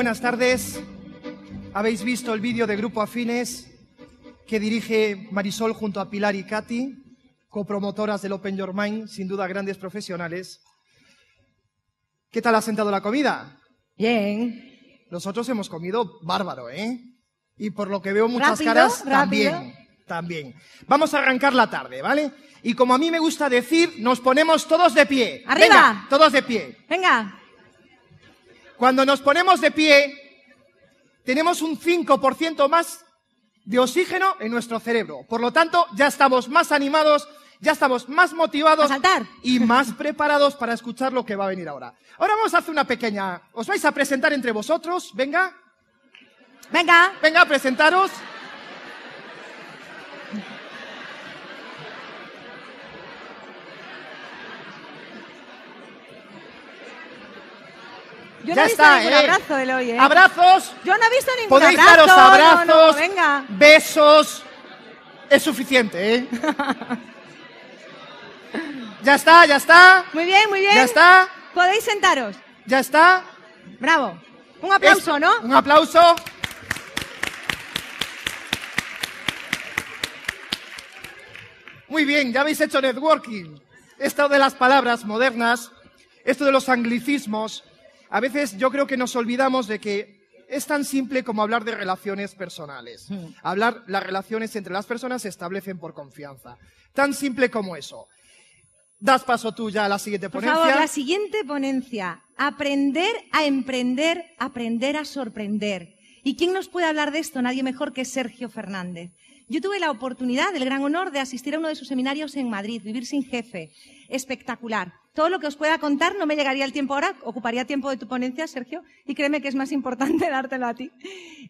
Buenas tardes. Habéis visto el vídeo de Grupo Afines que dirige Marisol junto a Pilar y Katy, copromotoras del Open Your Mind, sin duda grandes profesionales. ¿Qué tal ha sentado la comida? Bien. Nosotros hemos comido bárbaro, ¿eh? Y por lo que veo muchas ¿Rápido? caras ¿Rápido? también, también. Vamos a arrancar la tarde, ¿vale? Y como a mí me gusta decir, nos ponemos todos de pie. ¡Arriba! Venga, todos de pie. Venga. Cuando nos ponemos de pie, tenemos un 5% más de oxígeno en nuestro cerebro. Por lo tanto, ya estamos más animados, ya estamos más motivados A saltar. y más preparados para escuchar lo que va a venir ahora. Ahora vamos a hacer una pequeña... ¿Os vais a presentar entre vosotros? Venga, Venga. venga, presentaros. Yo ya no he visto está, ningún ¿eh? abrazo del hoy, ¿eh? Abrazos. Yo no he visto ningún Podéis abrazo. daros no, abrazos, no, venga. besos. Es suficiente, ¿eh? ya está, ya está. Muy bien, muy bien. Ya está, Podéis sentaros. ya está. Bravo. Un aplauso, Es- ¿no? Un aplauso. Muy bien, ya habéis hecho networking. Esto de las palabras modernas, esto de los anglicismos, a veces yo creo que nos olvidamos de que es tan simple como hablar de relaciones personales. Hablar, las relaciones entre las personas se establecen por confianza. Tan simple como eso. Das paso tú ya a la siguiente Por ponencia. favor, la siguiente ponencia. Aprender a emprender, aprender a sorprender. ¿Y quién nos puede hablar de esto? Nadie mejor que Sergio Fernández. Yo tuve la oportunidad, el gran honor de asistir a uno de sus seminarios en Madrid, Vivir sin Jefe. Espectacular. Todo lo que os pueda contar no me llegaría el tiempo ahora, ocuparía tiempo de tu ponencia, Sergio, y créeme que es más importante dártelo a ti.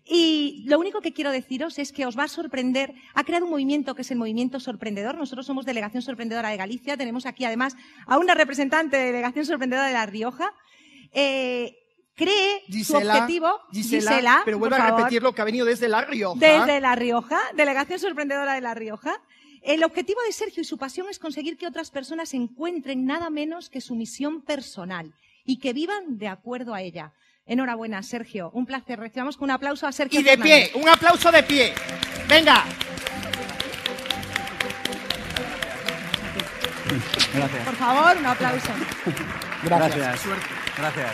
Y lo único que quiero deciros es que os va a sorprender. Ha creado un movimiento que es el movimiento sorprendedor. Nosotros somos Delegación Sorprendedora de Galicia. Tenemos aquí además a una representante de Delegación Sorprendedora de La Rioja. Eh, cree su Gisela, objetivo. Gisela, pero vuelve por a repetir lo que ha venido desde La Rioja. Desde La Rioja, Delegación Sorprendedora de La Rioja. El objetivo de Sergio y su pasión es conseguir que otras personas encuentren nada menos que su misión personal y que vivan de acuerdo a ella. Enhorabuena, Sergio. Un placer. Recibamos con un aplauso a Sergio. Y de Fernández. pie, un aplauso de pie. Venga. Gracias. Por favor, un aplauso. Gracias. Gracias.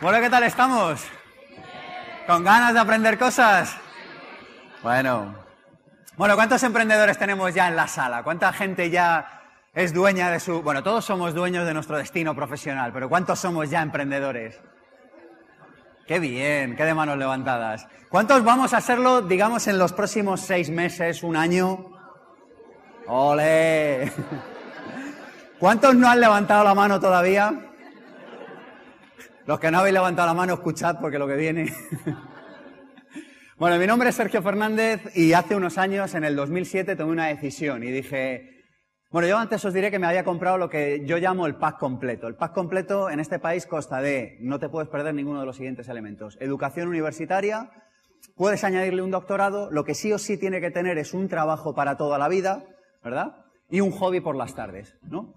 Bueno, ¿qué tal estamos? ¿Con ganas de aprender cosas? Bueno. Bueno, ¿cuántos emprendedores tenemos ya en la sala? ¿Cuánta gente ya es dueña de su... Bueno, todos somos dueños de nuestro destino profesional, pero ¿cuántos somos ya emprendedores? Qué bien, qué de manos levantadas. ¿Cuántos vamos a hacerlo, digamos, en los próximos seis meses, un año? ¡Ole! ¿Cuántos no han levantado la mano todavía? Los que no habéis levantado la mano, escuchad porque lo que viene. bueno, mi nombre es Sergio Fernández y hace unos años, en el 2007, tomé una decisión y dije, bueno, yo antes os diré que me había comprado lo que yo llamo el pack completo. El pack completo en este país consta de, no te puedes perder ninguno de los siguientes elementos. Educación universitaria, puedes añadirle un doctorado, lo que sí o sí tiene que tener es un trabajo para toda la vida, ¿verdad? Y un hobby por las tardes, ¿no?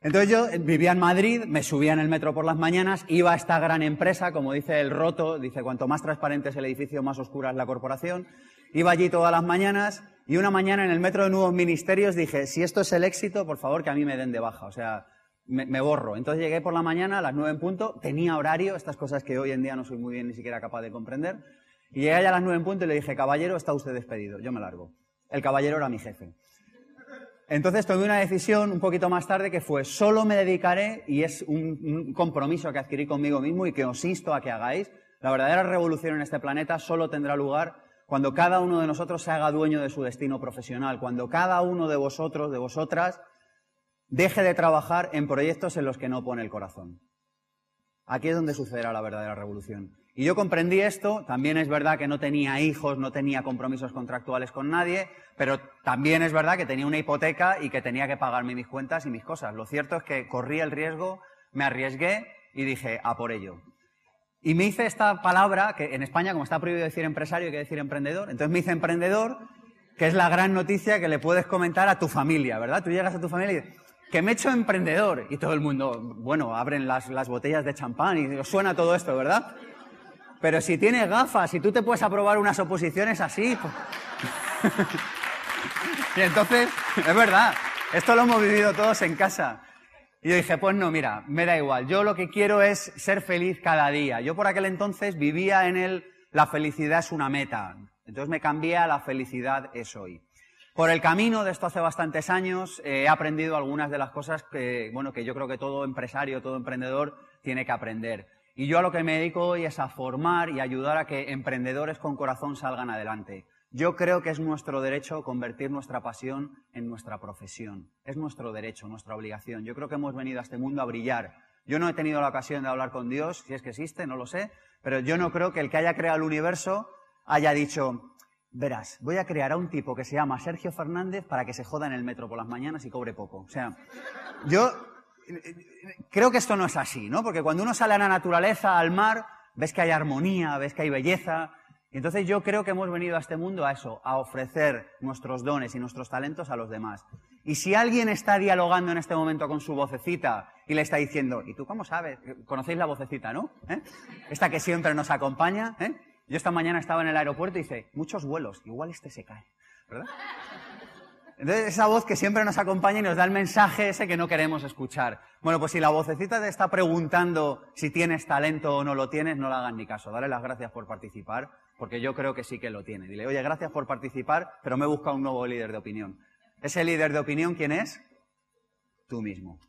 Entonces yo vivía en Madrid, me subía en el metro por las mañanas, iba a esta gran empresa, como dice el Roto, dice cuanto más transparente es el edificio, más oscura es la corporación. Iba allí todas las mañanas y una mañana en el metro de Nuevos Ministerios dije, si esto es el éxito, por favor que a mí me den de baja, o sea, me, me borro. Entonces llegué por la mañana a las nueve en punto, tenía horario, estas cosas que hoy en día no soy muy bien ni siquiera capaz de comprender, y llegué allá a las nueve en punto y le dije, caballero, está usted despedido, yo me largo. El caballero era mi jefe. Entonces tomé una decisión un poquito más tarde que fue, solo me dedicaré, y es un, compromiso que adquirí conmigo mismo y que os insto a que hagáis, la verdadera revolución en este planeta solo tendrá lugar cuando cada uno de nosotros se haga dueño de su destino profesional, cuando cada uno de vosotros, de vosotras, deje de trabajar en proyectos en los que no pone el corazón. Aquí es donde sucederá la verdadera revolución. Y yo comprendí esto, también es verdad que no tenía hijos, no tenía compromisos contractuales con nadie, pero también es verdad que tenía una hipoteca y que tenía que pagarme mis cuentas y mis cosas. Lo cierto es que corrí el riesgo, me arriesgué y dije, a por ello. Y me hice esta palabra, que en España, como está prohibido decir empresario, hay que decir emprendedor. Entonces me hice emprendedor, que es la gran noticia que le puedes comentar a tu familia, ¿verdad? Tú llegas a tu familia y dices, que me he hecho emprendedor. Y todo el mundo, bueno, abren las, las botellas de champán y suena todo esto, ¿verdad? Pero si tienes gafas y tú te puedes aprobar unas oposiciones así. Pues... y entonces, es verdad, esto lo hemos vivido todos en casa. Y yo dije, pues no, mira, me da igual. Yo lo que quiero es ser feliz cada día. Yo por aquel entonces vivía en el la felicidad es una meta. Entonces me cambié a la felicidad es hoy. Por el camino de esto hace bastantes años eh, he aprendido algunas de las cosas que, bueno, que yo creo que todo empresario, todo emprendedor tiene que aprender. Y yo a lo que me dedico hoy es a formar y ayudar a que emprendedores con corazón salgan adelante. Yo creo que es nuestro derecho convertir nuestra pasión en nuestra profesión. Es nuestro derecho, nuestra obligación. Yo creo que hemos venido a este mundo a brillar. Yo no he tenido la ocasión de hablar con Dios, si es que existe, no lo sé, pero yo no creo que el que haya creado el universo haya dicho, verás, voy a crear a un tipo que se llama Sergio Fernández para que se joda en el metro por las mañanas y cobre poco. O sea, yo creo que esto no es así, ¿no? Porque cuando uno sale a la naturaleza, al mar, ves que hay armonía, ves que hay belleza, y entonces yo creo que hemos venido a este mundo a eso, a ofrecer nuestros dones y nuestros talentos a los demás. Y si alguien está dialogando en este momento con su vocecita y le está diciendo, ¿y tú cómo sabes? Conocéis la vocecita, ¿no? ¿Eh? Esta que siempre nos acompaña. ¿eh? Yo esta mañana estaba en el aeropuerto y dice, muchos vuelos, igual este se cae, ¿verdad? Entonces, esa voz que siempre nos acompaña y nos da el mensaje ese que no queremos escuchar. Bueno, pues si la vocecita te está preguntando si tienes talento o no lo tienes, no le hagan ni caso. Dale las gracias por participar, porque yo creo que sí que lo tiene. Dile, oye, gracias por participar, pero me he buscado un nuevo líder de opinión. Ese líder de opinión, ¿quién es? Tú mismo.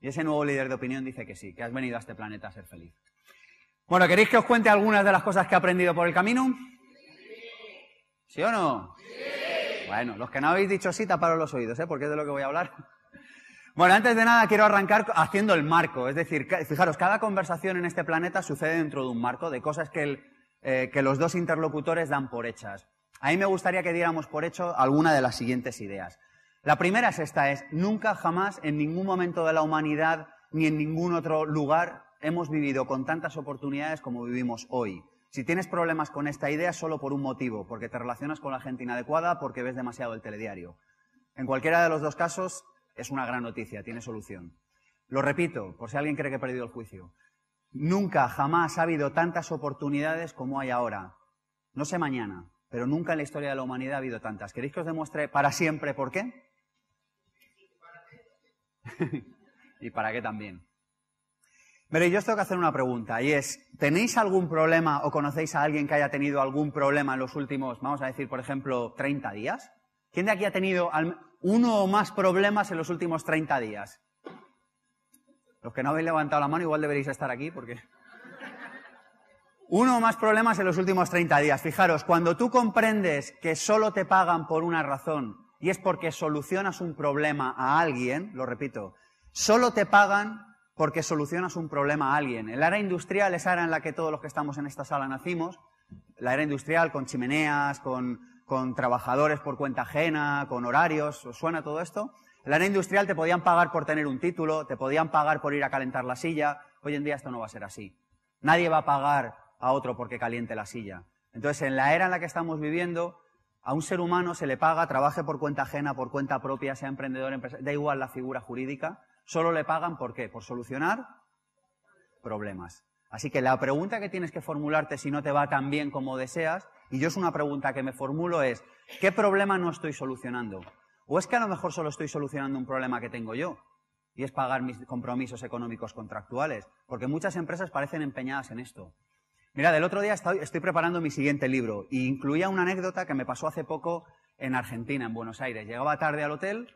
Y ese nuevo líder de opinión dice que sí, que has venido a este planeta a ser feliz. Bueno, ¿queréis que os cuente algunas de las cosas que he aprendido por el camino? ¿Sí o no? Sí. Bueno, los que no habéis dicho sí, taparos los oídos, ¿eh? Porque es de lo que voy a hablar. Bueno, antes de nada quiero arrancar haciendo el marco. Es decir, fijaros, cada conversación en este planeta sucede dentro de un marco de cosas que, eh, que los dos interlocutores dan por hechas. A mí me gustaría que diéramos por hecho alguna de las siguientes ideas. La primera es esta, es nunca jamás en ningún momento de la humanidad ni en ningún otro lugar hemos vivido con tantas oportunidades como vivimos hoy. Si tienes problemas con esta idea, solo por un motivo, porque te relacionas con la gente inadecuada, porque ves demasiado el telediario. En cualquiera de los dos casos, es una gran noticia, tiene solución. Lo repito, por si alguien cree que he perdido el juicio. Nunca, jamás ha habido tantas oportunidades como hay ahora. No sé mañana, pero nunca en la historia de la humanidad ha habido tantas. ¿Queréis que os demuestre para siempre por qué? y para qué también. Pero yo os tengo que hacer una pregunta y es, ¿tenéis algún problema o conocéis a alguien que haya tenido algún problema en los últimos, vamos a decir, por ejemplo, 30 días? ¿Quién de aquí ha tenido uno o más problemas en los últimos 30 días? Los que no habéis levantado la mano igual deberéis estar aquí porque... Uno o más problemas en los últimos 30 días. Fijaros, cuando tú comprendes que solo te pagan por una razón y es porque solucionas un problema a alguien, lo repito, solo te pagan porque solucionas un problema a alguien. El área industrial es área en la que todos los que estamos en esta sala nacimos. La área industrial con chimeneas, con, trabajadores por cuenta ajena, con horarios, ¿os suena todo esto? La área industrial te podían pagar por tener un título, te podían pagar por ir a calentar la silla. Hoy en día esto no va a ser así. Nadie va a pagar a otro porque caliente la silla. Entonces, en la era en la que estamos viviendo, a un ser humano se le paga, trabaje por cuenta ajena, por cuenta propia, sea emprendedor, empresario, da igual la figura jurídica, solo le pagan por qué? Por solucionar problemas. Así que la pregunta que tienes que formularte si no te va tan bien como deseas, y yo es una pregunta que me formulo es, ¿qué problema no estoy solucionando? ¿O es que a lo mejor solo estoy solucionando un problema que tengo yo? Y es pagar mis compromisos económicos contractuales. Porque muchas empresas parecen empeñadas en esto. Mira, del otro día estoy, preparando mi siguiente libro y incluía una anécdota que me pasó hace poco en Argentina, en Buenos Aires. Llegaba tarde al hotel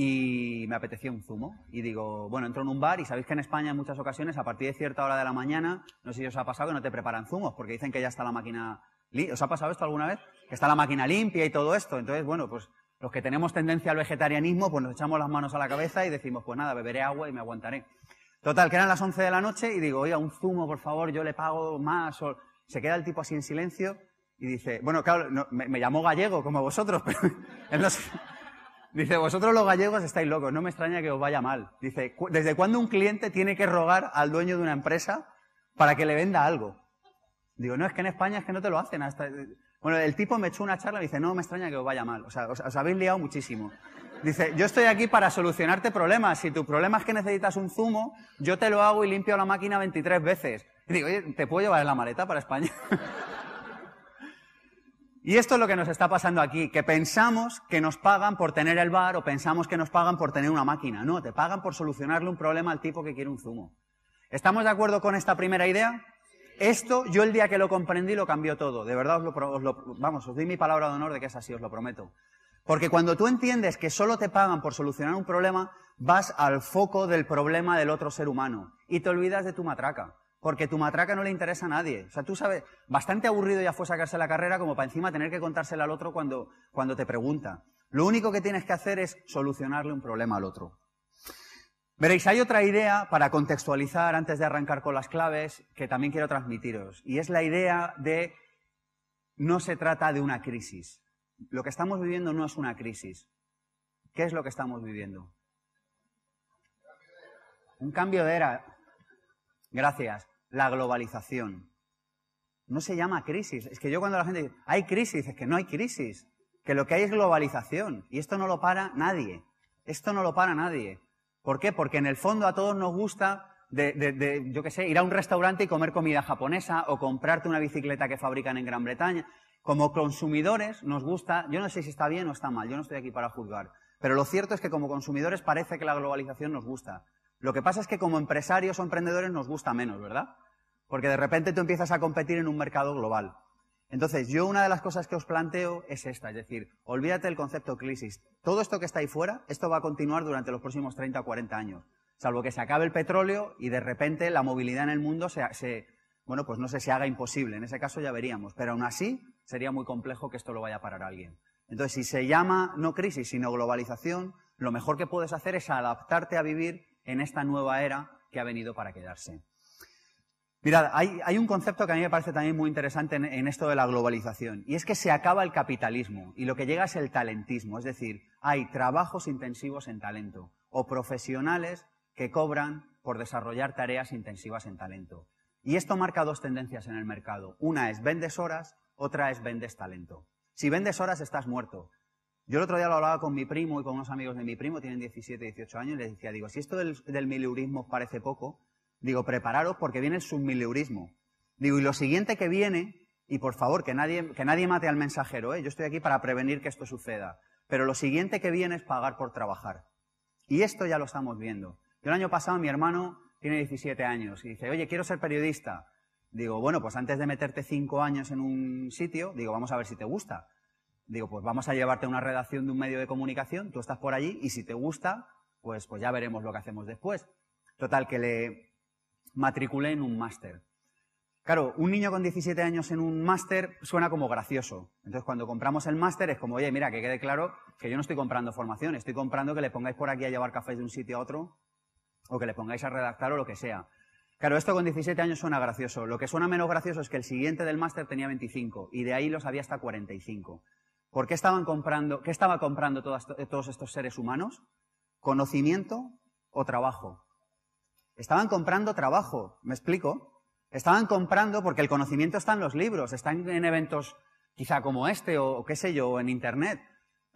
y me apetecía un zumo. Y digo, bueno, entro en un bar y sabéis que en España en muchas ocasiones, a partir de cierta hora de la mañana, no sé si os ha pasado que no te preparan zumos porque dicen que ya está la máquina. ¿Os ha pasado esto alguna vez? Que está la máquina limpia y todo esto. Entonces, bueno, pues los que tenemos tendencia al vegetarianismo, pues nos echamos las manos a la cabeza y decimos, pues nada, beberé agua y me aguantaré. Total, que eran las 11 de la noche y digo, oiga, un zumo, por favor, yo le pago más. Se queda el tipo así en silencio y dice, bueno, claro, me, llamó gallego como vosotros, pero él no Dice, vosotros los gallegos estáis locos, no me extraña que os vaya mal. Dice, ¿desde cuándo un cliente tiene que rogar al dueño de una empresa para que le venda algo? Digo, no, es que en España es que no te lo hacen. Hasta... Bueno, el tipo me echó una charla y dice, no me extraña que os vaya mal. O sea, os, habéis liado muchísimo. Dice, yo estoy aquí para solucionarte problemas. Si tu problema es que necesitas un zumo, yo te lo hago y limpio la máquina 23 veces. Y digo, oye, ¿te puedo llevar en la maleta para España? y esto es lo que nos está pasando aquí, que pensamos que nos pagan por tener el bar o pensamos que nos pagan por tener una máquina. No, te pagan por solucionarle un problema al tipo que quiere un zumo. ¿Estamos de acuerdo con esta primera idea? Esto, yo el día que lo comprendí lo cambió todo. De verdad, os lo, vamos, os doy mi palabra de honor de que es así, os lo prometo. Porque cuando tú entiendes que solo te pagan por solucionar un problema, vas al foco del problema del otro ser humano y te olvidas de tu matraca. Porque tu matraca no le interesa a nadie. O sea, tú sabes, bastante aburrido ya fue sacarse la carrera como para encima tener que contársela al otro cuando, cuando te pregunta. Lo único que tienes que hacer es solucionarle un problema al otro. Veréis, hay otra idea para contextualizar antes de arrancar con las claves que también quiero transmitiros. Y es la idea de no se trata de una crisis. Lo que estamos viviendo no es una crisis. ¿Qué es lo que estamos viviendo? Un cambio de era. Gracias. La globalización. No se llama crisis. Es que yo cuando la gente dice, hay crisis, es que no hay crisis. Que lo que hay es globalización. Y esto no lo para nadie. Esto no lo para nadie. ¿Por qué? Porque en el fondo a todos nos gusta, de, yo qué sé, ir a un restaurante y comer comida japonesa o comprarte una bicicleta que fabrican en Gran Bretaña. Como consumidores nos gusta, yo no sé si está bien o está mal, yo no estoy aquí para juzgar, pero lo cierto es que como consumidores parece que la globalización nos gusta. Lo que pasa es que como empresarios o emprendedores nos gusta menos, ¿verdad? Porque de repente tú empiezas a competir en un mercado global. Entonces, yo una de las cosas que os planteo es esta, es decir, olvídate del concepto crisis. Todo esto que está ahí fuera, esto va a continuar durante los próximos 30 o 40 años. Salvo que se acabe el petróleo y de repente la movilidad en el mundo se, se bueno, pues no sé si haga imposible, en ese caso ya veríamos, pero aún así sería muy complejo que esto lo vaya a parar alguien. Entonces, si se llama no crisis, sino globalización, lo mejor que puedes hacer es adaptarte a vivir en esta nueva era que ha venido para quedarse. Mirad, hay, un concepto que a mí me parece también muy interesante en, en, esto de la globalización, y es que se acaba el capitalismo y lo que llega es el talentismo, es decir, hay trabajos intensivos en talento o profesionales que cobran por desarrollar tareas intensivas en talento. Y esto marca dos tendencias en el mercado. Una es vendes horas, otra es vendes talento. Si vendes horas estás muerto. Yo el otro día lo hablaba con mi primo y con unos amigos de mi primo, tienen 17, 18 años, y les decía, digo, si esto del, del mileurismo parece poco, digo, prepararos porque viene el submileurismo. Digo, y lo siguiente que viene, y por favor, que nadie, que nadie mate al mensajero, ¿eh? yo estoy aquí para prevenir que esto suceda, pero lo siguiente que viene es pagar por trabajar. Y esto ya lo estamos viendo. Yo el año pasado mi hermano tiene 17 años y dice, oye, quiero ser periodista. Digo, bueno, pues antes de meterte cinco años en un sitio, digo, vamos a ver si te gusta. Digo, pues vamos a llevarte a una redacción de un medio de comunicación, tú estás por allí y si te gusta, pues, pues ya veremos lo que hacemos después. Total, que le matriculé en un máster. Claro, un niño con 17 años en un máster suena como gracioso. Entonces, cuando compramos el máster es como, oye, mira, que quede claro que yo no estoy comprando formación, estoy comprando que le pongáis por aquí a llevar cafés de un sitio a otro o que le pongáis a redactar o lo que sea. Claro, esto con 17 años suena gracioso. Lo que suena menos gracioso es que el siguiente del máster tenía 25 y de ahí los había hasta 45. ¿Por qué estaban comprando, qué estaba comprando todos estos seres humanos? ¿Conocimiento o trabajo? Estaban comprando trabajo, ¿me explico? Estaban comprando porque el conocimiento está en los libros, está en eventos quizá como este o qué sé yo, o en Internet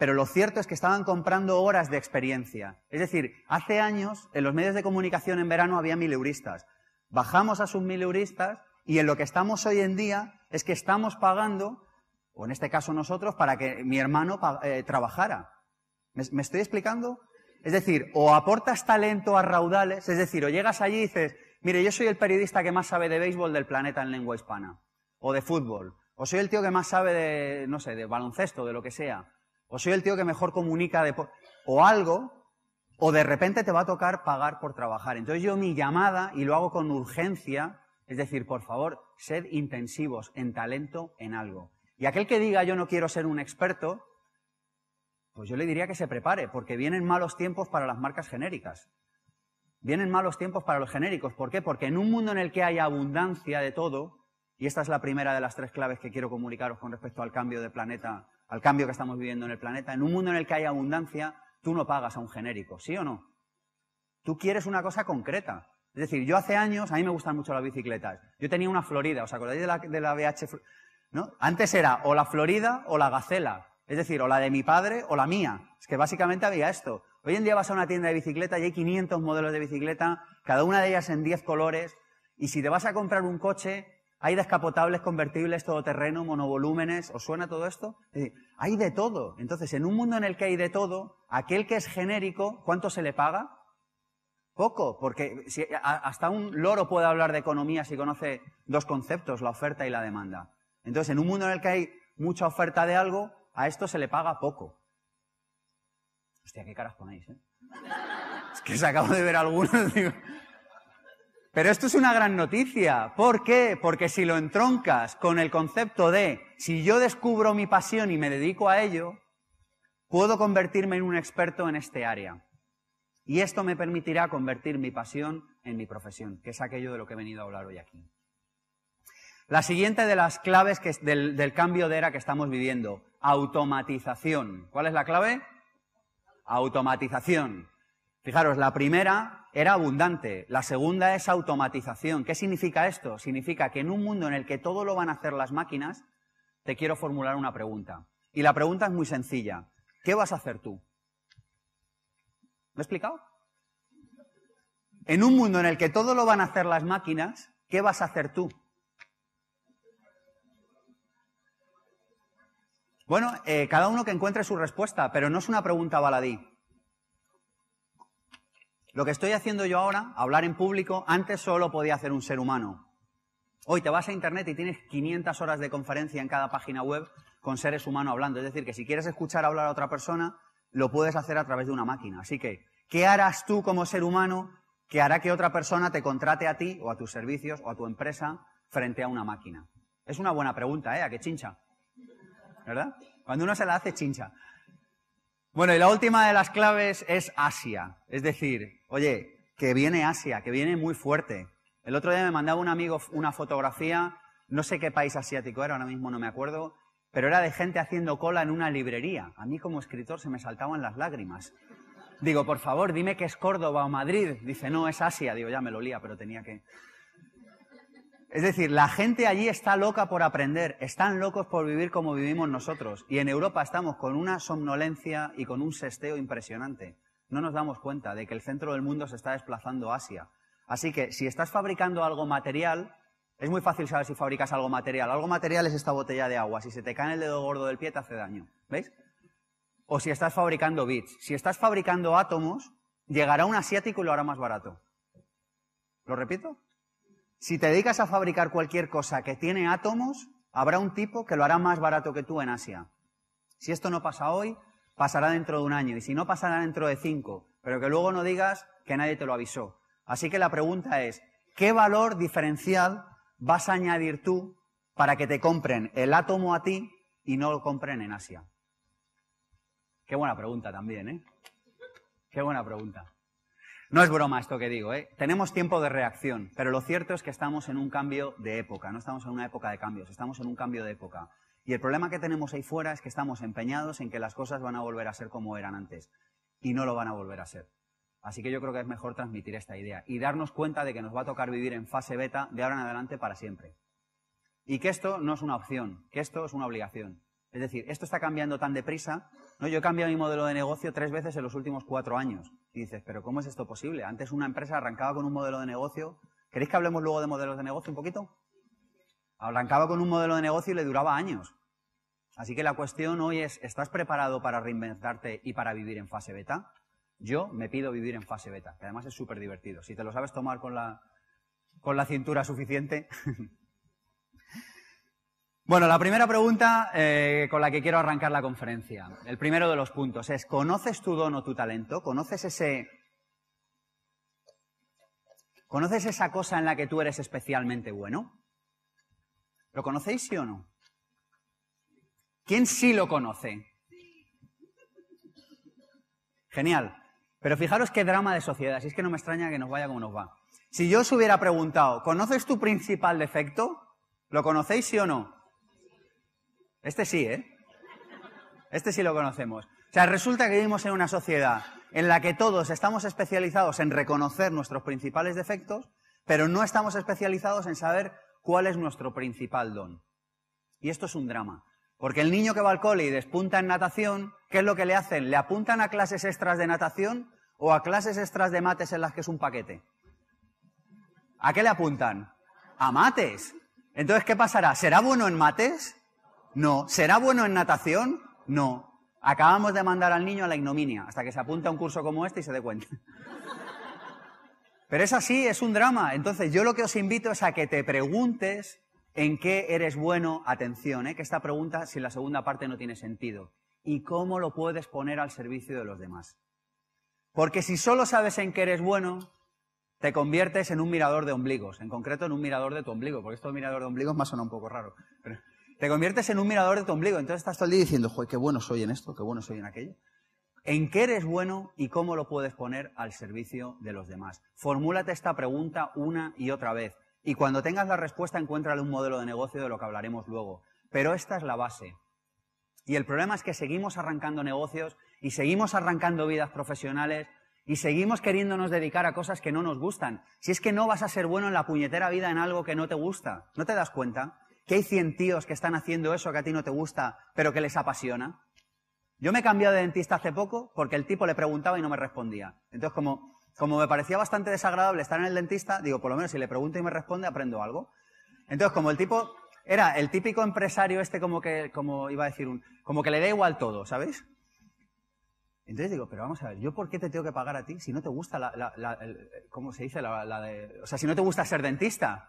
pero lo cierto es que estaban comprando horas de experiencia. Es decir, hace años en los medios de comunicación en verano había mileuristas. Bajamos a sus mileuristas y en lo que estamos hoy en día es que estamos pagando, o en este caso nosotros, para que mi hermano eh, trabajara. ¿Me, estoy explicando? Es decir, o aportas talento a raudales, es decir, o llegas allí y dices, mire, yo soy el periodista que más sabe de béisbol del planeta en lengua hispana, o de fútbol, o soy el tío que más sabe de, no sé, de baloncesto, de lo que sea o soy el tío que mejor comunica de, o algo, o de repente te va a tocar pagar por trabajar. Entonces yo mi llamada, y lo hago con urgencia, es decir, por favor, sed intensivos en talento en algo. Y aquel que diga yo no quiero ser un experto, pues yo le diría que se prepare, porque vienen malos tiempos para las marcas genéricas. Vienen malos tiempos para los genéricos. ¿Por qué? Porque en un mundo en el que hay abundancia de todo, y esta es la primera de las tres claves que quiero comunicaros con respecto al cambio de planeta al cambio que estamos viviendo en el planeta, en un mundo en el que hay abundancia, tú no pagas a un genérico, ¿sí o no? Tú quieres una cosa concreta. Es decir, yo hace años, a mí me gustan mucho las bicicletas. Yo tenía una Florida, ¿os acordáis de la, de la BH? ¿No? Antes era o la Florida o la Gacela. Es decir, o la de mi padre o la mía. Es que básicamente había esto. Hoy en día vas a una tienda de bicicleta y hay 500 modelos de bicicleta, cada una de ellas en 10 colores, y si te vas a comprar un coche, hay descapotables, convertibles, todoterreno, monovolúmenes. ¿Os suena todo esto? hay de todo. Entonces, en un mundo en el que hay de todo, aquel que es genérico, ¿cuánto se le paga? Poco, porque hasta un loro puede hablar de economía si conoce dos conceptos, la oferta y la demanda. Entonces, en un mundo en el que hay mucha oferta de algo, a esto se le paga poco. Hostia, qué caras ponéis, ¿eh? Es que se acabo de ver algunos. Pero esto es una gran noticia. ¿Por qué? Porque si lo entroncas con el concepto de si yo descubro mi pasión y me dedico a ello, puedo convertirme en un experto en este área. Y esto me permitirá convertir mi pasión en mi profesión, que es aquello de lo que he venido a hablar hoy aquí. La siguiente de las claves del, del cambio de era que estamos viviendo, automatización. ¿Cuál es la clave? Automatización. Fijaros, la primera era abundante, la segunda es automatización. ¿Qué significa esto? Significa que en un mundo en el que todo lo van a hacer las máquinas, te quiero formular una pregunta. Y la pregunta es muy sencilla. ¿Qué vas a hacer tú? ¿Me he explicado? En un mundo en el que todo lo van a hacer las máquinas, ¿qué vas a hacer tú? Bueno, eh, cada uno que encuentre su respuesta, pero no es una pregunta baladí. Lo que estoy haciendo yo ahora, hablar en público, antes solo podía hacer un ser humano. Hoy te vas a Internet y tienes 500 horas de conferencia en cada página web con seres humanos hablando. Es decir, que si quieres escuchar hablar a otra persona, lo puedes hacer a través de una máquina. Así que, ¿qué harás tú como ser humano que hará que otra persona te contrate a ti o a tus servicios o a tu empresa frente a una máquina? Es una buena pregunta, ¿eh? ¿A qué chincha? ¿Verdad? Cuando uno se la hace, chincha. Bueno, y la última de las claves es Asia. Es decir, oye, que viene Asia, que viene muy fuerte. El otro día me mandaba un amigo una fotografía, no sé qué país asiático era, ahora mismo no me acuerdo, pero era de gente haciendo cola en una librería. A mí como escritor se me saltaban las lágrimas. Digo, por favor, dime que es Córdoba o Madrid. Dice, no, es Asia. Digo, ya me lo lía, pero tenía que... Es decir, la gente allí está loca por aprender, están locos por vivir como vivimos nosotros. Y en Europa estamos con una somnolencia y con un sesteo impresionante. No nos damos cuenta de que el centro del mundo se está desplazando a Asia. Así que si estás fabricando algo material, es muy fácil saber si fabricas algo material. Algo material es esta botella de agua. Si se te cae el dedo gordo del pie te hace daño. ¿Veis? O si estás fabricando bits. Si estás fabricando átomos, llegará un asiático y lo hará más barato. ¿Lo repito? Si te dedicas a fabricar cualquier cosa que tiene átomos, habrá un tipo que lo hará más barato que tú en Asia. Si esto no pasa hoy, pasará dentro de un año. Y si no, pasará dentro de cinco. Pero que luego no digas que nadie te lo avisó. Así que la pregunta es, ¿qué valor diferencial vas a añadir tú para que te compren el átomo a ti y no lo compren en Asia? Qué buena pregunta también, ¿eh? Qué buena pregunta. No es broma esto que digo, ¿eh? Tenemos tiempo de reacción, pero lo cierto es que estamos en un cambio de época, no estamos en una época de cambios, estamos en un cambio de época. Y el problema que tenemos ahí fuera es que estamos empeñados en que las cosas van a volver a ser como eran antes. Y no lo van a volver a ser. Así que yo creo que es mejor transmitir esta idea y darnos cuenta de que nos va a tocar vivir en fase beta de ahora en adelante para siempre. Y que esto no es una opción, que esto es una obligación. Es decir, esto está cambiando tan deprisa. ¿no? Yo he cambiado mi modelo de negocio tres veces en los últimos cuatro años. Dices, pero ¿cómo es esto posible? Antes una empresa arrancaba con un modelo de negocio. ¿Queréis que hablemos luego de modelos de negocio un poquito? Arrancaba con un modelo de negocio y le duraba años. Así que la cuestión hoy es, ¿estás preparado para reinventarte y para vivir en fase beta? Yo me pido vivir en fase beta, que además es súper divertido. Si te lo sabes tomar con la, con la cintura suficiente, Bueno, la primera pregunta eh, con la que quiero arrancar la conferencia, el primero de los puntos es, ¿conoces tu don o tu talento? ¿Conoces ese... ¿Conoces esa cosa en la que tú eres especialmente bueno? ¿Lo conocéis sí o no? ¿Quién sí lo conoce? Genial. Pero fijaros qué drama de sociedad, si es que no me extraña que nos vaya como nos va. Si yo os hubiera preguntado, ¿conoces tu principal defecto? ¿Lo conocéis sí o no? Este sí, ¿eh? Este sí lo conocemos. O sea, resulta que vivimos en una sociedad en la que todos estamos especializados en reconocer nuestros principales defectos, pero no estamos especializados en saber cuál es nuestro principal don. Y esto es un drama, Porque el niño que va al cole y despunta en natación, ¿qué es lo que le hacen? ¿Le apuntan a clases extras de natación o a clases extras de mates en las que es un paquete? ¿A qué le apuntan? A mates. Entonces, ¿qué pasará? ¿Será bueno en mates? No. ¿Será bueno en natación? No. Acabamos de mandar al niño a la ignominia, hasta que se apunta a un curso como este y se dé cuenta. Pero es así, es un drama. Entonces, yo lo que os invito es a que te preguntes en qué eres bueno. Atención, ¿eh? que esta pregunta, si la segunda parte no tiene sentido. ¿Y cómo lo puedes poner al servicio de los demás? Porque si solo sabes en qué eres bueno, te conviertes en un mirador de ombligos, en concreto en un mirador de tu ombligo, porque esto de mirador de ombligos me suena un poco raro. Te conviertes en un mirador de tu ombligo, entonces estás todo el día diciendo, joder, qué bueno soy en esto, qué bueno soy en aquello. ¿En qué eres bueno y cómo lo puedes poner al servicio de los demás? Formúlate esta pregunta una y otra vez. Y cuando tengas la respuesta, encuéntrale un modelo de negocio de lo que hablaremos luego. Pero esta es la base. Y el problema es que seguimos arrancando negocios y seguimos arrancando vidas profesionales y seguimos queriéndonos dedicar a cosas que no nos gustan. Si es que no vas a ser bueno en la puñetera vida en algo que no te gusta, ¿no te das cuenta? Que hay cien tíos que están haciendo eso que a ti no te gusta, pero que les apasiona. Yo me he cambiado de dentista hace poco porque el tipo le preguntaba y no me respondía. Entonces, como, como me parecía bastante desagradable estar en el dentista, digo, por lo menos si le pregunto y me responde, aprendo algo. Entonces, como el tipo era el típico empresario este como que, como iba a decir, un, como que le da igual todo, ¿sabéis? Entonces digo, pero vamos a ver, ¿yo por qué te tengo que pagar a ti si no te gusta la, la, ¿cómo se dice? La, de, o sea, si no te gusta ser dentista,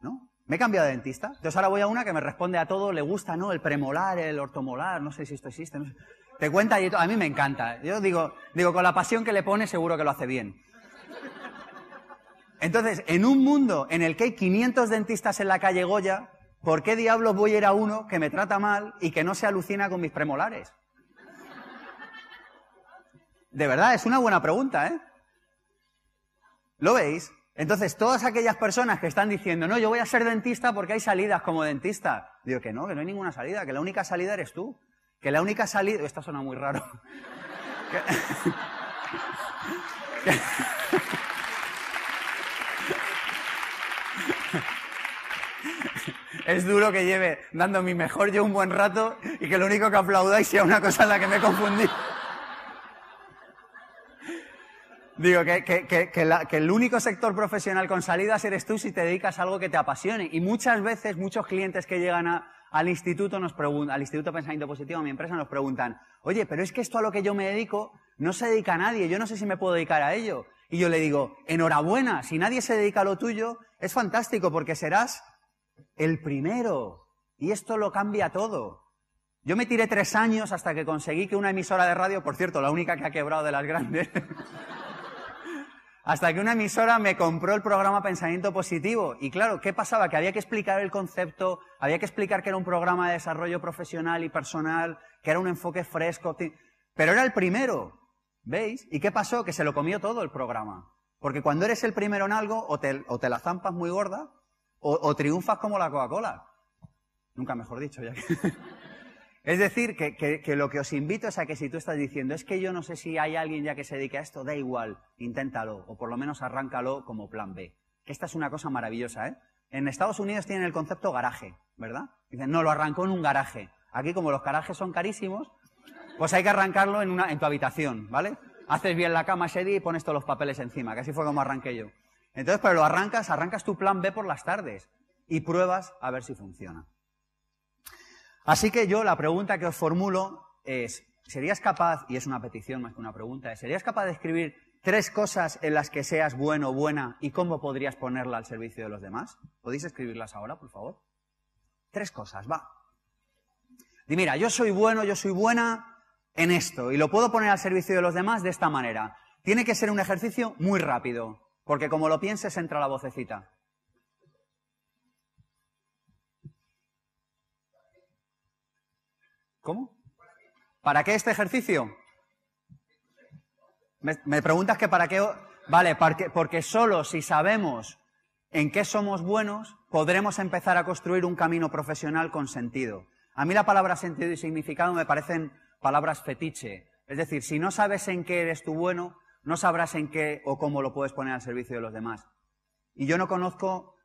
¿no? Me he cambiado de dentista. Entonces ahora voy a una que me responde a todo, le gusta, ¿no? El premolar, el ortomolar, no sé si esto existe. No sé. Te cuenta y a mí me encanta. Yo digo, digo, con la pasión que le pone seguro que lo hace bien. Entonces, en un mundo en el que hay 500 dentistas en la calle Goya, ¿por qué diablos voy a ir a uno que me trata mal y que no se alucina con mis premolares? De verdad, es una buena pregunta, ¿eh? ¿Lo veis? Entonces, todas aquellas personas que están diciendo, no, yo voy a ser dentista porque hay salidas como dentista. Digo que no, que no hay ninguna salida, que la única salida eres tú. Que la única salida... Esto suena muy raro. es duro que lleve dando mi mejor yo un buen rato y que lo único que aplaudáis sea una cosa en la que me confundí. Digo, que, el único sector profesional con salidas eres tú si te dedicas a algo que te apasione. Y muchas veces, muchos clientes que llegan al instituto nos preguntan, al Instituto Pensamiento Positivo, a mi empresa, nos preguntan, oye, pero es que esto a lo que yo me dedico no se dedica a nadie, yo no sé si me puedo dedicar a ello. Y yo le digo, enhorabuena, si nadie se dedica a lo tuyo, es fantástico porque serás el primero. Y esto lo cambia todo. Yo me tiré tres años hasta que conseguí que una emisora de radio, por cierto, la única que ha quebrado de las grandes, Hasta que una emisora me compró el programa Pensamiento Positivo. Y claro, ¿qué pasaba? Que había que explicar el concepto, había que explicar que era un programa de desarrollo profesional y personal, que era un enfoque fresco. Pero era el primero, ¿veis? ¿Y qué pasó? Que se lo comió todo el programa. Porque cuando eres el primero en algo, o te, la zampas muy gorda, o, o triunfas como la Coca-Cola. Nunca mejor dicho, ya que... Es decir, que, lo que os invito es a que si tú estás diciendo, es que yo no sé si hay alguien ya que se dedique a esto, da igual, inténtalo, o por lo menos arráncalo como plan B. Que esta es una cosa maravillosa, ¿eh? En Estados Unidos tienen el concepto garaje, ¿verdad? Dicen, no, lo arrancó en un garaje. Aquí, como los garajes son carísimos, pues hay que arrancarlo en, una, en tu habitación, ¿vale? Haces bien la cama día y pones todos los papeles encima, que así fue como arranqué yo. Entonces, pero lo arrancas, arrancas tu plan B por las tardes y pruebas a ver si funciona. Así que yo la pregunta que os formulo es, ¿serías capaz, y es una petición más que una pregunta, ¿serías capaz de escribir tres cosas en las que seas bueno o buena y cómo podrías ponerla al servicio de los demás? ¿Podéis escribirlas ahora, por favor? Tres cosas, va. Y mira, yo soy bueno, yo soy buena en esto y lo puedo poner al servicio de los demás de esta manera. Tiene que ser un ejercicio muy rápido, porque como lo pienses entra la vocecita. ¿Cómo? ¿Para qué este ejercicio? Me, preguntas que para qué... Vale, porque, porque solo si sabemos en qué somos buenos, podremos empezar a construir un camino profesional con sentido. A mí la palabra sentido y significado me parecen palabras fetiche. Es decir, si no sabes en qué eres tú bueno, no sabrás en qué o cómo lo puedes poner al servicio de los demás. Y yo no conozco,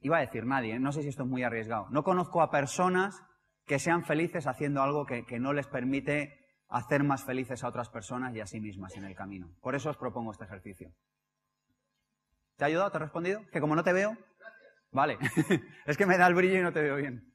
iba a decir nadie, no sé si esto es muy arriesgado, no conozco a personas que sean felices haciendo algo que, que no les permite hacer más felices a otras personas y a sí mismas en el camino. Por eso os propongo este ejercicio. ¿Te ha ayudado? ¿Te ha respondido? Que como no te veo. Vale. es que me da el brillo y no te veo bien.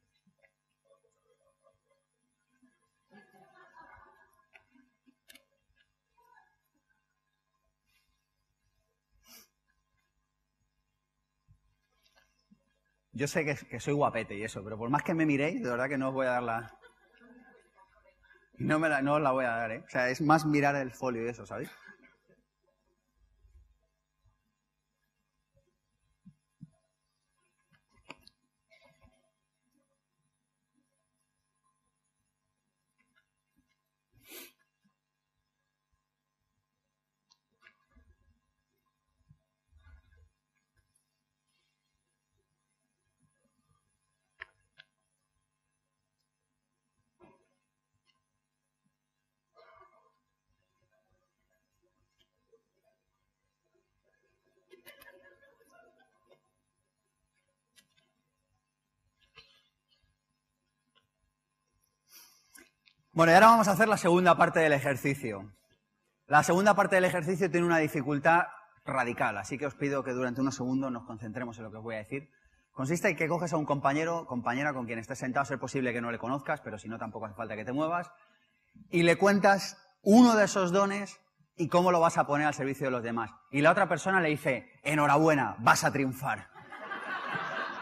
Yo sé que, soy guapete y eso, pero por más que me miréis, de verdad que no os voy a dar la... No, me la, no os la voy a dar, ¿eh? O sea, es más mirar el folio y eso, ¿sabéis? Bueno, y ahora vamos a hacer la segunda parte del ejercicio. La segunda parte del ejercicio tiene una dificultad radical, así que os pido que durante unos segundos nos concentremos en lo que os voy a decir. Consiste en que coges a un compañero, compañera con quien estés sentado, ser posible que no le conozcas, pero si no tampoco hace falta que te muevas, y le cuentas uno de esos dones y cómo lo vas a poner al servicio de los demás. Y la otra persona le dice, enhorabuena, vas a triunfar.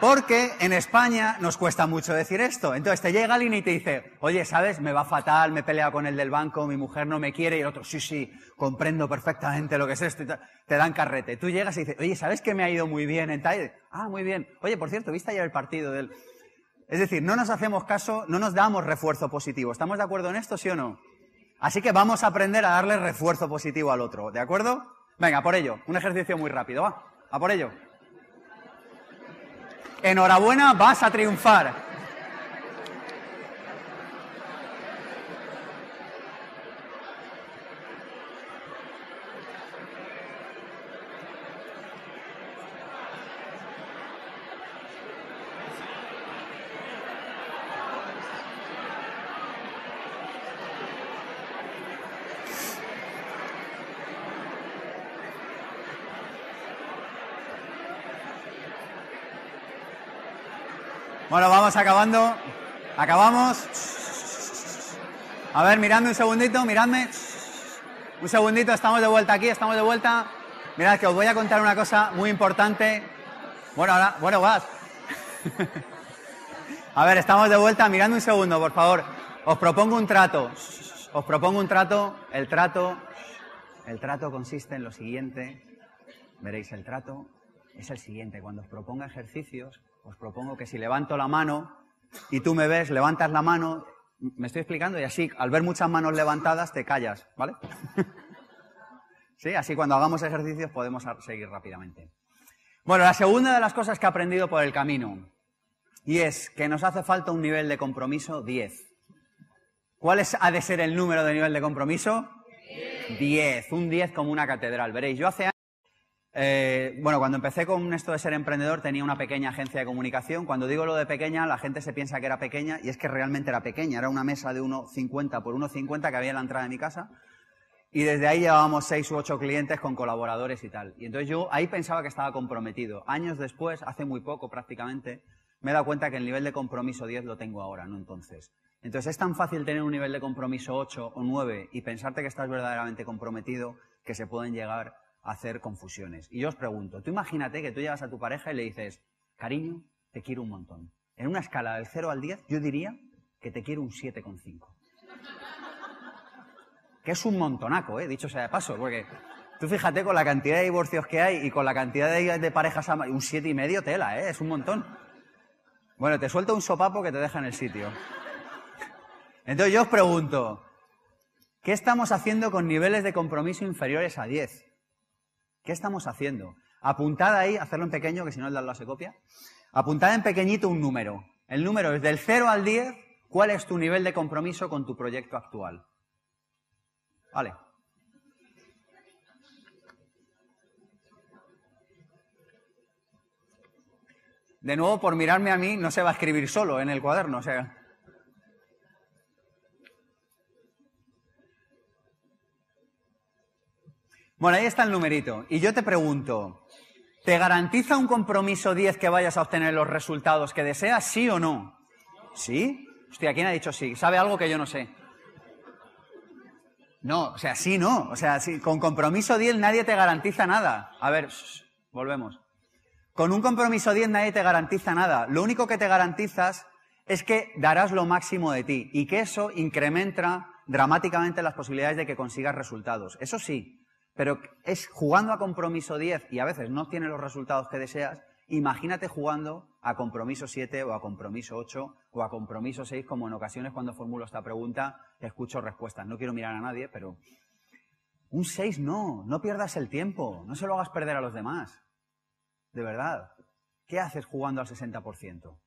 Porque en España nos cuesta mucho decir esto. Entonces te llega alguien y te dice, oye, ¿sabes? Me va fatal, me he peleado con el del banco, mi mujer no me quiere, y el otro, sí, sí, comprendo perfectamente lo que es esto. te dan carrete. Tú llegas y dices, oye, ¿sabes que me ha ido muy bien en tal? Ah, muy bien. Oye, por cierto, ¿viste ayer el partido del...? Es decir, no nos hacemos caso, no nos damos refuerzo positivo. ¿Estamos de acuerdo en esto, sí o no? Así que vamos a aprender a darle refuerzo positivo al otro, ¿de acuerdo? Venga, por ello. Un ejercicio muy rápido, va. A por ello enhorabuena, vas a triunfar. Bueno, acabando. Acabamos. A ver, miradme un segundito, miradme. Un segundito, estamos de vuelta aquí, estamos de vuelta. Mirad que os voy a contar una cosa muy importante. Bueno, ahora, bueno, vas. a ver, estamos de vuelta. Mirando un segundo, por favor. Os propongo un trato. Os propongo un trato. El trato. El trato consiste en lo siguiente. Veréis, el trato es el siguiente. Cuando os proponga ejercicios, os propongo que si levanto la mano y tú me ves, levantas la mano, me estoy explicando y así, al ver muchas manos levantadas, te callas, ¿vale? sí, así cuando hagamos ejercicios podemos seguir rápidamente. Bueno, la segunda de las cosas que he aprendido por el camino, y es que nos hace falta un nivel de compromiso 10. ¿Cuál es, ha de ser el número de nivel de compromiso? 10. Un 10 como una catedral. Veréis, yo hace eh, bueno, cuando empecé con esto de ser emprendedor tenía una pequeña agencia de comunicación. Cuando digo lo de pequeña, la gente se piensa que era pequeña y es que realmente era pequeña. Era una mesa de 1,50 por 1,50 que había en la entrada de mi casa. Y desde ahí llevábamos seis u ocho clientes con colaboradores y tal. Y entonces yo ahí pensaba que estaba comprometido. Años después, hace muy poco prácticamente, me he dado cuenta que el nivel de compromiso 10 lo tengo ahora, no entonces. Entonces es tan fácil tener un nivel de compromiso 8 o 9 y pensarte que estás verdaderamente comprometido que se pueden llegar hacer confusiones. Y yo os pregunto, tú imagínate que tú llegas a tu pareja y le dices, cariño, te quiero un montón. En una escala del 0 al 10, yo diría que te quiero un 7,5. Que es un montonaco, ¿eh? dicho sea de paso, porque tú fíjate con la cantidad de divorcios que hay y con la cantidad de, parejas, un 7,5 tela, ¿eh? es un montón. Bueno, te suelto un sopapo que te deja en el sitio. Entonces yo os pregunto, ¿qué estamos haciendo con niveles de compromiso inferiores a 10? ¿Qué estamos haciendo? Apuntad ahí, hacerlo en pequeño, que si no el de se copia. Apuntad en pequeñito un número. El número es del 0 al 10. ¿Cuál es tu nivel de compromiso con tu proyecto actual? Vale. De nuevo, por mirarme a mí, no se va a escribir solo en el cuaderno. O sea, Bueno, ahí está el numerito. Y yo te pregunto, ¿te garantiza un compromiso 10 que vayas a obtener los resultados que deseas, sí o no? ¿Sí? Hostia, ¿quién ha dicho sí? ¿Sabe algo que yo no sé? No, o sea, sí, no. O sea, sí, con compromiso 10 nadie te garantiza nada. A ver, volvemos. Con un compromiso 10 nadie te garantiza nada. Lo único que te garantizas es que darás lo máximo de ti y que eso incrementa dramáticamente las posibilidades de que consigas resultados. Eso sí, pero es jugando a compromiso 10 y a veces no tienes los resultados que deseas, imagínate jugando a compromiso 7 o a compromiso 8 o a compromiso 6, como en ocasiones cuando formulo esta pregunta escucho respuestas. No quiero mirar a nadie, pero un 6 no, no pierdas el tiempo, no se lo hagas perder a los demás. De verdad. ¿Qué haces jugando al 60%?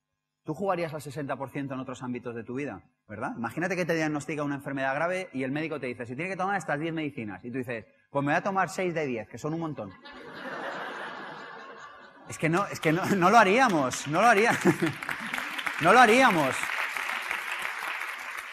Tú jugarías al 60% en otros ámbitos de tu vida, ¿verdad? Imagínate que te diagnostica una enfermedad grave y el médico te dice, si tienes que tomar estas 10 medicinas, y tú dices, pues me voy a tomar 6 de 10, que son un montón. es que no, es que no, no lo haríamos, no lo haríamos. no lo haríamos.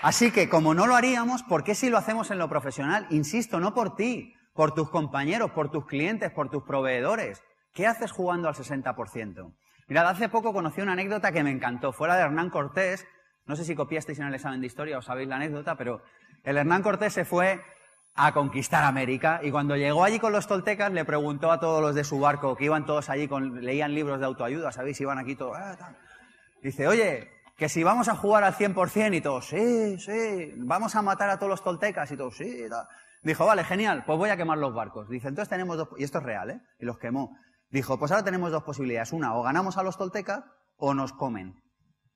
Así que, como no lo haríamos, ¿por qué si lo hacemos en lo profesional? Insisto, no por ti, por tus compañeros, por tus clientes, por tus proveedores. ¿Qué haces jugando al 60%? Mirad, hace poco conocí una anécdota que me encantó. Fuera de Hernán Cortés, no sé si copiasteis en el examen de historia o sabéis la anécdota, pero el Hernán Cortés se fue a conquistar América y cuando llegó allí con los toltecas le preguntó a todos los de su barco, que iban todos allí, con, leían libros de autoayuda, ¿sabéis? Iban aquí todos... Ah, Dice, oye, que si vamos a jugar al 100% y todos, sí, sí, vamos a matar a todos los toltecas y todos, sí. Dijo, vale, genial, pues voy a quemar los barcos. Dice, entonces tenemos dos, y esto es real, ¿eh? Y los quemó. Dijo, pues ahora tenemos dos posibilidades. Una, o ganamos a los toltecas o nos comen.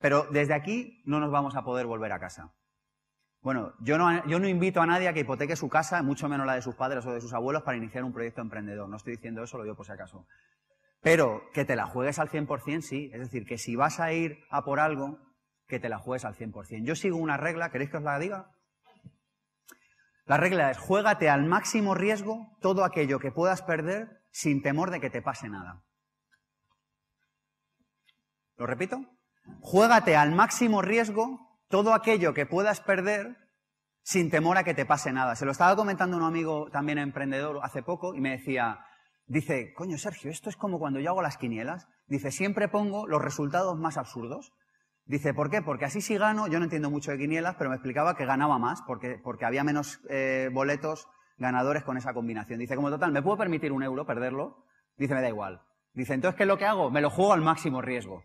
Pero desde aquí no nos vamos a poder volver a casa. Bueno, yo no, yo no invito a nadie a que hipoteque su casa, mucho menos la de sus padres o de sus abuelos, para iniciar un proyecto emprendedor. No estoy diciendo eso, lo digo por si acaso. Pero que te la juegues al 100%, sí. Es decir, que si vas a ir a por algo, que te la juegues al 100%. Yo sigo una regla, ¿queréis que os la diga? La regla es, juégate al máximo riesgo todo aquello que puedas perder sin temor de que te pase nada. ¿Lo repito? Juégate al máximo riesgo todo aquello que puedas perder sin temor a que te pase nada. Se lo estaba comentando un amigo también emprendedor hace poco y me decía, dice, coño Sergio, esto es como cuando yo hago las quinielas. Dice, siempre pongo los resultados más absurdos. Dice, ¿por qué? Porque así si gano, yo no entiendo mucho de quinielas, pero me explicaba que ganaba más porque, porque había menos eh, boletos ganadores con esa combinación. Dice, como total, ¿me puedo permitir un euro perderlo? Dice, me da igual. Dice, entonces, ¿qué es lo que hago? Me lo juego al máximo riesgo.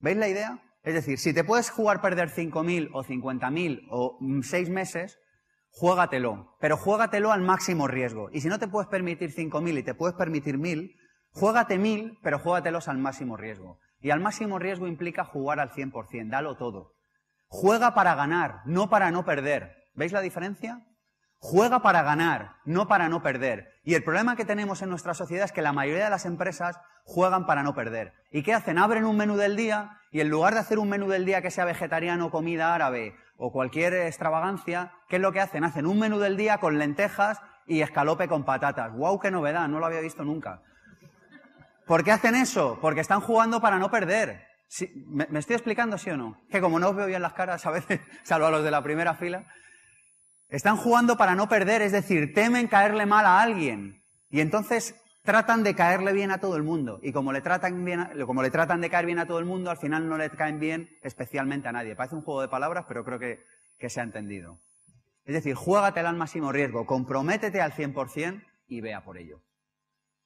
¿Veis la idea? Es decir, si te puedes jugar perder 5.000 o 50.000 o 6 meses, juégatelo, pero juégatelo al máximo riesgo. Y si no te puedes permitir 5.000 y te puedes permitir 1.000, juégate 1.000, pero juégatelos al máximo riesgo. Y al máximo riesgo implica jugar al 100%, dalo todo. Juega para ganar, no para no perder. ¿Veis la diferencia? Juega para ganar, no para no perder. Y el problema que tenemos en nuestra sociedad es que la mayoría de las empresas juegan para no perder. ¿Y qué hacen? Abren un menú del día y en lugar de hacer un menú del día que sea vegetariano, comida árabe o cualquier extravagancia, ¿qué es lo que hacen? Hacen un menú del día con lentejas y escalope con patatas. ¡Guau, qué novedad! No lo había visto nunca. ¿Por qué hacen eso? Porque están jugando para no perder. ¿me, ¿Me estoy explicando, sí o no? Que como no os veo bien las caras a veces, salvo a los de la primera fila, están jugando para no perder, es decir, temen caerle mal a alguien. Y entonces tratan de caerle bien a todo el mundo. Y como le tratan, bien como le tratan de caer bien a todo el mundo, al final no le caen bien especialmente a nadie. Parece un juego de palabras, pero creo que, se ha entendido. Es decir, juégatela al máximo riesgo, comprométete al 100% y vea por ello.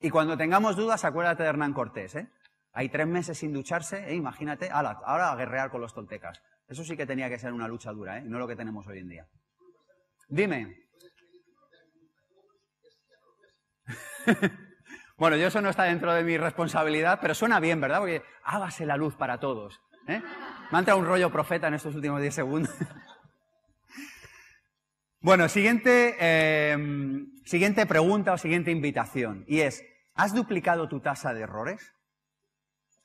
Y cuando tengamos dudas, acuérdate de Hernán Cortés. ¿eh? Hay tres meses sin ducharse, ¿eh? imagínate, ahora a guerrear con los toltecas. Eso sí que tenía que ser una lucha dura, ¿eh? no lo que tenemos hoy en día. Dime. bueno, yo eso no está dentro de mi responsabilidad, pero suena bien, ¿verdad? Porque hágase la luz para todos. ¿eh? Me ha entrado un rollo profeta en estos últimos 10 segundos. bueno, siguiente, em, siguiente pregunta o siguiente invitación. Y es, ¿has duplicado tu tasa de errores?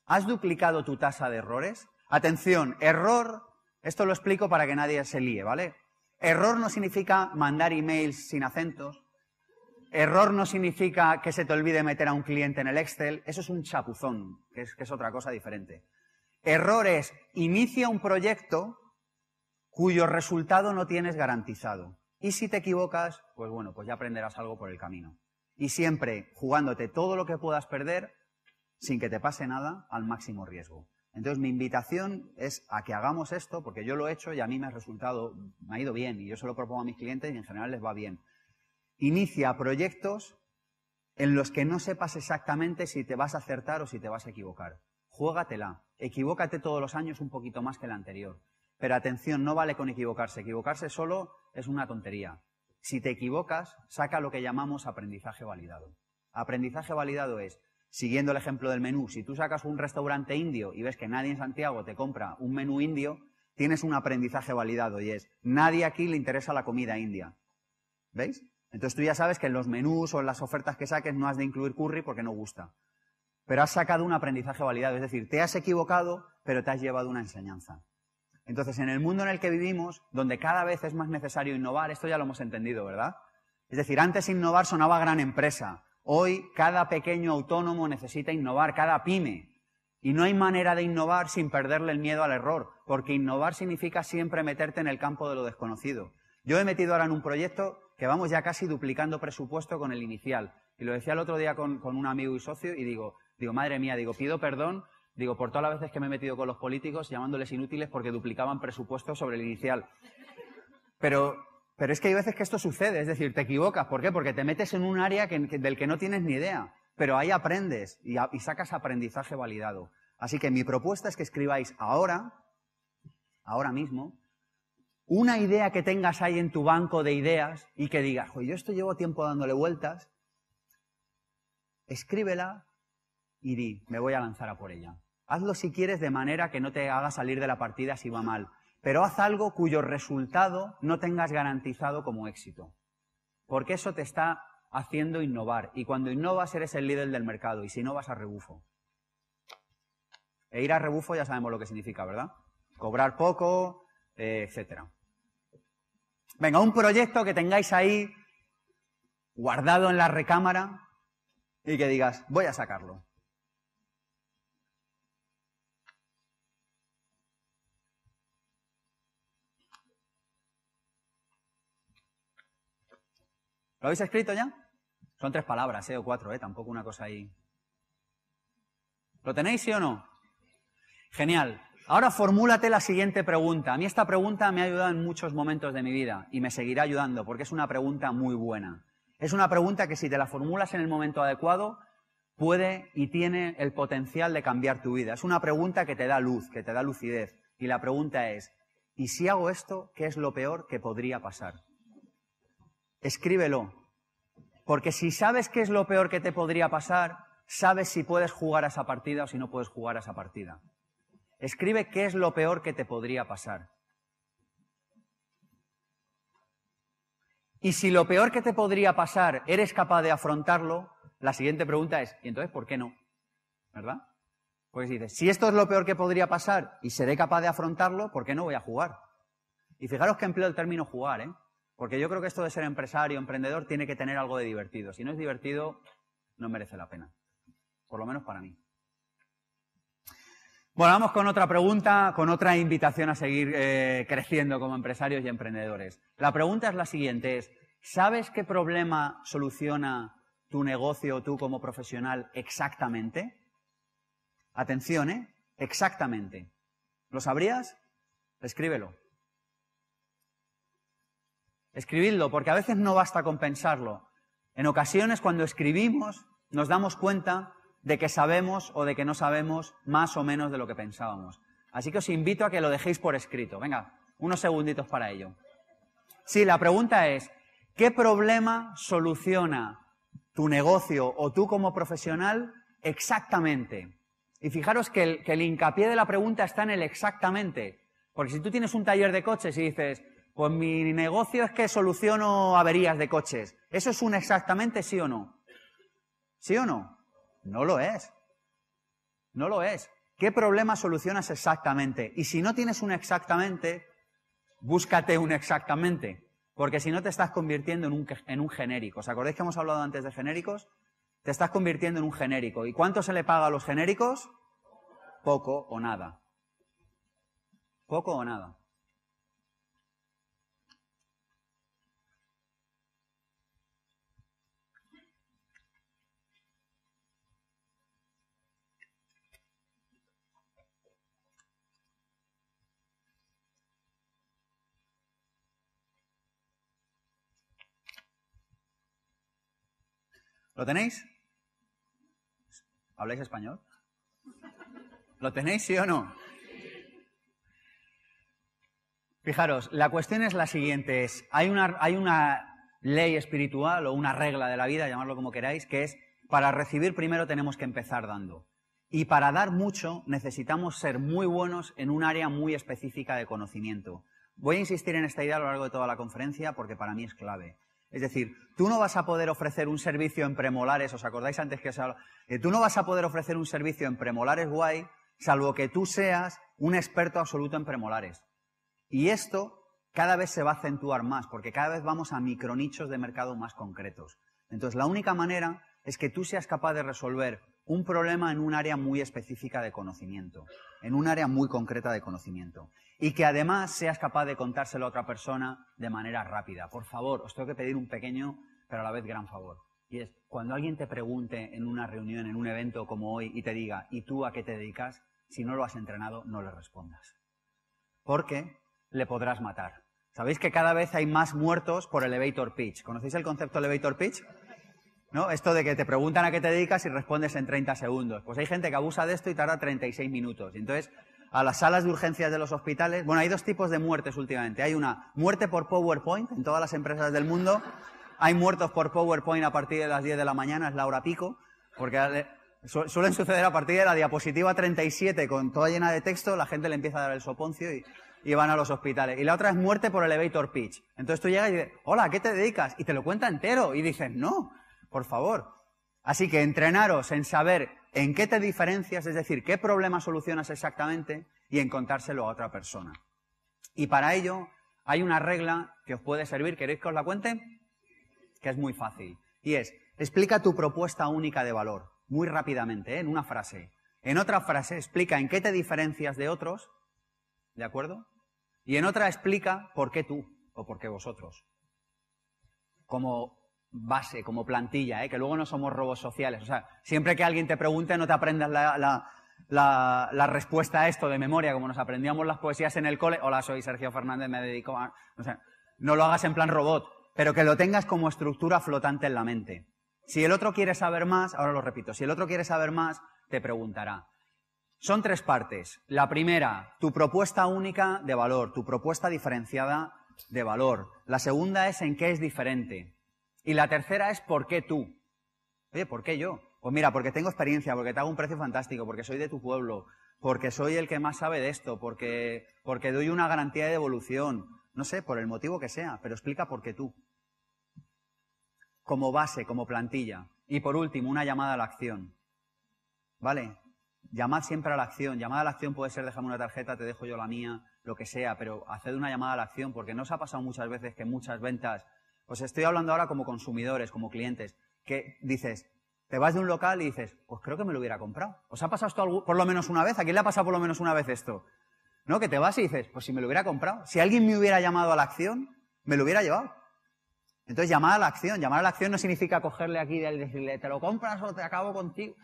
¿Has duplicado tu tasa de errores? Atención, error, esto lo explico para que nadie se líe, ¿vale? Error no significa mandar emails sin acentos. Error no significa que se te olvide meter a un cliente en el Excel. Eso es un chapuzón, que es, otra cosa diferente. Error es inicia un proyecto cuyo resultado no tienes garantizado. Y si te equivocas, pues bueno, pues ya aprenderás algo por el camino. Y siempre jugándote todo lo que puedas perder sin que te pase nada al máximo riesgo. Entonces mi invitación es a que hagamos esto, porque yo lo he hecho y a mí me ha resultado, me ha ido bien y yo se lo propongo a mis clientes y en general les va bien. Inicia proyectos en los que no sepas exactamente si te vas a acertar o si te vas a equivocar. Juégatela. Equivócate todos los años un poquito más que el anterior. Pero atención, no vale con equivocarse. Equivocarse solo es una tontería. Si te equivocas, saca lo que llamamos aprendizaje validado. Aprendizaje validado es, siguiendo el ejemplo del menú, si tú sacas un restaurante indio y ves que nadie en Santiago te compra un menú indio, tienes un aprendizaje validado y es, nadie aquí le interesa la comida india. ¿Veis? Entonces tú ya sabes que en los menús o en las ofertas que saques no has de incluir curry porque no gusta. Pero has sacado un aprendizaje validado, es decir, te has equivocado, pero te has llevado una enseñanza. Entonces, en el mundo en el que vivimos, donde cada vez es más necesario innovar, esto ya lo hemos entendido, ¿verdad? Es decir, antes innovar sonaba gran empresa. Hoy cada pequeño autónomo necesita innovar, cada pyme. Y no hay manera de innovar sin perderle el miedo al error, porque innovar significa siempre meterte en el campo de lo desconocido. Yo he metido ahora en un proyecto que vamos ya casi duplicando presupuesto con el inicial. Y lo decía el otro día con, un amigo y socio y digo, digo, madre mía, digo, pido perdón Digo, por todas las veces que me he metido con los políticos llamándoles inútiles porque duplicaban presupuestos sobre el inicial. Pero, pero es que hay veces que esto sucede, es decir, te equivocas. ¿Por qué? Porque te metes en un área del que no tienes ni idea. Pero ahí aprendes y, y sacas aprendizaje validado. Así que mi propuesta es que escribáis ahora, ahora mismo, una idea que tengas ahí en tu banco de ideas y que digas, yo esto llevo tiempo dándole vueltas, escríbela y di, me voy a lanzar a por ella. Hazlo si quieres de manera que no te haga salir de la partida si va mal, pero haz algo cuyo resultado no tengas garantizado como éxito. Porque eso te está haciendo innovar. Y cuando innovas eres el líder del mercado. Y si no, vas a rebufo. E ir a rebufo ya sabemos lo que significa, ¿verdad? Cobrar poco, eh, etc. Venga, un proyecto que tengáis ahí guardado en la recámara y que digas, voy a sacarlo. ¿Lo habéis escrito ya? Son tres palabras, ¿eh? O cuatro, ¿eh? Tampoco una cosa ahí. ¿Lo tenéis, sí o no? Genial. Ahora formúlate la siguiente pregunta. A mí esta pregunta me ha ayudado en muchos momentos de mi vida y me seguirá ayudando porque es una pregunta muy buena. Es una pregunta que si te la formulas en el momento adecuado puede y tiene el potencial de cambiar tu vida. Es una pregunta que te da luz, que te da lucidez. Y la pregunta es, ¿y si hago esto, qué es lo peor que podría pasar? Escríbelo. Porque si sabes qué es lo peor que te podría pasar, sabes si puedes jugar a esa partida o si no puedes jugar a esa partida. Escribe qué es lo peor que te podría pasar. Y si lo peor que te podría pasar eres capaz de afrontarlo, la siguiente pregunta es, ¿y entonces por qué no? ¿Verdad? Pues dices, si esto es lo peor que podría pasar y seré capaz de afrontarlo, ¿por qué no voy a jugar? Y fijaros que empleo el término jugar, ¿eh? Porque yo creo que esto de ser empresario, emprendedor, tiene que tener algo de divertido. Si no es divertido, no merece la pena. Por lo menos para mí. Bueno, vamos con otra pregunta, con otra invitación a seguir eh, creciendo como empresarios y emprendedores. La pregunta es la siguiente, es, ¿sabes qué problema soluciona tu negocio o tú como profesional exactamente? Atención, ¿eh? Exactamente. ¿Lo sabrías? Escríbelo. Escribidlo, porque a veces no basta con pensarlo. En ocasiones, cuando escribimos, nos damos cuenta de que sabemos o de que no sabemos más o menos de lo que pensábamos. Así que os invito a que lo dejéis por escrito. Venga, unos segunditos para ello. Sí, la pregunta es, ¿qué problema soluciona tu negocio o tú como profesional exactamente? Y fijaros que el, que el hincapié de la pregunta está en el exactamente. Porque si tú tienes un taller de coches y dices, pues mi negocio es que soluciono averías de coches. ¿Eso es un exactamente sí o no? ¿Sí o no? No lo es. No lo es. ¿Qué problema solucionas exactamente? Y si no tienes un exactamente, búscate un exactamente. Porque si no te estás convirtiendo en un, en un genérico. ¿Os acordáis que hemos hablado antes de genéricos? Te estás convirtiendo en un genérico. ¿Y cuánto se le paga a los genéricos? Poco o nada. Poco o nada. ¿Lo tenéis? ¿Habláis español? ¿Lo tenéis, sí o no? Fijaros, la cuestión es la siguiente, es, hay una, hay una ley espiritual o una regla de la vida, llamarlo como queráis, que es, para recibir primero tenemos que empezar dando. Y para dar mucho necesitamos ser muy buenos en un área muy específica de conocimiento. Voy a insistir en esta idea a lo largo de toda la conferencia porque para mí es clave. Es decir, tú no vas a poder ofrecer un servicio en premolares, ¿os acordáis antes que os hablaba? Eh, tú no vas a poder ofrecer un servicio en premolares guay, salvo que tú seas un experto absoluto en premolares. Y esto cada vez se va a acentuar más, porque cada vez vamos a micronichos de mercado más concretos. Entonces, la única manera es que tú seas capaz de resolver un problema en un área muy específica de conocimiento, en un área muy concreta de conocimiento. Y que además seas capaz de contárselo a otra persona de manera rápida. Por favor, os tengo que pedir un pequeño, pero a la vez gran favor. Y es, cuando alguien te pregunte en una reunión, en un evento como hoy, y te diga, ¿y tú a qué te dedicas? Si no lo has entrenado, no le respondas. Porque le podrás matar. ¿Sabéis que cada vez hay más muertos por elevator pitch? ¿Conocéis el concepto elevator pitch? ¿No? Esto de que te preguntan a qué te dedicas y respondes en 30 segundos. Pues hay gente que abusa de esto y tarda 36 minutos. entonces, a las salas de urgencias de los hospitales, bueno, hay dos tipos de muertes últimamente. Hay una muerte por PowerPoint en todas las empresas del mundo. Hay muertos por PowerPoint a partir de las 10 de la mañana, es la hora pico, porque suelen suceder a partir de la diapositiva 37 con toda llena de texto, la gente le empieza a dar el soponcio y, van a los hospitales. Y la otra es muerte por elevator pitch. Entonces tú llegas y dices, hola, ¿a qué te dedicas? Y te lo cuenta entero. Y dices, no, por favor. Así que entrenaros en saber en qué te diferencias, es decir, qué problema solucionas exactamente y en contárselo a otra persona. Y para ello hay una regla que os puede servir. ¿Queréis que os la cuente? Que es muy fácil. Y es, explica tu propuesta única de valor, muy rápidamente, ¿eh? en una frase. En otra frase, explica en qué te diferencias de otros, ¿de acuerdo? Y en otra explica por qué tú o por qué vosotros. Como base, como plantilla, ¿eh? que luego no somos robos sociales. O sea, siempre que alguien te pregunte, no te aprendas la, respuesta a esto de memoria, como nos aprendíamos las poesías en el cole. Hola, soy Sergio Fernández, me dedico a... O sea, no lo hagas en plan robot, pero que lo tengas como estructura flotante en la mente. Si el otro quiere saber más, ahora lo repito, si el otro quiere saber más, te preguntará. Son tres partes. La primera, tu propuesta única de valor, tu propuesta diferenciada de valor. La segunda es en qué es diferente. Y la tercera es ¿por qué tú? Oye, ¿por qué yo? Pues mira, porque tengo experiencia, porque te hago un precio fantástico, porque soy de tu pueblo, porque soy el que más sabe de esto, porque, porque doy una garantía de devolución. No sé, por el motivo que sea, pero explica por qué tú. Como base, como plantilla. Y por último, una llamada a la acción. ¿Vale? Llamad siempre a la acción. Llamada a la acción puede ser déjame una tarjeta, te dejo yo la mía, lo que sea, pero haced una llamada a la acción, porque no os ha pasado muchas veces que muchas ventas os estoy hablando ahora como consumidores, como clientes, que dices, te vas de un local y dices, pues creo que me lo hubiera comprado. ¿Os ha pasado esto por lo menos una vez? ¿A quién le ha pasado por lo menos una vez esto? ¿No? Que te vas y dices, pues si me lo hubiera comprado. Si alguien me hubiera llamado a la acción, me lo hubiera llevado. Entonces, llamar a la acción. Llamar a la acción no significa cogerle aquí y decirle, te lo compras o te acabo contigo.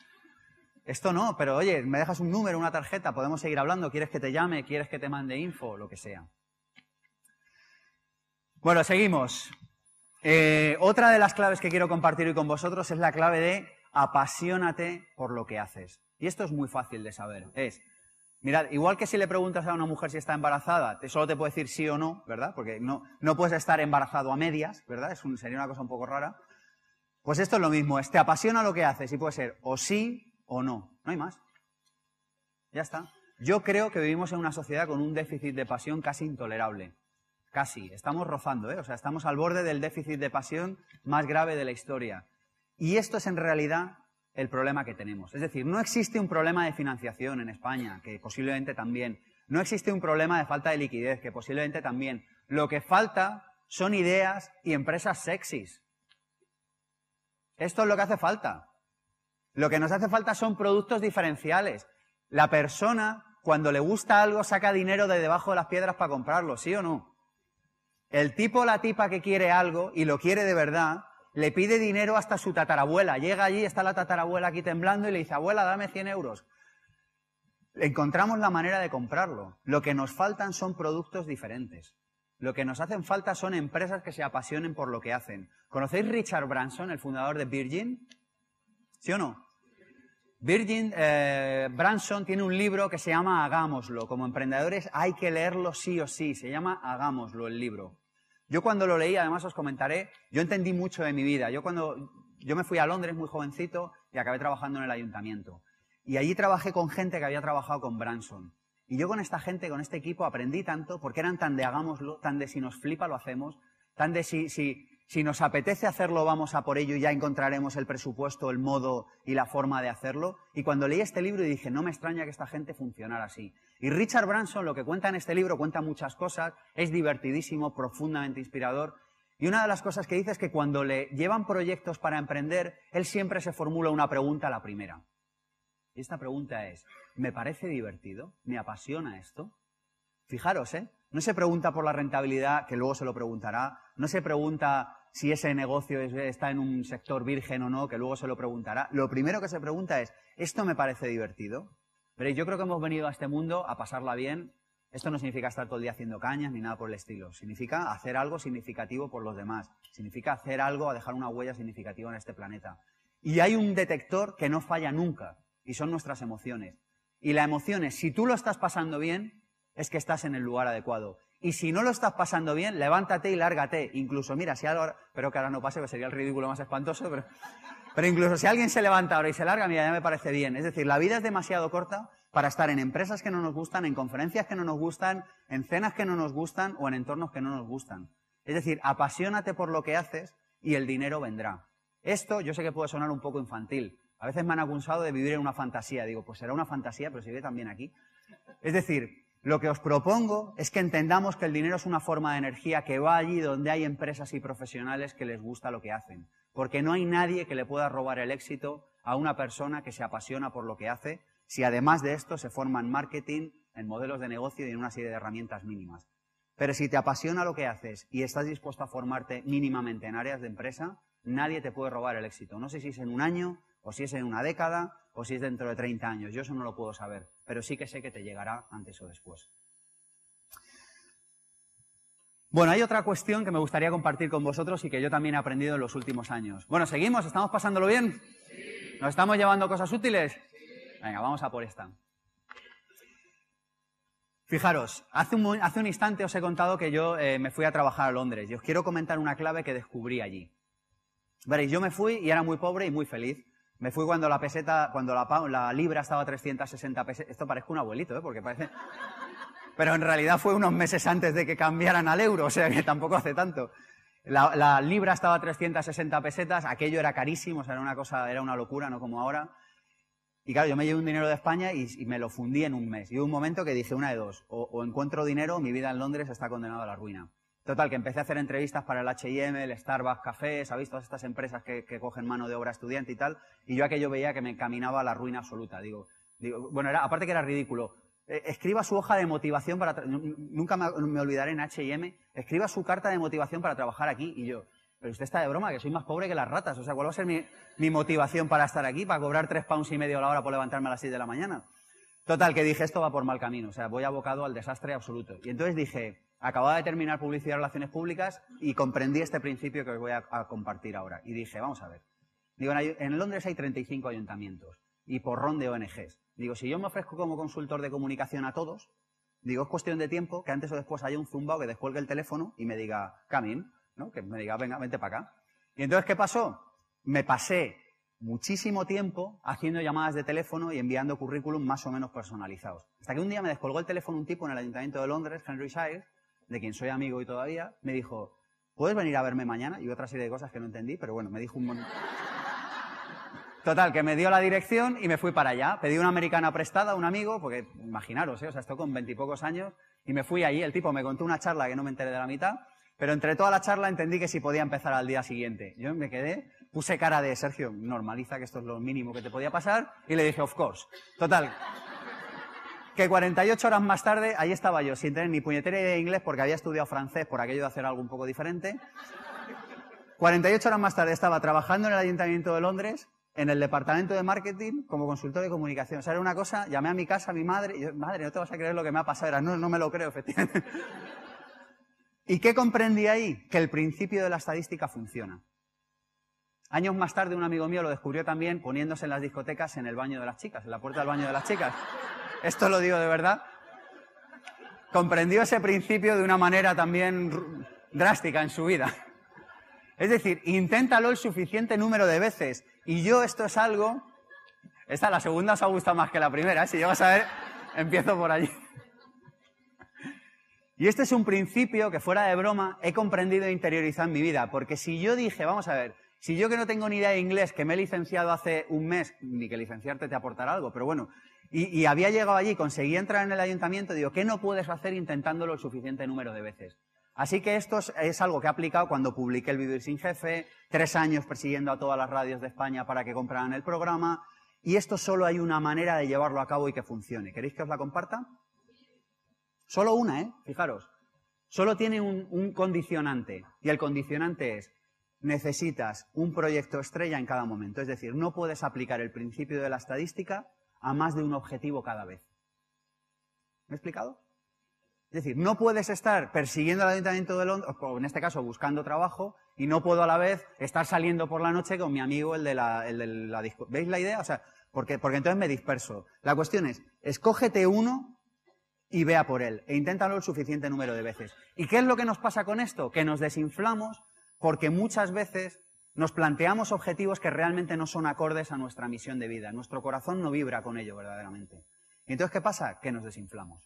Esto no, pero oye, me dejas un número, una tarjeta, podemos seguir hablando, quieres que te llame, quieres que te mande info, lo que sea. Bueno, seguimos. Eh, otra de las claves que quiero compartir hoy con vosotros es la clave de apasionate por lo que haces. Y esto es muy fácil de saber. Es, mirad, igual que si le preguntas a una mujer si está embarazada, te, solo te puede decir sí o no, ¿verdad? Porque no, no puedes estar embarazado a medias, ¿verdad? Es sería una cosa un poco rara. Pues esto es lo mismo, es te apasiona lo que haces y puede ser o sí o no. No hay más. Ya está. Yo creo que vivimos en una sociedad con un déficit de pasión casi intolerable. Casi, estamos rozando, ¿eh? o sea, estamos al borde del déficit de pasión más grave de la historia. Y esto es en realidad el problema que tenemos. Es decir, no existe un problema de financiación en España, que posiblemente también. No existe un problema de falta de liquidez, que posiblemente también. Lo que falta son ideas y empresas sexys. Esto es lo que hace falta. Lo que nos hace falta son productos diferenciales. La persona, cuando le gusta algo, saca dinero de debajo de las piedras para comprarlo, ¿sí o no? El tipo o la tipa que quiere algo y lo quiere de verdad, le pide dinero hasta su tatarabuela. Llega allí, está la tatarabuela aquí temblando y le dice, abuela, dame 100 euros. Encontramos la manera de comprarlo. Lo que nos faltan son productos diferentes. Lo que nos hacen falta son empresas que se apasionen por lo que hacen. ¿Conocéis Richard Branson, el fundador de Virgin? ¿Sí o no? Virgin eh, Branson tiene un libro que se llama Hagámoslo. Como emprendedores hay que leerlo sí o sí. Se llama Hagámoslo el libro. Yo cuando lo leí, además os comentaré, yo entendí mucho de mi vida. Yo cuando yo me fui a Londres muy jovencito y acabé trabajando en el ayuntamiento. Y allí trabajé con gente que había trabajado con Branson. Y yo con esta gente, con este equipo, aprendí tanto porque eran tan de hagámoslo, tan de si nos flipa lo hacemos, tan de si, si, si nos apetece hacerlo, vamos a por ello y ya encontraremos el presupuesto, el modo y la forma de hacerlo. Y cuando leí este libro dije, no me extraña que esta gente funcionara así. Y Richard Branson, lo que cuenta en este libro, cuenta muchas cosas, es divertidísimo, profundamente inspirador. Y una de las cosas que dice es que cuando le llevan proyectos para emprender, él siempre se formula una pregunta a la primera. Y esta pregunta es, ¿me parece divertido? ¿Me apasiona esto? Fijaros, ¿eh? No se pregunta por la rentabilidad, que luego se lo preguntará. No se pregunta si ese negocio está en un sector virgen o no, que luego se lo preguntará. Lo primero que se pregunta es, ¿esto me parece divertido? Veréis, yo creo que hemos venido a este mundo a pasarla bien. Esto no significa estar todo el día haciendo cañas ni nada por el estilo. Significa hacer algo significativo por los demás. Significa hacer algo a dejar una huella significativa en este planeta. Y hay un detector que no falla nunca, y son nuestras emociones. Y la emoción es, si tú lo estás pasando bien, es que estás en el lugar adecuado. Y si no lo estás pasando bien, levántate y lárgate. Incluso, mira, si algo, pero que ahora no pase, que sería el ridículo más espantoso, pero, incluso si alguien se levanta ahora y se larga, mira, ya me parece bien. Es decir, la vida es demasiado corta para estar en empresas que no nos gustan, en conferencias que no nos gustan, en cenas que no nos gustan o en entornos que no nos gustan. Es decir, apasionate por lo que haces y el dinero vendrá. Esto yo sé que puede sonar un poco infantil, a veces me han acusado de vivir en una fantasía. Digo, pues será una fantasía, pero se vive también aquí. Es decir, lo que os propongo es que entendamos que el dinero es una forma de energía que va allí donde hay empresas y profesionales que les gusta lo que hacen. Porque no hay nadie que le pueda robar el éxito a una persona que se apasiona por lo que hace, si además de esto se forma en marketing, en modelos de negocio y en una serie de herramientas mínimas. Pero si te apasiona lo que haces y estás dispuesto a formarte mínimamente en áreas de empresa, nadie te puede robar el éxito. No sé si es en un año, o si es en una década, o si es dentro de 30 años. Yo eso no lo puedo saber, pero sí que sé que te llegará antes o después. Bueno, hay otra cuestión que me gustaría compartir con vosotros y que yo también he aprendido en los últimos años. Bueno, ¿seguimos? ¿Estamos pasándolo bien? ¿Nos estamos llevando cosas útiles? Venga, vamos a por esta. Fijaros, hace un, hace un instante os he contado que yo eh, me fui a trabajar a Londres y os quiero comentar una clave que descubrí allí. Veréis, yo me fui y era muy pobre y muy feliz. Me fui cuando la peseta, cuando la, libra estaba a 360 pesetas. Esto parece un abuelito, ¿eh? Porque parece... Pero en realidad fue unos meses antes de que cambiaran al euro, o sea que tampoco hace tanto. La, libra estaba a 360 pesetas, aquello era carísimo, o sea, era una cosa, era una locura, no como ahora. Y claro, yo me llevé un dinero de España y, me lo fundí en un mes. Y hubo un momento que dije una de dos, o encuentro dinero, mi vida en Londres está condenada a la ruina. Total, que empecé a hacer entrevistas para el H&M, el Starbucks Café, ¿sabéis? Todas estas empresas que, cogen mano de obra estudiante y tal. Y yo aquello veía que me encaminaba a la ruina absoluta. Digo, digo bueno, era, aparte que era ridículo. Eh, escriba su hoja de motivación para... Nunca me, olvidaré en H&M. Escriba su carta de motivación para trabajar aquí. Y yo, pero usted está de broma, que soy más pobre que las ratas. O sea, ¿cuál va a ser mi, mi motivación para estar aquí? Para cobrar tres pounds y medio a la hora por levantarme a las seis de la mañana. Total, que dije, esto va por mal camino. O sea, voy abocado al desastre absoluto. Y entonces dije, Acababa de terminar publicidad y relaciones públicas y comprendí este principio que os voy a, compartir ahora. Y dije, vamos a ver. Digo, en Londres hay 35 ayuntamientos y porrón de ONGs. Digo, si yo me ofrezco como consultor de comunicación a todos, digo, es cuestión de tiempo que antes o después haya un zumbao que descuelgue el teléfono y me diga, Camin, ¿no? Que me diga, venga, vente para acá. Y entonces, ¿qué pasó? Me pasé muchísimo tiempo haciendo llamadas de teléfono y enviando currículum más o menos personalizados. Hasta que un día me descolgó el teléfono un tipo en el Ayuntamiento de Londres, Henry Shire, de quien soy amigo y todavía, me dijo, ¿puedes venir a verme mañana? Y otra serie de cosas que no entendí, pero bueno, me dijo un montón. Total, que me dio la dirección y me fui para allá. Pedí una americana prestada a un amigo, porque imaginaros, ¿eh? o sea, con veintipocos años, y me fui allí. El tipo me contó una charla que no me enteré de la mitad, pero entre toda la charla entendí que si podía empezar al día siguiente. Yo me quedé, puse cara de Sergio, normaliza que esto es lo mínimo que te podía pasar, y le dije, of course. Total, que 48 horas más tarde, ahí estaba yo, sin tener ni puñetera de inglés porque había estudiado francés por aquello de hacer algo un poco diferente. 48 horas más tarde estaba trabajando en el Ayuntamiento de Londres, en el departamento de marketing, como consultor de comunicación. O sea, era una cosa, llamé a mi casa, a mi madre, y yo, madre, no te vas a creer lo que me ha pasado. Era, no, no me lo creo, efectivamente. ¿Y qué comprendí ahí? Que el principio de la estadística funciona. Años más tarde un amigo mío lo descubrió también poniéndose en las discotecas en el baño de las chicas, en la puerta del baño de las chicas. Esto lo digo de verdad. Comprendió ese principio de una manera también drástica en su vida. Es decir, inténtalo el suficiente número de veces. Y yo esto es algo... Esta, la segunda os ha gustado más que la primera. ¿eh? Si llegas a ver, empiezo por allí. Y este es un principio que fuera de broma he comprendido e interiorizado en mi vida. Porque si yo dije, vamos a ver, si yo que no tengo ni idea de inglés, que me he licenciado hace un mes, ni que licenciarte te aportará algo, pero bueno, y, había llegado allí, conseguí entrar en el ayuntamiento, digo, ¿qué no puedes hacer intentándolo el suficiente número de veces? Así que esto es, algo que he aplicado cuando publiqué el Vivir sin Jefe, tres años persiguiendo a todas las radios de España para que compraran el programa, y esto solo hay una manera de llevarlo a cabo y que funcione. ¿Queréis que os la comparta? Solo una, ¿eh? Fijaros. Solo tiene un condicionante, y el condicionante es, necesitas un proyecto estrella en cada momento. Es decir, no puedes aplicar el principio de la estadística a más de un objetivo cada vez. ¿Me he explicado? Es decir, no puedes estar persiguiendo al Ayuntamiento de Londres, o en este caso buscando trabajo, y no puedo a la vez estar saliendo por la noche con mi amigo el de la, el de la ¿Veis la idea? O sea, porque, porque entonces me disperso. La cuestión es, escógete uno y vea por él, e inténtalo el suficiente número de veces. ¿Y qué es lo que nos pasa con esto? Que nos desinflamos porque muchas veces nos planteamos objetivos que realmente no son acordes a nuestra misión de vida. Nuestro corazón no vibra con ello verdaderamente. ¿Y entonces qué pasa? Que nos desinflamos.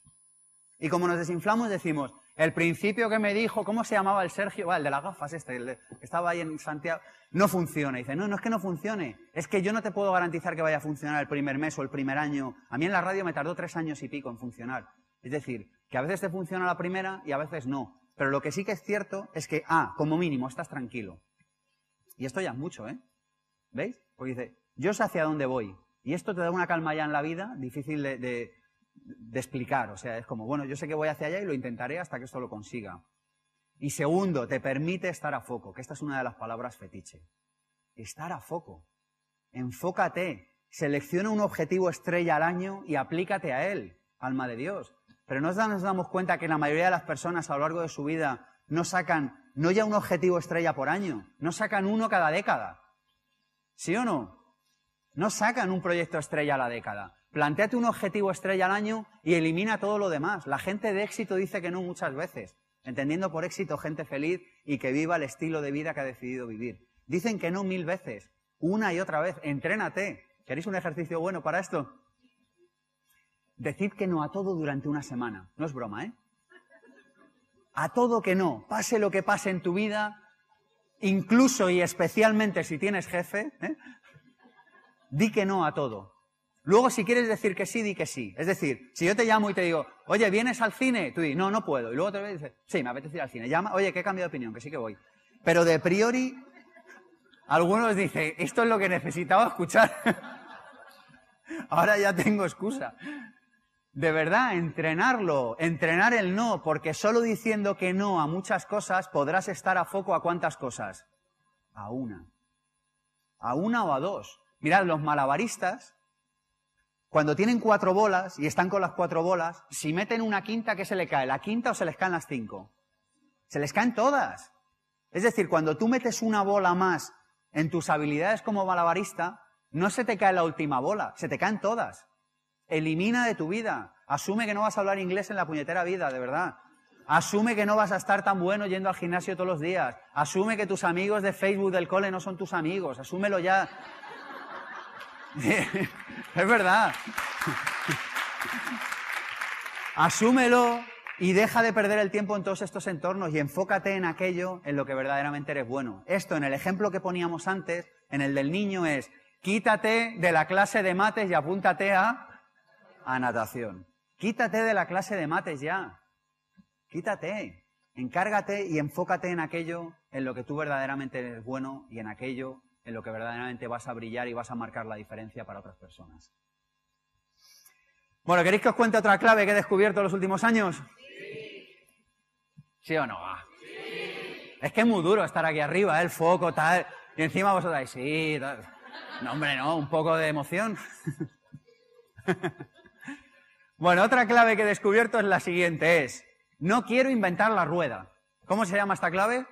Y como nos desinflamos, decimos, el principio que me dijo, ¿cómo se llamaba el Sergio? el de las gafas este, el estaba ahí en Santiago, no funciona. Y dice, no, no es que no funcione, es que yo no te puedo garantizar que vaya a funcionar el primer mes o el primer año. A mí en la radio me tardó tres años y pico en funcionar. Es decir, que a veces te funciona la primera y a veces no. Pero lo que sí que es cierto es que, ah, como mínimo, estás tranquilo. Y esto ya es mucho, ¿eh? ¿Veis? Porque dice, yo sé hacia dónde voy. Y esto te da una calma ya en la vida, difícil de explicar. O sea, es como, bueno, yo sé que voy hacia allá y lo intentaré hasta que esto lo consiga. Y segundo, te permite estar a foco, que esta es una de las palabras fetiche. Estar a foco. Enfócate. Selecciona un objetivo estrella al año y aplícate a él, alma de Dios. Pero no nos damos cuenta que la mayoría de las personas a lo largo de su vida no sacan, no ya un objetivo estrella por año, no sacan uno cada década. ¿Sí o no? No sacan un proyecto estrella a la década. Plantéate un objetivo estrella al año y elimina todo lo demás. La gente de éxito dice que no muchas veces, entendiendo por éxito gente feliz y que viva el estilo de vida que ha decidido vivir. Dicen que no mil veces, una y otra vez. Entrénate. ¿Queréis un ejercicio bueno para esto? Decid que no a todo durante una semana. No es broma, ¿eh? A todo que no. Pase lo que pase en tu vida, incluso y especialmente si tienes jefe, ¿eh? di que no a todo. Luego, si quieres decir que sí, di que sí. Es decir, si yo te llamo y te digo, oye, ¿vienes al cine? Tú dices, no, no puedo. Y luego te dices, sí, me apetece ir al cine. Llama, oye, que he cambiado de opinión, que sí que voy. Pero de priori, algunos dicen, esto es lo que necesitaba escuchar. Ahora ya tengo excusa. De verdad, entrenarlo, entrenar el no, porque solo diciendo que no a muchas cosas podrás estar a foco a cuántas cosas. A una. A una o a dos. Mirad, los malabaristas cuando tienen cuatro bolas y están con las cuatro bolas, si meten una quinta, ¿qué se le cae? ¿La quinta o se les caen las cinco? Se les caen todas. Es decir, cuando tú metes una bola más en tus habilidades como malabarista, no se te cae la última bola, se te caen todas. Elimina de tu vida. Asume que no vas a hablar inglés en la puñetera vida, de verdad. Asume que no vas a estar tan bueno yendo al gimnasio todos los días. Asume que tus amigos de Facebook del cole no son tus amigos. Asúmelo ya. es verdad. Asúmelo y deja de perder el tiempo en todos estos entornos y enfócate en aquello en lo que verdaderamente eres bueno. Esto, en el ejemplo que poníamos antes, en el del niño, es quítate de la clase de mates y apúntate a, a natación. Quítate de la clase de mates ya. Quítate. Encárgate y enfócate en aquello en lo que tú verdaderamente eres bueno y en aquello en lo que verdaderamente vas a brillar y vas a marcar la diferencia para otras personas. Bueno, ¿queréis que os cuente otra clave que he descubierto en los últimos años? Sí. ¿Sí o no? Sí. Es que es muy duro estar aquí arriba, ¿eh? el foco, tal. Y encima vosotros sí, tal. No, hombre, no, un poco de emoción. bueno, otra clave que he descubierto es la siguiente, es, no quiero inventar la rueda. ¿Cómo se llama esta clave?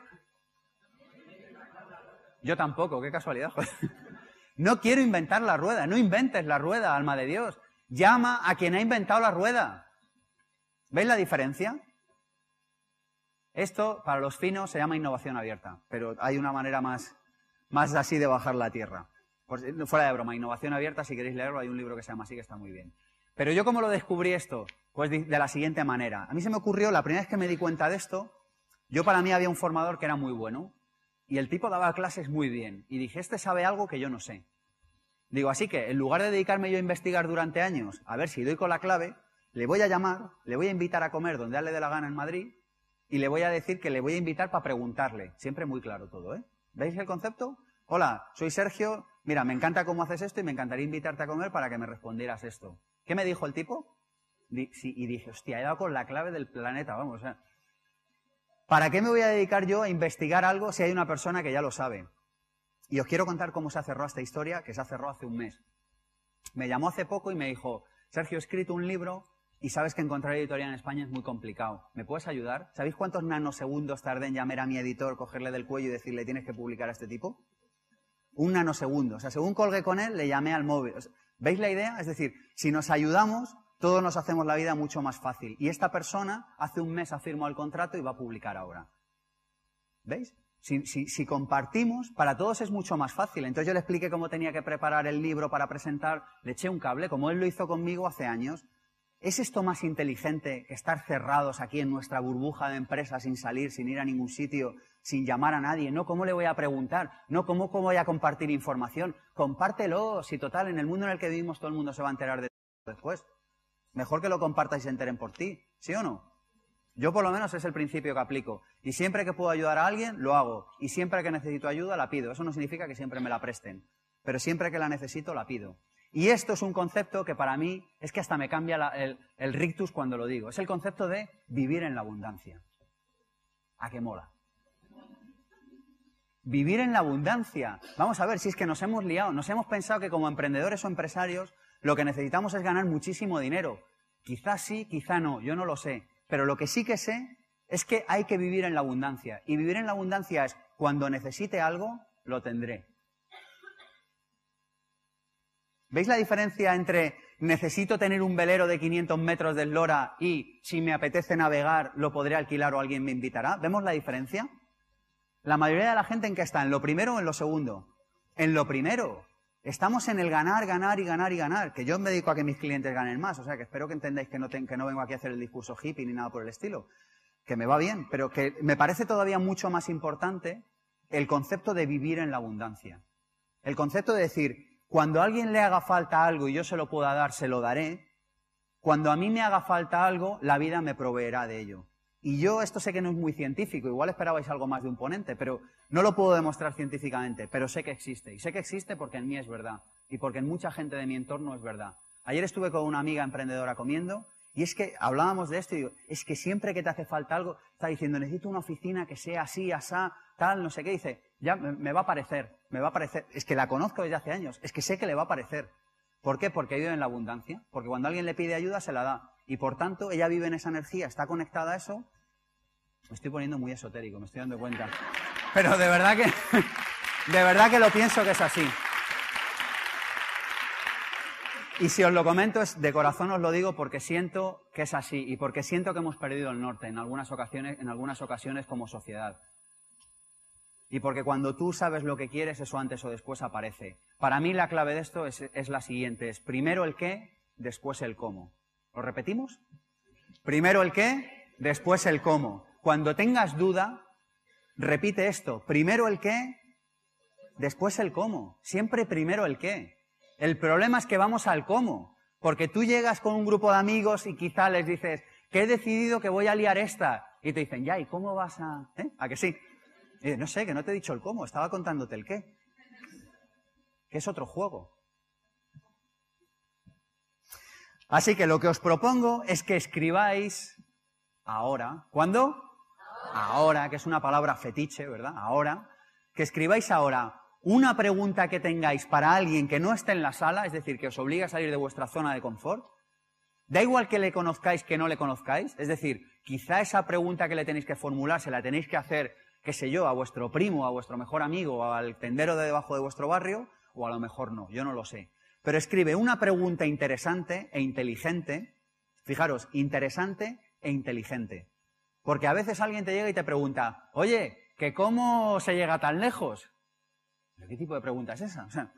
Yo tampoco, qué casualidad. no quiero inventar la rueda, no inventes la rueda, alma de Dios. Llama a quien ha inventado la rueda. ¿Veis la diferencia? Esto, para los finos, se llama innovación abierta, pero hay una manera más, más así de bajar la tierra. fuera de broma, innovación abierta, si queréis leerlo, hay un libro que se llama así que está muy bien. Pero yo cómo lo descubrí esto? Pues de, la siguiente manera. A mí se me ocurrió, la primera vez que me di cuenta de esto, yo para mí había un formador que era muy bueno y el tipo daba clases muy bien. Y dije, este sabe algo que yo no sé. Digo, así que en lugar de dedicarme yo a investigar durante años, a ver si doy con la clave, le voy a llamar, le voy a invitar a comer donde le dé la gana en Madrid y le voy a decir que le voy a invitar para preguntarle. Siempre muy claro todo, ¿eh? ¿Veis el concepto? Hola, soy Sergio. Mira, me encanta cómo haces esto y me encantaría invitarte a comer para que me respondieras esto. ¿Qué me dijo el tipo? y dije, hostia, he dado con la clave del planeta, vamos. ¿Para qué me voy a dedicar yo a investigar algo si hay una persona que ya lo sabe? Y os quiero contar cómo se cerrado esta historia, que se cerrado hace un mes. Me llamó hace poco y me dijo, Sergio, he escrito un libro y sabes que encontrar editorial en España es muy complicado. ¿Me puedes ayudar? ¿Sabéis cuántos nanosegundos tardé en llamar a mi editor, cogerle del cuello y decirle, tienes que publicar a este tipo? Un nanosegundo. O sea, según colgué con él, le llamé al móvil. ¿Veis la idea? Es decir, si nos ayudamos, todos nos hacemos la vida mucho más fácil. Y esta persona hace un mes ha firmado el contrato y va a publicar ahora. ¿Veis? Si, compartimos, para todos es mucho más fácil. Entonces yo le expliqué cómo tenía que preparar el libro para presentar, le eché un cable, como él lo hizo conmigo hace años. ¿Es esto más inteligente que estar cerrados aquí en nuestra burbuja de empresa sin salir, sin ir a ningún sitio, sin llamar a nadie? No, ¿cómo le voy a preguntar? No, ¿cómo, cómo voy a compartir información? Compártelo, si total, en el mundo en el que vivimos todo el mundo se va a enterar de después. Mejor que lo compartáis y se enteren por ti, ¿sí o no? Yo por lo menos es el principio que aplico. Y siempre que puedo ayudar a alguien, lo hago. Y siempre que necesito ayuda, la pido. Eso no significa que siempre me la presten. Pero siempre que la necesito, la pido. Y esto es un concepto que para mí es que hasta me cambia el, el, rictus cuando lo digo. Es el concepto de vivir en la abundancia. ¿A qué mola? Vivir en la abundancia. Vamos a ver si es que nos hemos liado. Nos hemos pensado que como emprendedores o empresarios lo que necesitamos es ganar muchísimo dinero. Quizás sí, quizá no. Yo no lo sé. Pero lo que sí que sé es que hay que vivir en la abundancia. Y vivir en la abundancia es cuando necesite algo, lo tendré. ¿Veis la diferencia entre necesito tener un velero de 500 metros de eslora y si me apetece navegar lo podré alquilar o alguien me invitará? ¿Vemos la diferencia? La mayoría de la gente en qué está, en lo primero o en lo segundo. En lo primero. Estamos en el ganar, ganar y ganar y ganar, que yo me dedico a que mis clientes ganen más, o sea que espero que entendáis que no, que no vengo aquí a hacer el discurso hippie ni nada por el estilo, que me va bien, pero que me parece todavía mucho más importante el concepto de vivir en la abundancia. El concepto de decir, cuando a alguien le haga falta algo y yo se lo pueda dar, se lo daré. Cuando a mí me haga falta algo, la vida me proveerá de ello. Y yo, esto sé que no es muy científico, igual esperabais algo más de un ponente, pero no lo puedo demostrar científicamente, pero sé que existe. Y sé que existe porque en mí es verdad. Y porque en mucha gente de mi entorno es verdad. Ayer estuve con una amiga emprendedora comiendo y es que hablábamos de esto y digo, es que siempre que te hace falta algo, está diciendo, necesito una oficina que sea así, asá, tal, no sé qué. Dice, ya me, va a parecer, me va a parecer. Es que la conozco desde hace años, es que sé que le va a parecer. ¿Por qué? Porque vive en la abundancia. Porque cuando alguien le pide ayuda, se la da. Y por tanto, ella vive en esa energía, está conectada a eso me estoy poniendo muy esotérico, me estoy dando cuenta. Pero de verdad que, de verdad que lo pienso que es así. Y si os lo comento, es de corazón os lo digo porque siento que es así y porque siento que hemos perdido el norte en algunas ocasiones, en algunas ocasiones como sociedad. Y porque cuando tú sabes lo que quieres, eso antes o después aparece. Para mí la clave de esto es, la siguiente, es primero el qué, después el cómo. ¿Lo repetimos? Primero el qué, después el cómo. Cuando tengas duda, repite esto. Primero el qué, después el cómo. Siempre primero el qué. El problema es que vamos al cómo. Porque tú llegas con un grupo de amigos y quizá les dices, que he decidido que voy a liar esta. Y te dicen, ya, ¿y cómo vas a...? ¿Eh? ¿A que sí? No sé, que no te he dicho el cómo, estaba contándote el qué. Que es otro juego. Así que lo que os propongo es que escribáis ahora. ¿Cuándo? ahora, que es una palabra fetiche, ¿verdad? Ahora, que escribáis ahora una pregunta que tengáis para alguien que no esté en la sala, es decir, que os obliga a salir de vuestra zona de confort. Da igual que le conozcáis que no le conozcáis, es decir, quizá esa pregunta que le tenéis que formular se la tenéis que hacer qué sé yo, a vuestro primo, a vuestro mejor amigo, al tendero de debajo de vuestro barrio, o a lo mejor no, yo no lo sé. Pero escribe una pregunta interesante e inteligente, fijaros, interesante e inteligente. Porque a veces alguien te llega y te pregunta, oye, ¿que cómo se llega tan lejos? ¿Qué tipo de pregunta es esa? O sea,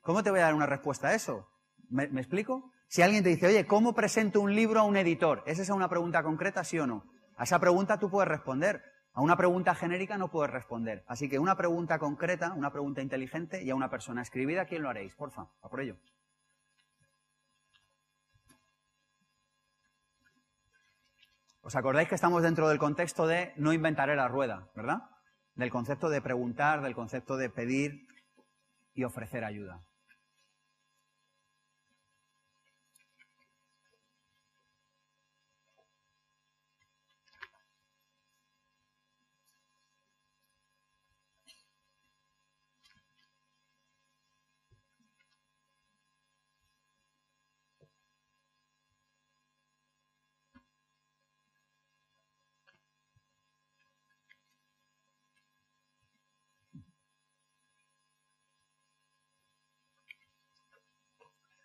¿cómo te voy a dar una respuesta a eso? ¿Me, ¿Me, explico? Si alguien te dice, oye, ¿cómo presento un libro a un editor? ¿Es esa una pregunta concreta, sí o no? A esa pregunta tú puedes responder. A una pregunta genérica no puedes responder. Así que una pregunta concreta, una pregunta inteligente y a una persona escribida, ¿quién lo haréis? Porfa, a por ello. ¿Os acordáis que estamos dentro del contexto de no inventaré la rueda, ¿verdad? Del concepto de preguntar, del concepto de pedir y ofrecer ayuda.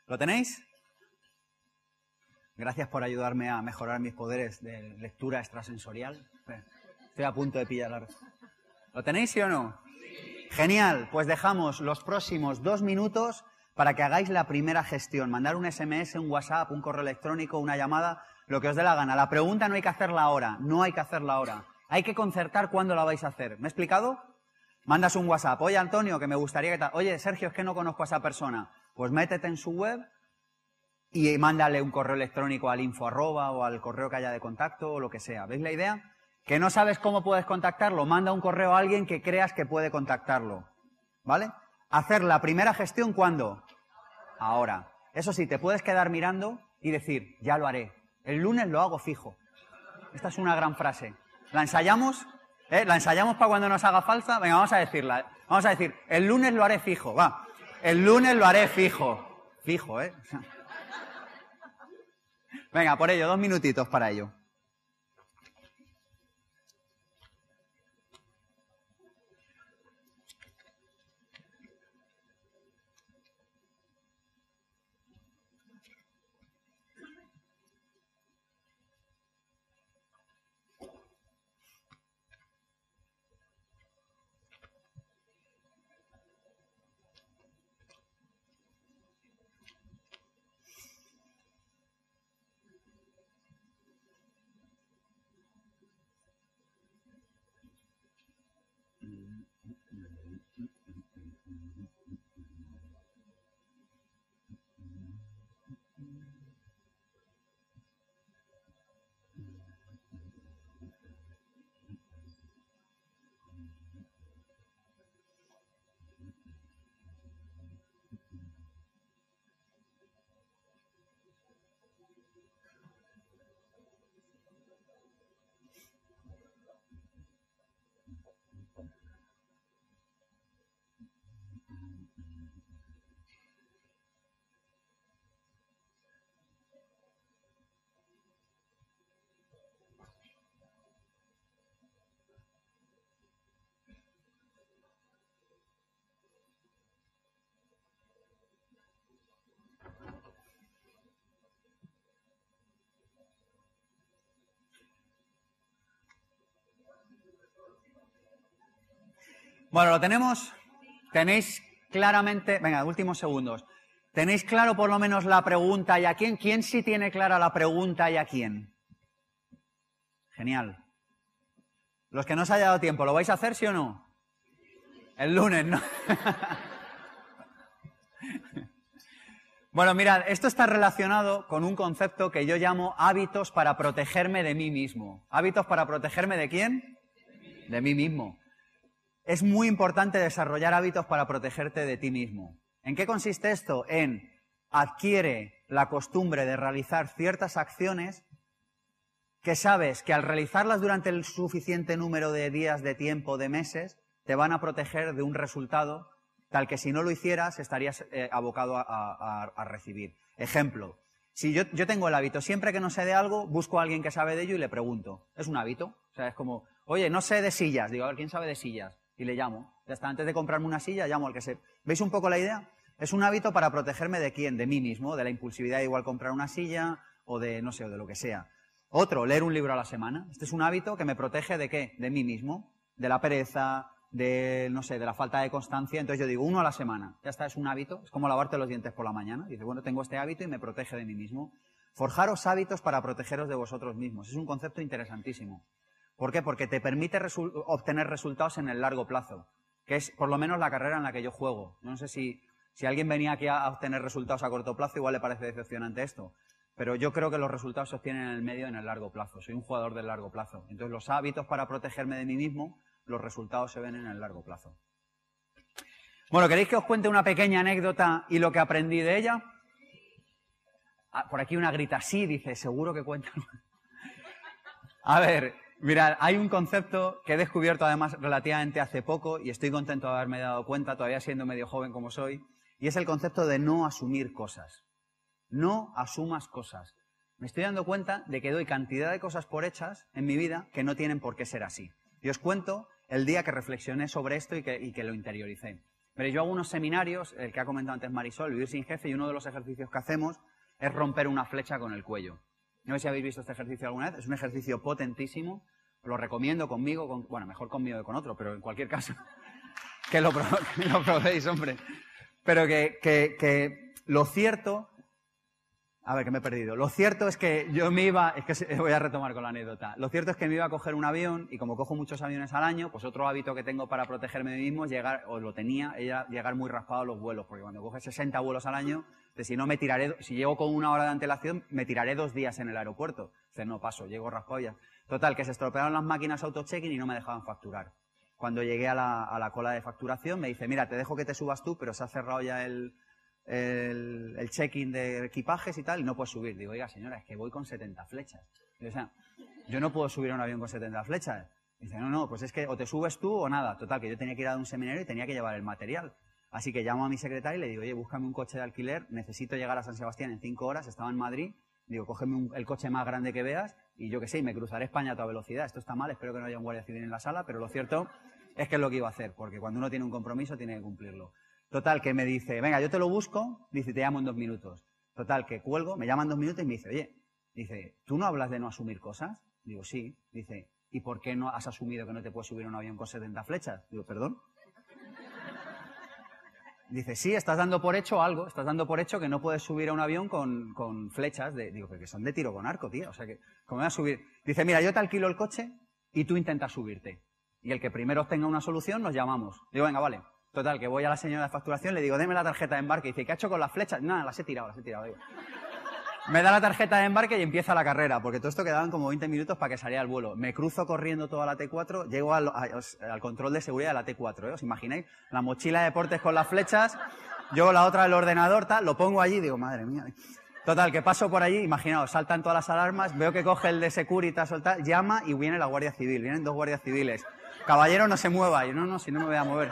¿Lo tenéis? Gracias por ayudarme a mejorar mis poderes de lectura extrasensorial. Estoy a punto de pillar ¿Lo tenéis, sí o no? Genial, pues dejamos los próximos dos minutos para que hagáis la primera gestión. Mandar un SMS, un WhatsApp, un correo electrónico, una llamada, lo que os dé la gana. La pregunta no hay que hacerla ahora, no hay que hacerla ahora. Hay que concertar cuándo la vais a hacer. ¿Me he explicado? Mandas un WhatsApp. Oye, Antonio, que me gustaría que. Oye, Sergio, es que no conozco a esa persona. Pues métete en su web y mándale un correo electrónico al info arroba o al correo que haya de contacto o lo que sea. ¿Veis la idea? Que no sabes cómo puedes contactarlo, manda un correo a alguien que creas que puede contactarlo. ¿Vale? Hacer la primera gestión cuándo? Ahora. Eso sí, te puedes quedar mirando y decir, ya lo haré. El lunes lo hago fijo. Esta es una gran frase. ¿La ensayamos? ¿Eh? ¿La ensayamos para cuando nos haga falsa? Venga, vamos a decirla. Vamos a decir, el lunes lo haré fijo, va. El lunes lo haré fijo. Fijo, ¿eh? Venga, por ello, dos minutitos para ello. Bueno, lo tenemos. Tenéis claramente, venga, últimos segundos. ¿Tenéis claro por lo menos la pregunta y a quién? ¿Quién sí tiene clara la pregunta y a quién? Genial. Los que no os haya dado tiempo, ¿lo vais a hacer sí o no? El lunes, ¿no? bueno, mirad, esto está relacionado con un concepto que yo llamo hábitos para protegerme de mí mismo. ¿Hábitos para protegerme de quién? De mí mismo. Es muy importante desarrollar hábitos para protegerte de ti mismo. ¿En qué consiste esto? En adquiere la costumbre de realizar ciertas acciones que sabes que al realizarlas durante el suficiente número de días, de tiempo, de meses, te van a proteger de un resultado tal que si no lo hicieras estarías eh, abocado a, recibir. Ejemplo, si yo, yo, tengo el hábito, siempre que no sé de algo, busco a alguien que sabe de ello y le pregunto. Es un hábito. O sea, es como, Oye, no sé de sillas. Digo, a ver, ¿quién sabe de sillas? Y le llamo. Ya está, antes de comprarme una silla, llamo al que sé. ¿Veis un poco la idea? Es un hábito para protegerme de quién? De mí mismo, de la impulsividad de igual comprar una silla o de, no sé, o de lo que sea. Otro, leer un libro a la semana. Este es un hábito que me protege de qué? De mí mismo, de la pereza, de, no sé, de la falta de constancia. Entonces yo digo, uno a la semana. Ya está, es un hábito. Es como lavarte los dientes por la mañana. Dice, bueno, tengo este hábito y me protege de mí mismo. Forjaros hábitos para protegeros de vosotros mismos. Es un concepto interesantísimo. ¿Por qué? Porque te permite obtener resultados en el largo plazo, que es por lo menos la carrera en la que yo juego. no sé si si alguien venía aquí a obtener resultados a corto plazo, igual le parece decepcionante esto. Pero yo creo que los resultados se obtienen en el medio y en el largo plazo. Soy un jugador del largo plazo. Entonces, los hábitos para protegerme de mí mismo, los resultados se ven en el largo plazo. Bueno, ¿queréis que os cuente una pequeña anécdota y lo que aprendí de ella? Ah, por aquí una grita, sí, dice, seguro que cuenta. a ver, mirad, hay un concepto que he descubierto además relativamente hace poco y estoy contento de haberme dado cuenta, todavía siendo medio joven como soy, y es el concepto de no asumir cosas. No asumas cosas. Me estoy dando cuenta de que doy cantidad de cosas por hechas en mi vida que no tienen por qué ser así. Y os cuento el día que reflexioné sobre esto y que, lo interioricé. Pero yo hago unos seminarios, el que ha comentado antes Marisol, Vivir sin jefe, y uno de los ejercicios que hacemos es romper una flecha con el cuello. No sé si habéis visto este ejercicio alguna vez, es un ejercicio potentísimo, lo recomiendo conmigo, con, bueno, mejor conmigo que con otro, pero en cualquier caso, que lo, que probéis, hombre. Pero que, lo cierto, a ver, que me he perdido. Lo cierto es que yo me iba, es que voy a retomar con la anécdota. Lo cierto es que me iba a coger un avión y como cojo muchos aviones al año, pues otro hábito que tengo para protegerme de mí mismo es llegar, o lo tenía, era llegar muy raspado a los vuelos, porque cuando coges 60 vuelos al año, si no me tiraré, si llego con una hora de antelación, me tiraré dos días en el aeropuerto. O no paso, llego raspado ya. Total, que se estropearon las máquinas auto-checking y no me dejaban facturar. Cuando llegué a la, cola de facturación, me dice, mira, te dejo que te subas tú, pero se ha cerrado ya el, el, check-in de equipajes y tal, y no puedes subir. Digo, oiga, señora, es que voy con 70 flechas. o sea, yo no puedo subir a un avión con 70 flechas. Dice, no, no, pues es que o te subes tú o nada. Total, que yo tenía que ir a un seminario y tenía que llevar el material. Así que llamo a mi secretaria y le digo, oye, búscame un coche de alquiler, necesito llegar a San Sebastián en cinco horas, estaba en Madrid. Digo, cógeme el coche más grande que veas y yo qué sé, me cruzaré España a toda velocidad. Esto está mal, espero que no haya un guardia civil en la sala, pero lo cierto es que es lo que iba a hacer, porque cuando uno tiene un compromiso tiene que cumplirlo. Total, que me dice, venga, yo te lo busco, dice, te llamo en dos minutos. Total, que cuelgo, me llaman dos minutos y me dice, oye, dice, ¿tú no hablas de no asumir cosas? Digo, sí. Dice, ¿y por qué no has asumido que no te puedes subir a un avión con 70 flechas? Digo, perdón. Dice, sí, estás dando por hecho algo, estás dando por hecho que no puedes subir a un avión con, con flechas de, digo, que son de tiro con arco, tío, o sea que, ¿cómo voy a subir? Dice, mira, yo te alquilo el coche y tú intentas subirte. Y el que primero obtenga una solución, nos llamamos. Digo, venga, vale. Total, que voy a la señora de facturación, le digo, deme la tarjeta de embarque. Dice, ¿qué ha hecho con las flechas? Nada, las he tirado, las he tirado. Me da la tarjeta de embarque y empieza la carrera, porque todo esto quedaban como 20 minutos para que saliera el vuelo. Me cruzo corriendo toda la T4, llego al, control de seguridad de la T4, ¿eh? ¿os imagináis? La mochila de deportes con las flechas, yo la otra del ordenador, tal, lo pongo allí, digo, madre mía. Total, que paso por allí, imaginaos, saltan todas las alarmas, veo que coge el de Securitas, llama y viene la Guardia Civil, vienen dos guardias civiles. Caballero, no se mueva. Y no, no, si no me voy a mover.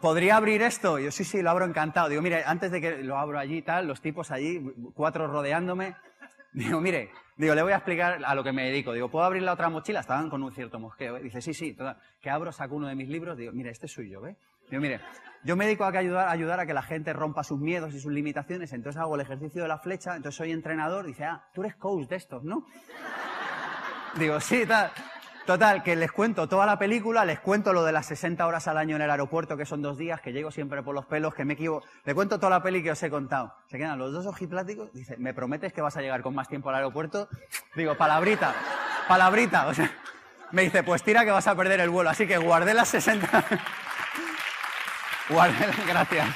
¿Podría abrir esto? Yo sí, sí, lo abro encantado. Digo, mire, antes de que lo abro allí y tal, los tipos allí, cuatro rodeándome. Digo, mire, digo, le voy a explicar a lo que me dedico. Digo, ¿puedo abrir la otra mochila? Estaban con un cierto mosqueo. ¿eh? Dice, sí, sí, que abro, saco uno de mis libros. Digo, mire, este es suyo, ¿ve? Digo, mire, yo me dedico a ayudar, ayudar a que la gente rompa sus miedos y sus limitaciones. Entonces hago el ejercicio de la flecha. Entonces soy entrenador. Dice, ah, tú eres coach de estos, ¿no? Digo, sí, tal. Total, que les cuento toda la película, les cuento lo de las 60 horas al año en el aeropuerto, que son dos días, que llego siempre por los pelos, que me equivoco. Le cuento toda la peli que os he contado. Se quedan los dos ojipláticos, dice, ¿me prometes que vas a llegar con más tiempo al aeropuerto? Digo, palabrita, palabrita. Me dice, pues tira que vas a perder el vuelo. Así que guardé las 60. guardé, gracias.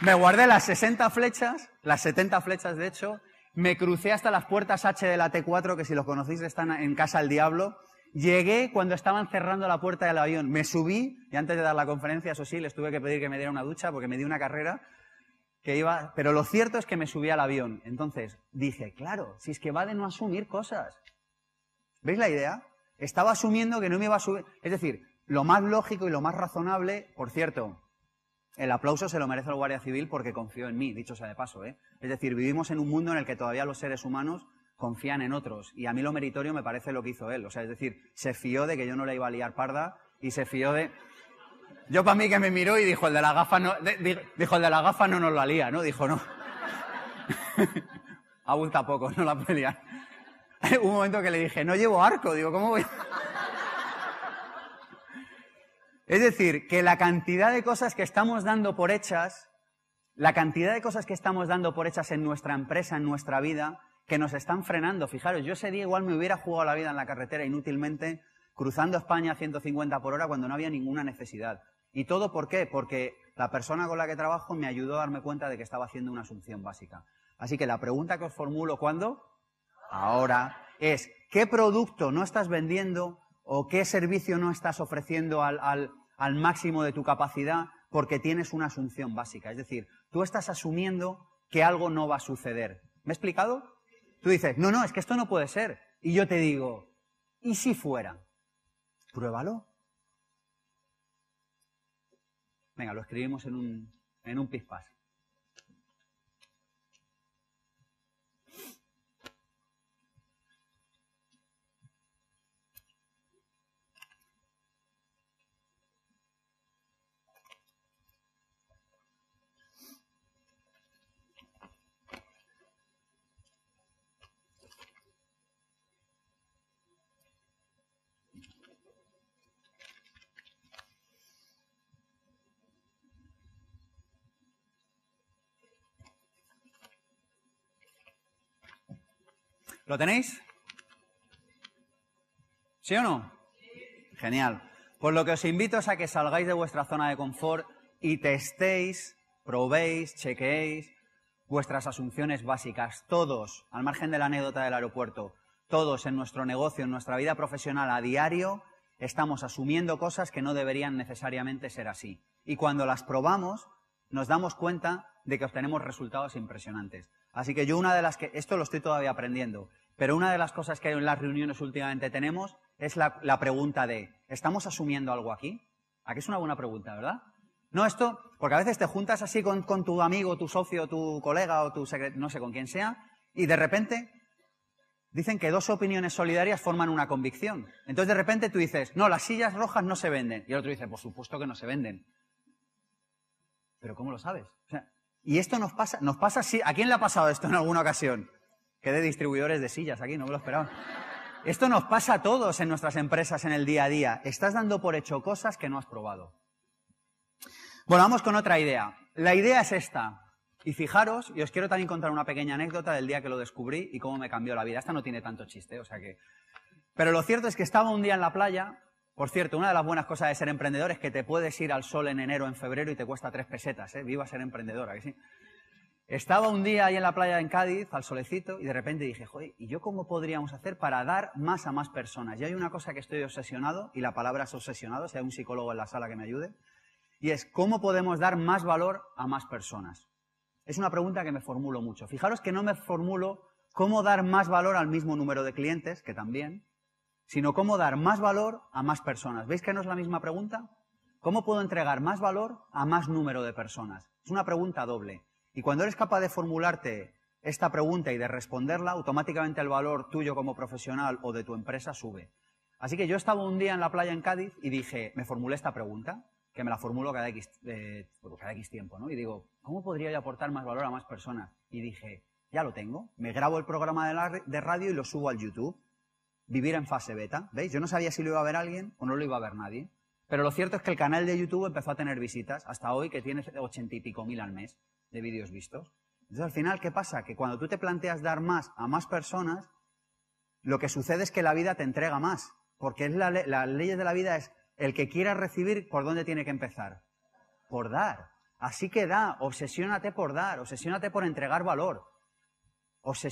me guardé las 60 flechas, las 70 flechas de hecho, me crucé hasta las puertas H de la T4, que si los conocéis están en Casa del Diablo. Llegué cuando estaban cerrando la puerta del avión. Me subí y antes de dar la conferencia, eso sí, les tuve que pedir que me diera una ducha porque me di una carrera que iba... Pero lo cierto es que me subí al avión. Entonces dije, claro, si es que va de no asumir cosas. ¿Veis la idea? Estaba asumiendo que no me iba a subir. Es decir, lo más lógico y lo más razonable, por cierto, el aplauso se lo merece el Guardia Civil porque confió en mí, dicho sea de paso. ¿eh? Es decir, vivimos en un mundo en el que todavía los seres humanos confían en otros. Y a mí lo meritorio me parece lo que hizo él. O sea, es decir, se fió de que yo no le iba a liar parda y se fió de... Yo para mí que me miró y dijo, el de la gafa no, dijo, el de la gafa no nos la lía, ¿no? Dijo, no. Abulta poco, no la puede liar. Un momento que le dije, no llevo arco, digo, ¿cómo voy? Es decir, que la cantidad de cosas que estamos dando por hechas, la cantidad de cosas que estamos dando por hechas en nuestra empresa, en nuestra vida, que nos están frenando. Fijaros, yo ese día igual me hubiera jugado la vida en la carretera inútilmente, cruzando España a 150 por hora cuando no había ninguna necesidad. ¿Y todo por qué? Porque la persona con la que trabajo me ayudó a darme cuenta de que estaba haciendo una asunción básica. Así que la pregunta que os formulo, ¿cuándo? Ahora, es, ¿qué producto no estás vendiendo o qué servicio no estás ofreciendo al, máximo de tu capacidad porque tienes una asunción básica? Es decir, tú estás asumiendo que algo no va a suceder. ¿Me he explicado? Tú dices, no, no, es que esto no puede ser. Y yo te digo, ¿y si fuera? Pruébalo. Venga, lo escribimos en un, en un pispás. ¿Lo tenéis? ¿Sí o no? Genial. Pues lo que os invito es a que salgáis de vuestra zona de confort y testéis, probéis, chequeéis vuestras asunciones básicas. Todos, al margen de la anécdota del aeropuerto, todos en nuestro negocio, en nuestra vida profesional a diario, estamos asumiendo cosas que no deberían necesariamente ser así. Y cuando las probamos, nos damos cuenta de que obtenemos resultados impresionantes. Así que yo una de las que, esto lo estoy todavía aprendiendo, pero una de las cosas que en las reuniones últimamente tenemos es la, pregunta de, ¿estamos asumiendo algo aquí? Aquí es una buena pregunta, ¿verdad? No esto, porque a veces te juntas así con, tu amigo, tu socio, tu colega o tu secretario, no sé con quién sea, y de repente dicen que dos opiniones solidarias forman una convicción. Entonces de repente tú dices, no, las sillas rojas no se venden. Y el otro dice, por supuesto que no se venden. Pero ¿cómo lo sabes? O sea, y esto nos pasa, nos pasa así. ¿A quién le ha pasado esto en alguna ocasión? Que de distribuidores de sillas aquí, no me lo esperaba. Esto nos pasa a todos en nuestras empresas en el día a día. Estás dando por hecho cosas que no has probado. Bueno, vamos con otra idea. La idea es esta. Y fijaros, y os quiero también contar una pequeña anécdota del día que lo descubrí y cómo me cambió la vida. Esta no tiene tanto chiste, o sea que. Pero lo cierto es que estaba un día en la playa por cierto, una de las buenas cosas de ser emprendedor es que te puedes ir al sol en enero, en febrero y te cuesta tres pesetas, ¿eh? Viva ser emprendedora, que sí. Estaba un día ahí en la playa en Cádiz, al solecito, y de repente dije, joder, ¿y yo cómo podríamos hacer para dar más a más personas? Y hay una cosa que estoy obsesionado, y la palabra es obsesionado, si hay un psicólogo en la sala que me ayude, y es, ¿cómo podemos dar más valor a más personas? Es una pregunta que me formulo mucho. Fijaros que no me formulo cómo dar más valor al mismo número de clientes, que también, sino cómo dar más valor a más personas. ¿Veis que no es la misma pregunta? ¿Cómo puedo entregar más valor a más número de personas? Es una pregunta doble. Y cuando eres capaz de formularte esta pregunta y de responderla, automáticamente el valor tuyo como profesional o de tu empresa sube. Así que yo estaba un día en la playa en Cádiz y dije, me formulé esta pregunta, que me la formulo cada X, eh, cada X tiempo, ¿no? Y digo, ¿cómo podría yo aportar más valor a más personas? Y dije, ya lo tengo, me grabo el programa de radio y lo subo al YouTube vivir en fase beta. ¿Veis? Yo no sabía si lo iba a ver alguien o no lo iba a ver nadie. Pero lo cierto es que el canal de YouTube empezó a tener visitas, hasta hoy que tiene ochenta y pico mil al mes de vídeos vistos. Entonces, al final, ¿qué pasa? Que cuando tú te planteas dar más a más personas, lo que sucede es que la vida te entrega más. Porque es la, la ley de la vida es el que quiera recibir, ¿por dónde tiene que empezar? Por dar. Así que da, obsesiónate por dar, obsesiónate por entregar valor.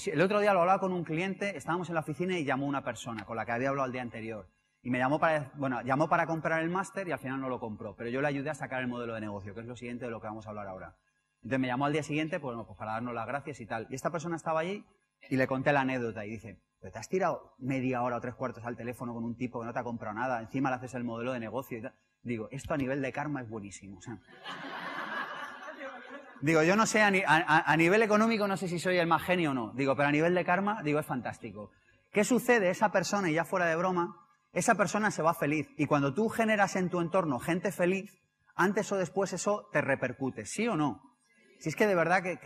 El otro día lo hablaba con un cliente, estábamos en la oficina y llamó una persona con la que había hablado el día anterior. Y me llamó para, bueno, llamó para comprar el máster y al final no lo compró. Pero yo le ayudé a sacar el modelo de negocio, que es lo siguiente de lo que vamos a hablar ahora. Entonces me llamó al día siguiente, pues, pues para darnos las gracias y tal. Y esta persona estaba allí y le conté la anécdota y dice, te has tirado media hora o tres cuartos al teléfono con un tipo que no te ha comprado nada, encima le haces el modelo de negocio y tal. Digo, esto a nivel de karma es buenísimo. Digo, yo no sé, a, nivel económico no sé si soy el más genio o no. Digo, pero a nivel de karma, digo, es fantástico. ¿Qué sucede? Esa persona, y ya fuera de broma, esa persona se va feliz. Y cuando tú generas en tu entorno gente feliz, antes o después eso te repercute, ¿sí o no? Si es que de verdad que,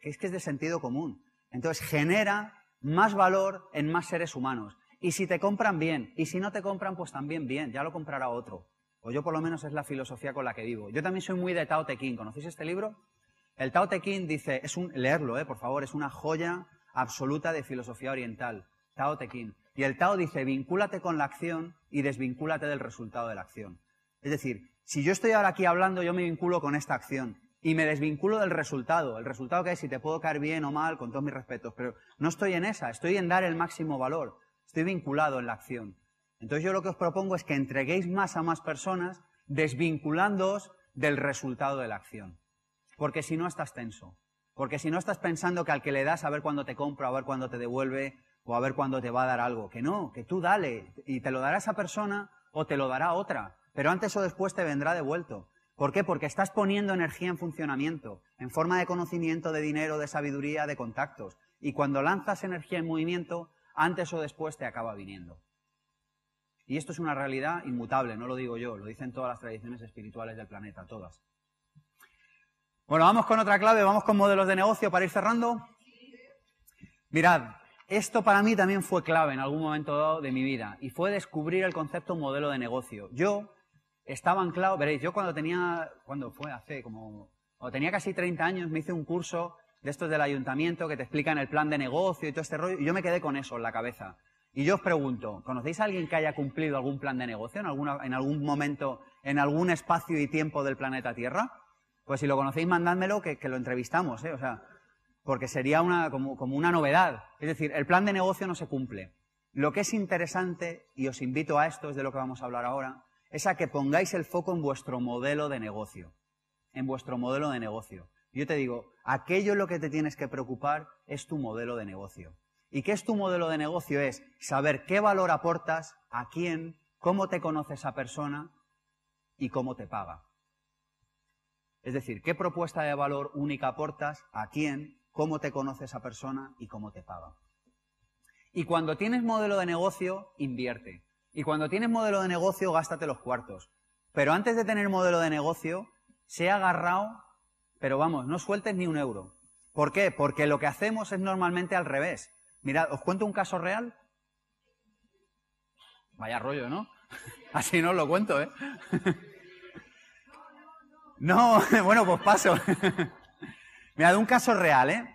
es que es de sentido común. Entonces genera más valor en más seres humanos. Y si te compran bien, y si no te compran, pues también bien, ya lo comprará otro. O yo por lo menos es la filosofía con la que vivo. Yo también soy muy de Tao Te Ching. ¿Conocéis este libro? El Tao Te Ching dice, es un, leerlo, eh, por favor, es una joya absoluta de filosofía oriental. Tao Te Ching. Y el Tao dice, vincúlate con la acción y desvincúlate del resultado de la acción. Es decir, si yo estoy ahora aquí hablando, yo me vinculo con esta acción y me desvinculo del resultado. El resultado que es si te puedo caer bien o mal, con todos mis respetos. Pero no estoy en esa, estoy en dar el máximo valor. Estoy vinculado en la acción. Entonces yo lo que os propongo es que entreguéis más a más personas desvinculándoos del resultado de la acción. Porque si no estás tenso. Porque si no estás pensando que al que le das a ver cuándo te compra, a ver cuándo te devuelve, o a ver cuándo te va a dar algo. Que no, que tú dale. Y te lo dará esa persona o te lo dará otra. Pero antes o después te vendrá devuelto. ¿Por qué? Porque estás poniendo energía en funcionamiento, en forma de conocimiento, de dinero, de sabiduría, de contactos. Y cuando lanzas energía en movimiento, antes o después te acaba viniendo. Y esto es una realidad inmutable, no lo digo yo, lo dicen todas las tradiciones espirituales del planeta, todas. Bueno, vamos con otra clave, vamos con modelos de negocio para ir cerrando. Mirad, esto para mí también fue clave en algún momento dado de mi vida y fue descubrir el concepto modelo de negocio. Yo estaba anclado, veréis, yo cuando tenía, cuando fue? Hace como, cuando tenía casi 30 años me hice un curso de estos del ayuntamiento que te explican el plan de negocio y todo este rollo y yo me quedé con eso en la cabeza. Y yo os pregunto, ¿conocéis a alguien que haya cumplido algún plan de negocio alguna, en algún momento, en algún espacio y tiempo del planeta Tierra? Pues si lo conocéis, mandádmelo que, que lo entrevistamos, ¿eh? O sea, porque sería una, como, como una novedad. Es decir, el plan de negocio no se cumple. Lo que es interesante, y os invito a esto, es de lo que vamos a hablar ahora, es a que pongáis el foco en vuestro modelo de negocio. En vuestro modelo de negocio. Yo te digo, aquello en lo que te tienes que preocupar es tu modelo de negocio. ¿Y qué es tu modelo de negocio? Es saber qué valor aportas, a quién, cómo te conoce esa persona y cómo te paga. Es decir, qué propuesta de valor única aportas, a quién, cómo te conoce esa persona y cómo te paga. Y cuando tienes modelo de negocio, invierte. Y cuando tienes modelo de negocio, gástate los cuartos. Pero antes de tener modelo de negocio, se ha agarrado, pero vamos, no sueltes ni un euro. ¿Por qué? Porque lo que hacemos es normalmente al revés. Mirad, os cuento un caso real. Vaya rollo, ¿no? Así no os lo cuento, ¿eh? No, bueno, pues paso. Mira, un caso real, ¿eh?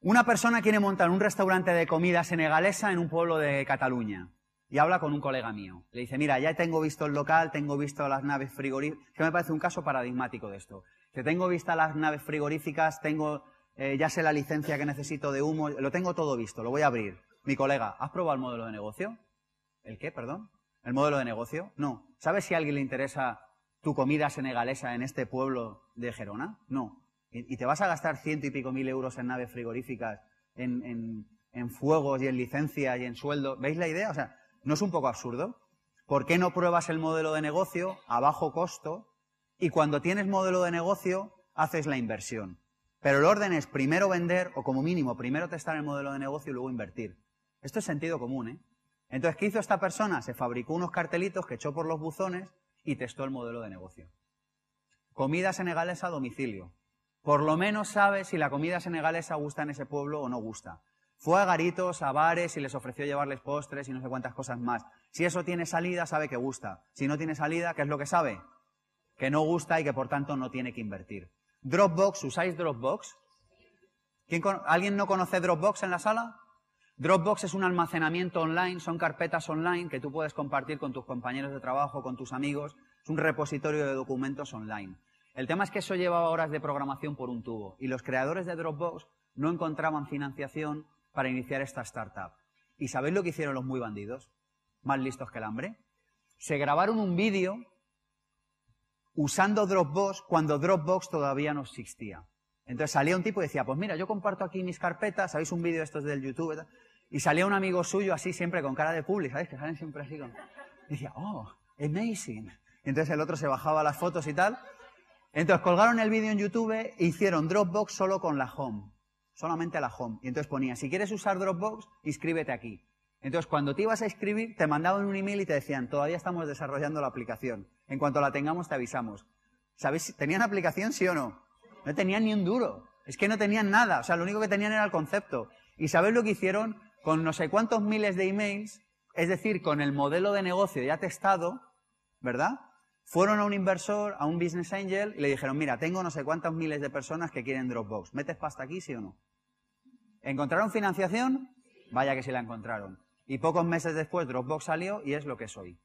Una persona quiere montar un restaurante de comida senegalesa en un pueblo de Cataluña y habla con un colega mío. Le dice, mira, ya tengo visto el local, tengo visto las naves frigoríficas, que me parece un caso paradigmático de esto. Que tengo vista las naves frigoríficas, tengo, eh, ya sé la licencia que necesito de humo, lo tengo todo visto, lo voy a abrir. Mi colega, ¿has probado el modelo de negocio? ¿El qué, perdón? ¿El modelo de negocio? No. ¿Sabes si a alguien le interesa tu comida senegalesa en este pueblo de Gerona? No. ¿Y te vas a gastar ciento y pico mil euros en naves frigoríficas, en, fuegos y en licencias y en sueldo? ¿Veis la idea? O sea, ¿no es un poco absurdo? ¿Por qué no pruebas el modelo de negocio a bajo costo y cuando tienes modelo de negocio haces la inversión? Pero el orden es primero vender o como mínimo primero testar el modelo de negocio y luego invertir. Esto es sentido común, ¿eh? Entonces, ¿qué hizo esta persona? Se fabricó unos cartelitos que echó por los buzones y testó el modelo de negocio. Comida senegalesa a domicilio. Por lo menos sabe si la comida senegalesa gusta en ese pueblo o no gusta. Fue a garitos, a bares y les ofreció llevarles postres y no sé cuántas cosas más. Si eso tiene salida, sabe que gusta. Si no tiene salida, ¿qué es lo que sabe? Que no gusta y que por tanto no tiene que invertir. Dropbox, ¿usáis Dropbox? ¿Alguien no conoce Dropbox en la sala? Dropbox es un almacenamiento online, son carpetas online que tú puedes compartir con tus compañeros de trabajo, con tus amigos. Es un repositorio de documentos online. El tema es que eso llevaba horas de programación por un tubo y los creadores de Dropbox no encontraban financiación para iniciar esta startup. ¿Y sabéis lo que hicieron los muy bandidos? Más listos que el hambre. Se grabaron un vídeo usando Dropbox cuando Dropbox todavía no existía. Entonces salía un tipo y decía, pues mira, yo comparto aquí mis carpetas, ¿sabéis un vídeo estos del YouTube? Y salía un amigo suyo así siempre con cara de public, ¿sabéis? Que salen siempre así con... Y decía, oh, amazing. Y entonces el otro se bajaba las fotos y tal. Entonces colgaron el vídeo en YouTube e hicieron Dropbox solo con la home. Solamente la home. Y entonces ponía, si quieres usar Dropbox, inscríbete aquí. Entonces cuando te ibas a inscribir, te mandaban un email y te decían, todavía estamos desarrollando la aplicación. En cuanto la tengamos, te avisamos. ¿Sabéis? ¿Tenían aplicación, sí o no? No tenían ni un duro. Es que no tenían nada. O sea, lo único que tenían era el concepto. ¿Y sabéis lo que hicieron? Con no sé cuántos miles de emails, es decir, con el modelo de negocio ya testado, ¿verdad? Fueron a un inversor, a un business angel, y le dijeron, mira, tengo no sé cuántos miles de personas que quieren Dropbox. ¿Metes pasta aquí, sí o no? ¿Encontraron financiación? Vaya que sí la encontraron. Y pocos meses después Dropbox salió y es lo que es hoy.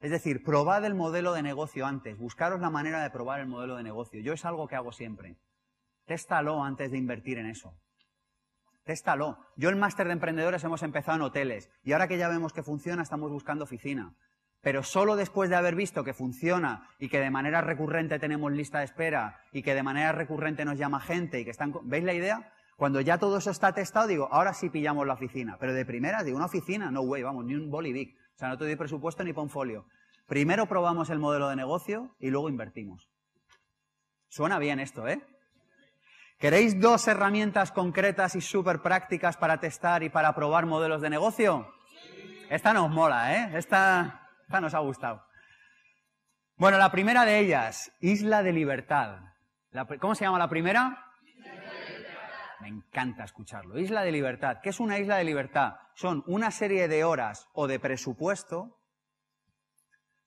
Es decir, probad el modelo de negocio antes, buscaros la manera de probar el modelo de negocio. Yo es algo que hago siempre. Téstalo antes de invertir en eso. Téstalo. Yo el máster de emprendedores hemos empezado en hoteles y ahora que ya vemos que funciona estamos buscando oficina. Pero solo después de haber visto que funciona y que de manera recurrente tenemos lista de espera y que de manera recurrente nos llama gente y que están... ¿Veis la idea? Cuando ya todo eso está testado, digo, ahora sí pillamos la oficina. Pero de primera, digo, una oficina, no way, vamos, ni un bolivic sea, no te doy presupuesto ni un folio. Primero probamos el modelo de negocio y luego invertimos. Suena bien esto, ¿eh? ¿Queréis dos herramientas concretas y súper prácticas para testar y para probar modelos de negocio? Esta nos mola, ¿eh? Esta, esta nos ha gustado. Bueno, la primera de ellas, Isla de Libertad. ¿Cómo se llama la primera? Me encanta escucharlo. Isla de libertad. ¿Qué es una isla de libertad? Son una serie de horas o de presupuesto,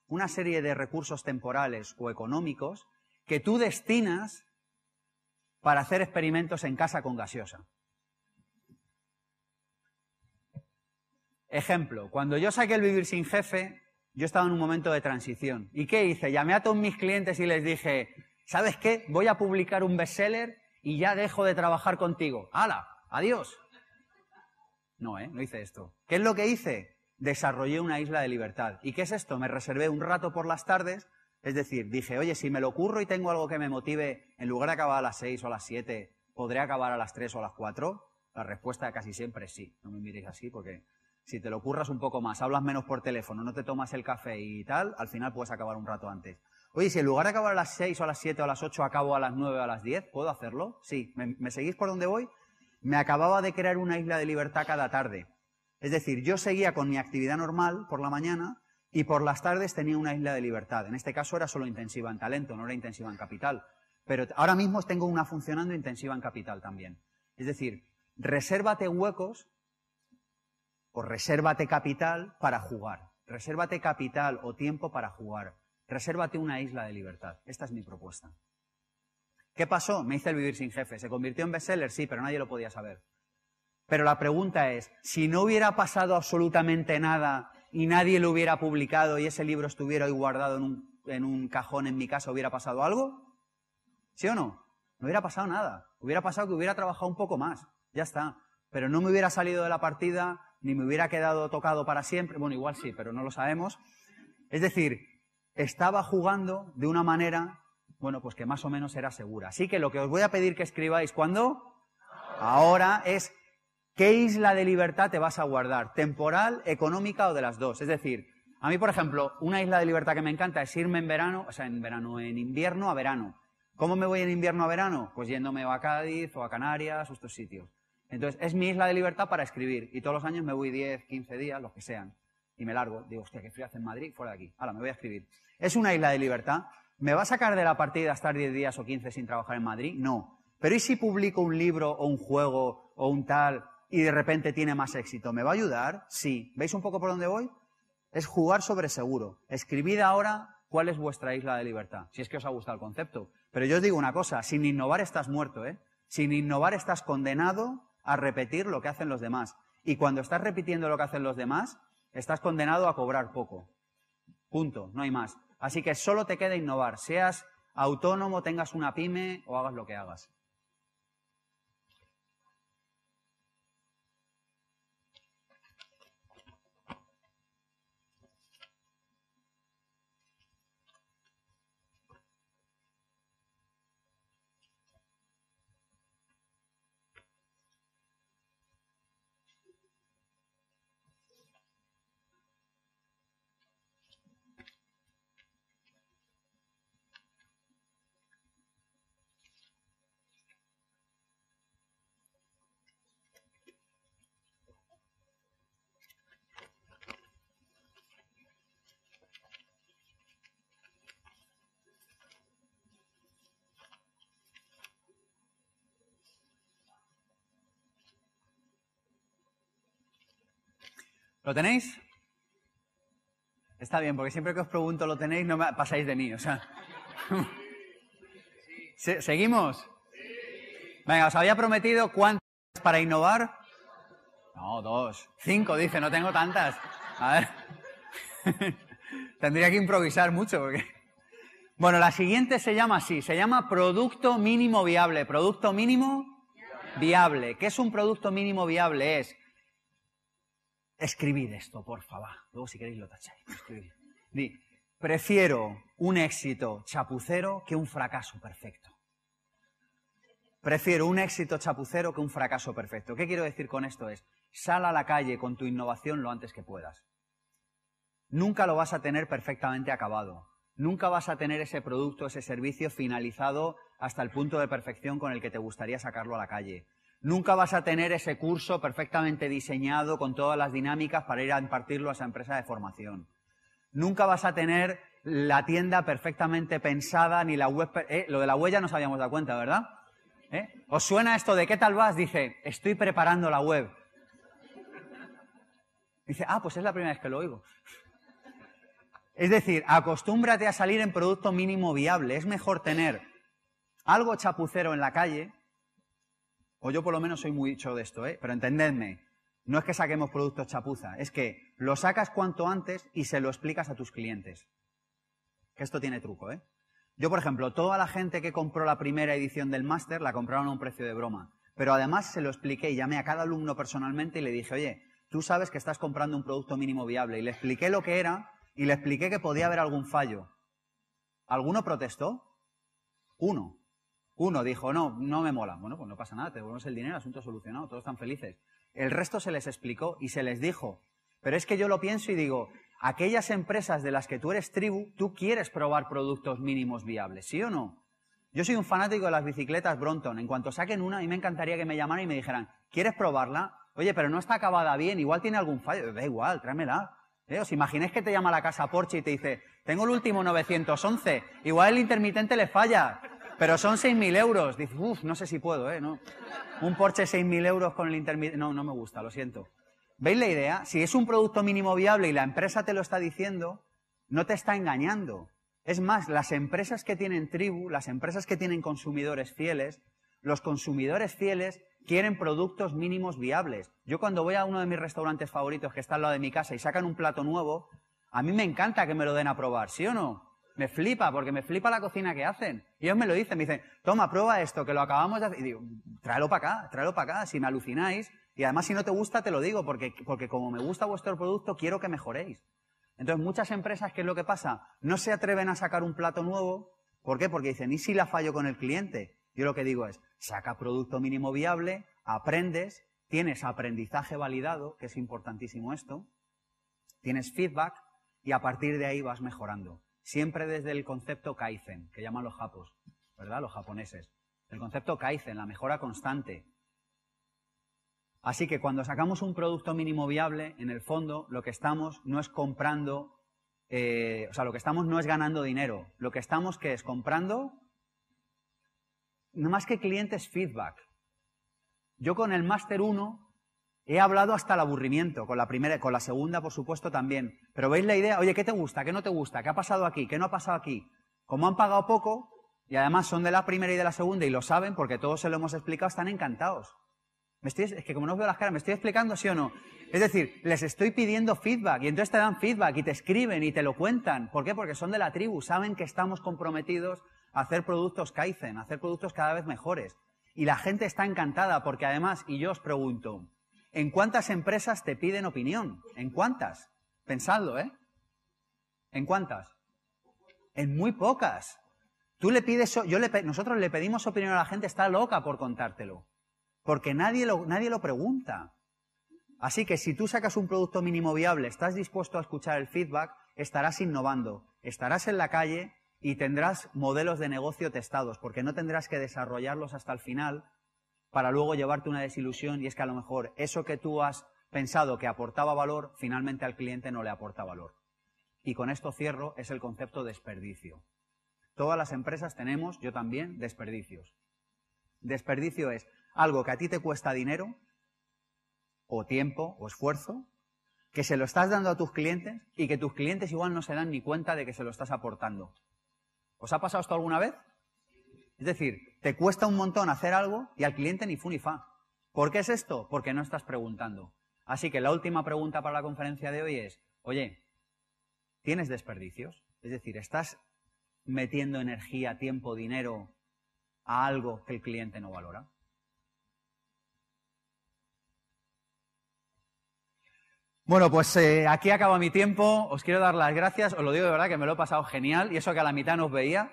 una serie de recursos temporales o económicos que tú destinas para hacer experimentos en casa con gaseosa. Ejemplo, cuando yo saqué el vivir sin jefe, yo estaba en un momento de transición. ¿Y qué hice? Llamé a todos mis clientes y les dije, ¿sabes qué? Voy a publicar un bestseller y ya dejo de trabajar contigo. ¡Hala! ¡Adiós! No, ¿eh? No hice esto. ¿Qué es lo que hice? Desarrollé una isla de libertad. ¿Y qué es esto? Me reservé un rato por las tardes, es decir, dije, oye, si me lo ocurro y tengo algo que me motive, en lugar de acabar a las seis o a las siete, ¿podré acabar a las tres o a las cuatro? La respuesta casi siempre es sí. No me miréis así porque si te lo ocurras un poco más, hablas menos por teléfono, no te tomas el café y tal, al final puedes acabar un rato antes. Oye, si en lugar de acabar a las 6 o a las 7 o a las 8 acabo a las 9 o a las 10, ¿puedo hacerlo? Sí. ¿Me, seguís por dónde voy? Me acababa de crear una isla de libertad cada tarde. Es decir, yo seguía con mi actividad normal por la mañana y por las tardes tenía una isla de libertad. En este caso era solo intensiva en talento, no era intensiva en capital. Pero ahora mismo tengo una funcionando intensiva en capital también. Es decir, resérvate huecos o resérvate capital para jugar. Resérvate capital o tiempo para jugar. Resérvate una isla de libertad. Esta es mi propuesta. ¿Qué pasó? Me hice el vivir sin jefe. ¿Se convirtió en bestseller? Sí, pero nadie lo podía saber. Pero la pregunta es, si no hubiera pasado absolutamente nada y nadie lo hubiera publicado y ese libro estuviera ahí guardado en un, cajón en mi casa, ¿hubiera pasado algo? ¿Sí o no? No hubiera pasado nada. Hubiera pasado que hubiera trabajado un poco más. Ya está. Pero no me hubiera salido de la partida, ni me hubiera quedado tocado para siempre. Bueno, igual sí, pero no lo sabemos. Es decir, estaba jugando de una manera, bueno, pues que más o menos era segura. Así que lo que os voy a pedir que escribáis cuando ahora es qué isla de libertad te vas a guardar, temporal, económica o de las dos. Es decir, a mí, por ejemplo, una isla de libertad que me encanta es irme en verano, o sea, en verano, en invierno a verano. ¿Cómo me voy en invierno a verano? Pues yéndome a Cádiz o a Canarias o estos sitios. Entonces, es mi isla de libertad para escribir. Y todos los años me voy 10, 15 días, los que sean y me largo. Digo, hostia, qué frío hace en Madrid, fuera de aquí. Ahora, me voy a escribir. ¿Es una isla de libertad? ¿Me va a sacar de la partida estar 10 días o 15 sin trabajar en Madrid? No. Pero ¿y si publico un libro o un juego o un tal y de repente tiene más éxito? ¿Me va a ayudar? Sí. ¿Veis un poco por dónde voy? Es jugar sobre seguro. Escribid ahora cuál es vuestra isla de libertad, si es que os ha gustado el concepto. Pero yo os digo una cosa, sin innovar estás muerto, ¿eh? Sin innovar estás condenado a repetir lo que hacen los demás. Y cuando estás repitiendo lo que hacen los demás, estás condenado a cobrar poco. Punto, no hay más. Así que solo te queda innovar, seas autónomo, tengas una pyme o hagas lo que hagas. ¿Lo tenéis? Está bien, porque siempre que os pregunto lo tenéis, no me pasáis de mí, o sea. ¿Seguimos? Venga, os había prometido cuántas para innovar. No, dos. Cinco, dice, no tengo tantas. A ver. Tendría que improvisar mucho porque... Bueno, la siguiente se llama así, se llama producto mínimo viable. Producto mínimo viable. ¿Qué es un producto mínimo viable? Es escribid esto, por favor. Luego si queréis lo tacháis. Di, prefiero un éxito chapucero que un fracaso perfecto. Prefiero un éxito chapucero que un fracaso perfecto. ¿Qué quiero decir con esto? Es, sal a la calle con tu innovación lo antes que puedas. Nunca lo vas a tener perfectamente acabado. Nunca vas a tener ese producto, ese servicio finalizado hasta el punto de perfección con el que te gustaría sacarlo a la calle. Nunca vas a tener ese curso perfectamente diseñado con todas las dinámicas para ir a impartirlo a esa empresa de formación. Nunca vas a tener la tienda perfectamente pensada ni la web... Eh, lo de la huella nos habíamos dado cuenta, ¿verdad? ¿Eh? ¿Os suena esto de qué tal vas? Dice, estoy preparando la web. Dice, ah, pues es la primera vez que lo oigo. Es decir, acostúmbrate a salir en producto mínimo viable. Es mejor tener algo chapucero en la calle, o yo por lo menos soy muy dicho de esto, ¿eh? pero entendedme, no es que saquemos productos chapuza, es que lo sacas cuanto antes y se lo explicas a tus clientes. Que esto tiene truco, ¿eh? Yo, por ejemplo, toda la gente que compró la primera edición del máster la compraron a un precio de broma. Pero además se lo expliqué y llamé a cada alumno personalmente y le dije, oye, tú sabes que estás comprando un producto mínimo viable. Y le expliqué lo que era y le expliqué que podía haber algún fallo. ¿Alguno protestó? Uno. Uno dijo, no, no me mola. Bueno, pues no pasa nada, te devolvemos el dinero, asunto solucionado, todos están felices. El resto se les explicó y se les dijo. Pero es que yo lo pienso y digo, aquellas empresas de las que tú eres tribu, tú quieres probar productos mínimos viables, ¿sí o no? Yo soy un fanático de las bicicletas Bronton. En cuanto saquen una, mí me encantaría que me llamaran y me dijeran, ¿quieres probarla? Oye, pero no está acabada bien, igual tiene algún fallo. Da igual, tráemela. ¿Eh? ¿Os imagináis que te llama la casa Porsche y te dice, tengo el último 911, igual el intermitente le falla, pero son 6.000 euros. Dice, uff, no sé si puedo, ¿eh? ¿No? Un Porsche 6.000 euros con el intermitente. No, no me gusta, lo siento. ¿Veis la idea? Si es un producto mínimo viable y la empresa te lo está diciendo, no te está engañando. Es más, las empresas que tienen tribu, las empresas que tienen consumidores fieles, los consumidores fieles quieren productos mínimos viables. Yo cuando voy a uno de mis restaurantes favoritos que está al lado de mi casa y sacan un plato nuevo, a mí me encanta que me lo den a probar, ¿sí o no? Me flipa, porque me flipa la cocina que hacen. Y ellos me lo dicen, me dicen, toma, prueba esto, que lo acabamos de hacer. Y digo, tráelo para acá, tráelo para acá, si me alucináis, y además, si no te gusta, te lo digo, porque, porque como me gusta vuestro producto, quiero que mejoréis. Entonces, muchas empresas, ¿qué es lo que pasa? No se atreven a sacar un plato nuevo. ¿Por qué? Porque dicen, ¿y si la fallo con el cliente? Yo lo que digo es, saca producto mínimo viable, aprendes, tienes aprendizaje validado, que es importantísimo esto, tienes feedback y a partir de ahí vas mejorando. Siempre desde el concepto Kaizen, que llaman los japos, ¿verdad? Los japoneses. El concepto Kaizen, la mejora constante. Así que cuando sacamos un producto mínimo viable, en el fondo lo que estamos no es comprando, eh, o sea, lo que estamos no es ganando dinero. Lo que estamos, que es? Comprando, no más que clientes, feedback. Yo con el Máster 1 he hablado hasta el aburrimiento, con la primera, con la segunda, por supuesto, también. Pero veis la idea, oye, ¿qué te gusta? ¿Qué no te gusta? ¿Qué ha pasado aquí? ¿Qué no ha pasado aquí? Como han pagado poco, y además son de la primera y de la segunda y lo saben porque todos se lo hemos explicado, están encantados es que como no veo las caras, ¿me estoy explicando sí o no? Es decir, les estoy pidiendo feedback y entonces te dan feedback y te escriben y te lo cuentan. ¿Por qué? Porque son de la tribu, saben que estamos comprometidos a hacer productos Kaizen, a hacer productos cada vez mejores. Y la gente está encantada porque además, y yo os pregunto, ¿en cuántas empresas te piden opinión? ¿En cuántas? Pensadlo, ¿eh? ¿En cuántas? En muy pocas. Tú le pides, yo nosotros le pedimos opinión a la gente, está loca por contártelo. Porque nadie lo, nadie lo pregunta. Así que si tú sacas un producto mínimo viable, estás dispuesto a escuchar el feedback, estarás innovando, estarás en la calle y tendrás modelos de negocio testados, porque no tendrás que desarrollarlos hasta el final para luego llevarte una desilusión y es que a lo mejor eso que tú has pensado que aportaba valor, finalmente al cliente no le aporta valor. Y con esto cierro, es el concepto de desperdicio. Todas las empresas tenemos, yo también, desperdicios. Desperdicio es algo que a ti te cuesta dinero, o tiempo, o esfuerzo, que se lo estás dando a tus clientes y que tus clientes igual no se dan ni cuenta de que se lo estás aportando. ¿Os ha pasado esto alguna vez? Es decir, te cuesta un montón hacer algo y al cliente ni fu ni fa. ¿Por qué es esto? Porque no estás preguntando. Así que la última pregunta para la conferencia de hoy es, oye, ¿tienes desperdicios? Es decir, ¿estás metiendo energía, tiempo, dinero a algo que el cliente no valora? Bueno, pues eh, aquí acaba mi tiempo. Os quiero dar las gracias. Os lo digo de verdad que me lo he pasado genial y eso que a la mitad no os veía.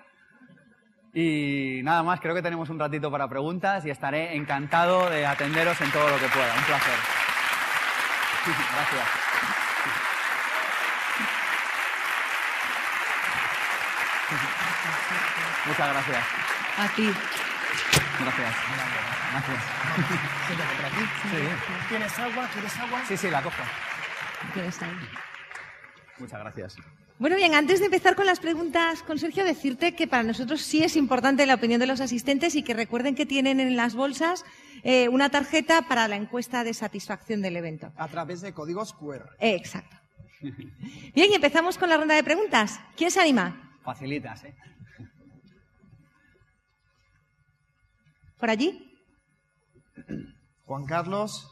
Y nada más, creo que tenemos un ratito para preguntas y estaré encantado de atenderos en todo lo que pueda. Un placer. Gracias. Muchas gracias. A ti. Gracias. Gracias. Sí, ¿Tienes agua? ¿Quieres agua? sí, sí, la cojo. Muchas gracias. Bueno, bien, antes de empezar con las preguntas con Sergio, decirte que para nosotros sí es importante la opinión de los asistentes y que recuerden que tienen en las bolsas eh, una tarjeta para la encuesta de satisfacción del evento. A través de códigos QR. Eh, exacto. Bien, y empezamos con la ronda de preguntas. ¿Quién se anima? Facilitas, ¿eh? ¿Por allí? Juan Carlos.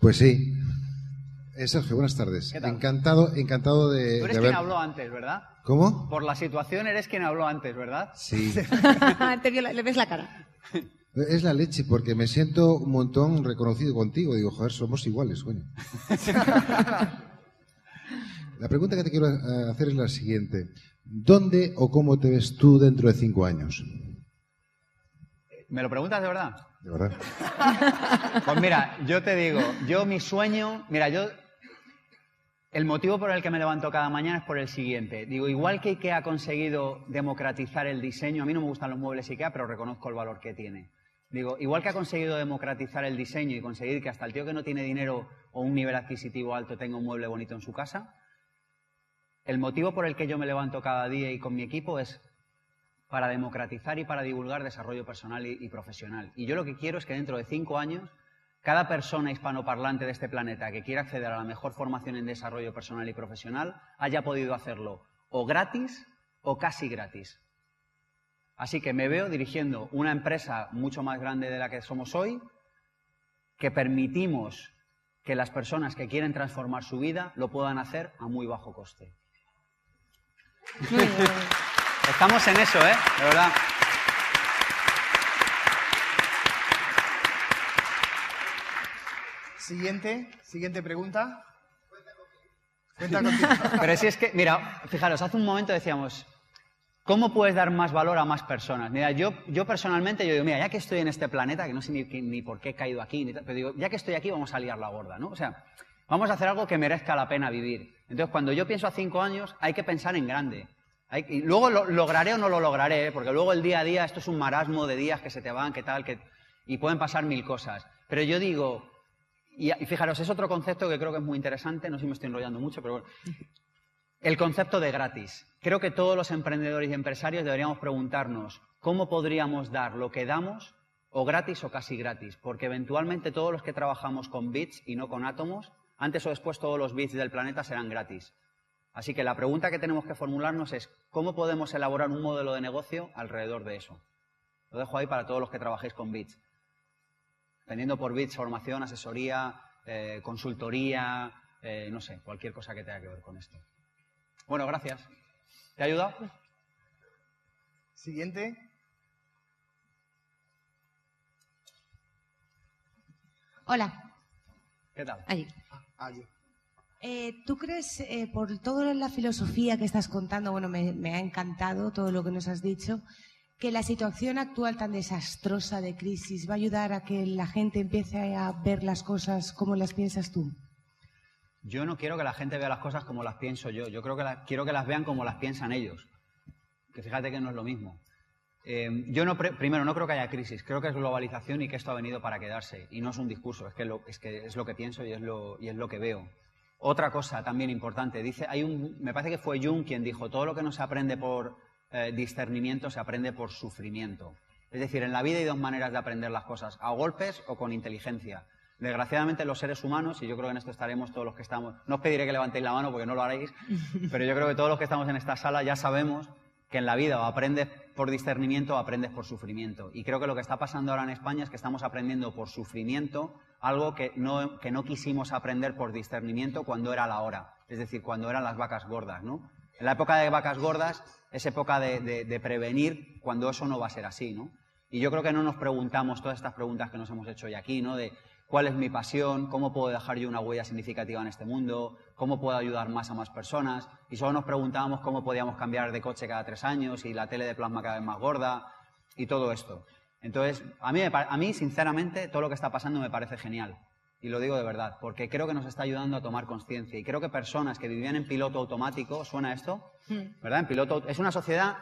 Pues sí. Eh, Sergio, buenas tardes. ¿Qué tal? Encantado, encantado de, Tú eres de quien habló antes, ¿verdad? ¿Cómo? Por la situación eres quien habló antes, ¿verdad? Sí. Te vio la- le ves la cara. es la leche, porque me siento un montón reconocido contigo. Digo, joder, somos iguales, coño. la pregunta que te quiero eh, hacer es la siguiente. ¿Dónde o cómo te ves tú dentro de cinco años? ¿Me lo preguntas de verdad? De verdad. Pues mira, yo te digo, yo mi sueño, mira, yo el motivo por el que me levanto cada mañana es por el siguiente. Digo, igual que IKEA ha conseguido democratizar el diseño, a mí no me gustan los muebles IKEA, pero reconozco el valor que tiene. Digo, igual que ha conseguido democratizar el diseño y conseguir que hasta el tío que no tiene dinero o un nivel adquisitivo alto tenga un mueble bonito en su casa, el motivo por el que yo me levanto cada día y con mi equipo es para democratizar y para divulgar desarrollo personal y, y profesional. Y yo lo que quiero es que dentro de cinco años, cada persona hispanoparlante de este planeta que quiera acceder a la mejor formación en desarrollo personal y profesional haya podido hacerlo o gratis o casi gratis. Así que me veo dirigiendo una empresa mucho más grande de la que somos hoy, que permitimos que las personas que quieren transformar su vida lo puedan hacer a muy bajo coste. Estamos en eso, ¿eh? De verdad. Siguiente, siguiente pregunta. Cuenta contigo. Pero si es que, mira, fijaros, hace un momento decíamos, ¿cómo puedes dar más valor a más personas? Mira, yo, yo personalmente, yo digo, mira, ya que estoy en este planeta, que no sé ni, ni por qué he caído aquí, ni tal, pero digo, ya que estoy aquí, vamos a liar la gorda, ¿no? O sea, vamos a hacer algo que merezca la pena vivir. Entonces, cuando yo pienso a cinco años, hay que pensar en grande. Hay- y luego lo lograré o no lo lograré, ¿eh? porque luego el día a día, esto es un marasmo de días que se te van, que tal, que, y pueden pasar mil cosas. Pero yo digo, y, y fijaros, es otro concepto que creo que es muy interesante, no sé si me estoy enrollando mucho, pero bueno. El concepto de gratis. Creo que todos los emprendedores y empresarios deberíamos preguntarnos cómo podríamos dar lo que damos o gratis o casi gratis, porque eventualmente todos los que trabajamos con bits y no con átomos, antes o después todos los bits del planeta serán gratis. Así que la pregunta que tenemos que formularnos es cómo podemos elaborar un modelo de negocio alrededor de eso. Lo dejo ahí para todos los que trabajéis con bits. Teniendo por bits formación, asesoría, eh, consultoría, eh, no sé, cualquier cosa que tenga que ver con esto. Bueno, gracias. ¿Te ha ayudado? Siguiente. Hola. ¿Qué tal? Allí. Ah, yo. Eh, ¿Tú crees, eh, por toda la filosofía que estás contando, bueno, me, me ha encantado todo lo que nos has dicho, que la situación actual tan desastrosa de crisis va a ayudar a que la gente empiece a ver las cosas como las piensas tú? Yo no quiero que la gente vea las cosas como las pienso yo. Yo creo que la- quiero que las vean como las piensan ellos. Que fíjate que no es lo mismo. Eh, yo no, primero, no creo que haya crisis. Creo que es globalización y que esto ha venido para quedarse. Y no es un discurso, es que, lo, es, que lo que pienso y es lo, y es lo que veo. Otra cosa también importante, dice, hay un, me parece que fue Jung quien dijo, todo lo que no se aprende por eh, discernimiento se aprende por sufrimiento. Es decir, en la vida hay dos maneras de aprender las cosas, a golpes o con inteligencia. Desgraciadamente los seres humanos, y yo creo que en esto estaremos todos los que estamos, no os pediré que levantéis la mano porque no lo haréis, pero yo creo que todos los que estamos en esta sala ya sabemos que en la vida o aprendes por discernimiento o aprendes por sufrimiento. Y creo que lo que está pasando ahora en España es que estamos aprendiendo por sufrimiento algo que no, que no quisimos aprender por discernimiento cuando era la hora, es decir, cuando eran las vacas gordas, ¿no? En la época de vacas gordas es época de, prevenir cuando eso no va a ser así, ¿no? Y yo creo que no nos preguntamos todas estas preguntas que nos hemos hecho hoy aquí, ¿no? De cuál es mi pasión, cómo puedo dejar yo una huella significativa en este mundo, cómo puedo ayudar más a más personas. Y solo nos preguntábamos cómo podíamos cambiar de coche cada tres años y la tele de plasma cada vez más gorda y todo esto. Entonces, a mí, sinceramente, todo lo que está pasando me parece genial. Y lo digo de verdad, porque creo que nos está ayudando a tomar conciencia. Y creo que personas que vivían en piloto automático, ¿suena esto? Hmm. ¿Verdad? En piloto, es una sociedad